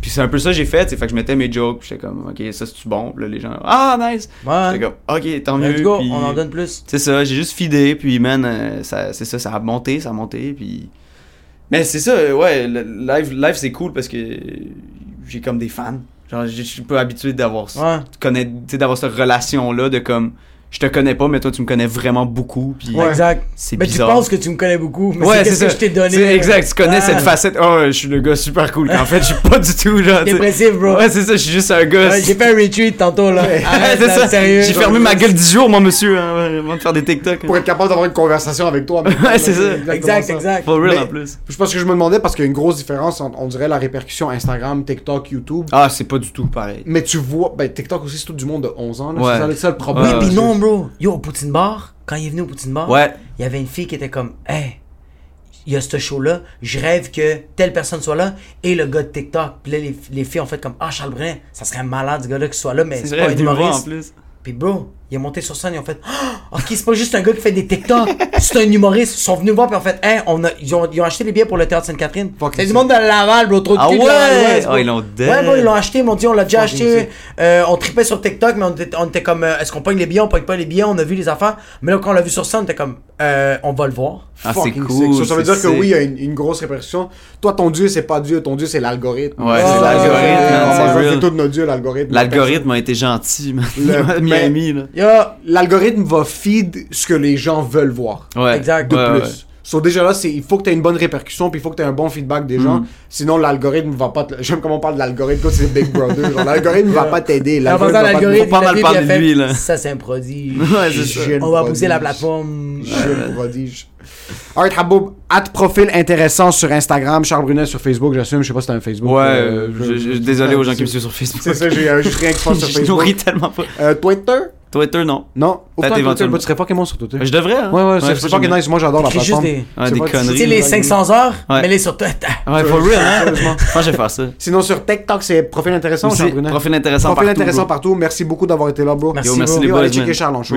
Puis c'est un peu ça que j'ai fait, tu sais. Fait que je mettais mes jokes, puis j'étais comme, ok, ça c'est-tu bon? Puis là, les gens, ah, nice! Ouais. J'étais comme, ok, tant mieux. Go, puis- on en donne plus. c'est ça, j'ai juste fidé, puis man, euh, ça, c'est ça, ça a monté, ça a monté, puis... Mais c'est ça, euh, ouais, le live, live c'est cool parce que j'ai comme des fans. Genre, je suis pas habitué d'avoir Ouais. connaître, tu sais, d'avoir cette relation-là de comme, je te connais pas, mais toi tu me connais vraiment beaucoup, puis Exact. c'est Mais bizarre. tu penses que tu me connais beaucoup. Mais ouais, c'est c'est ça. que je t'ai donné. C'est exact, tu connais Ah. cette facette. Oh, je suis le gars super cool. En fait, je suis pas du tout, sais. Dépressif, bro. Ouais, c'est ça, je suis juste un gars. Ouais, J'ai fait un retweet tantôt, là. Ouais, Arrête, c'est là, ça. Sérieux. J'ai fermé ma gueule 10 jours, mon monsieur, hein, avant de faire des TikTok. hein. Pour être capable d'avoir une conversation avec toi. Ouais, c'est ça. Exact, ça. exact. For real Mais- en plus. Je pense que je me demandais parce qu'il y a une grosse différence entre, on dirait, la répercussion Instagram, TikTok, YouTube. Ah, c'est pas du tout pareil. Mais tu vois, ben TikTok aussi, c'est tout du monde de 11 ans. là. Ouais. C'est ça le seul problème. Oui, non, bro. Yo, au Poutine Bar, quand il est venu au Poutine Bar, Ouais. il y avait une fille qui était comme, hey, il y a ce show-là, je rêve que telle personne soit là, et le gars de TikTok. Puis là, les, les filles ont fait comme, ah, Charles Brunet, ça serait malade, ce gars-là, qui soit là, mais C'est pas un humoriste. plus. Puis bro, Il est monté sur scène, ils ont fait Ah, Ok, c'est pas juste un gars qui fait des TikTok, c'est un humoriste. Ils sont venus voir, puis en fait Hein, on a, ils, ont, ils ont acheté les billets pour le théâtre Sainte-Catherine. C'est du monde de Laval, bro, trop de Ah cul de ouais? Ah, ils l'ont dead. Ouais, ils l'ont acheté, ils m'ont dit, on l'a déjà acheté. Euh, on tripait sur TikTok, mais on était, on était comme, euh, est-ce qu'on pogne les billets, on pogne pas les billets, on a vu les affaires. Mais là, quand on l'a vu sur scène, on était comme, euh, on va le voir. Ah, c'est Fucking cool. sick. Ça, ça veut dire que oui, il y a une, une grosse répercussion. Toi, ton dieu, c'est pas Dieu, ton dieu, c'est l'algorithme. Ouais, c'est l'algorithme, man, On c'est va real. tous notre dieu, l'algorithme. L'algorithme a été gentil, Miami, là. L'algorithme va feed ce que les gens veulent voir. Ouais. Exact. De Ouais, plus. ouais. So, déjà là, c'est, il faut que tu aies une bonne répercussion, puis il faut que tu aies un bon feedback des Mm. gens. Sinon, l'algorithme va pas te... J'aime comment on parle de l'algorithme. C'est Big Brother. Genre, l'algorithme va pas t'aider. passant, va pas l'algorithme, mal de lui, là. Ça, c'est un prodige. Ouais, c'est ça. Jeune On va prodige. pousser la plateforme. Jeune prodige. Alright, Haboub, at profil intéressant sur Instagram, Charles Brunet sur Facebook, j'assume. Je sais pas si t'as un Facebook. Ouais, Euh, je- je- désolé aux gens qui me suivent sur Facebook. C'est ça, j'ai euh, rien qui se passe sur Je Facebook. nourris tellement pas. Euh, Twitter? Twitter, non. Non. Peut-être éventuellement. bah, tu serais pas bon sur Twitter. Je devrais, hein. Ouais, ouais, c'est je c'est pas que nice. Moi, j'adore la Écris juste plateforme. des- Ouais, pas- Tu conneries. sais, les 500 heures, Ouais. mais les sur Twitter. Ouais, for real, hein. Sérieusement. Je vais faire ça. Sinon, sur TikTok, c'est profil intéressant, Brunet. profil intéressant Profil partout, intéressant bro. partout. Merci beaucoup d'avoir été là, bro. Merci, Yo, merci bro. les boys, allez checker. Charles en show.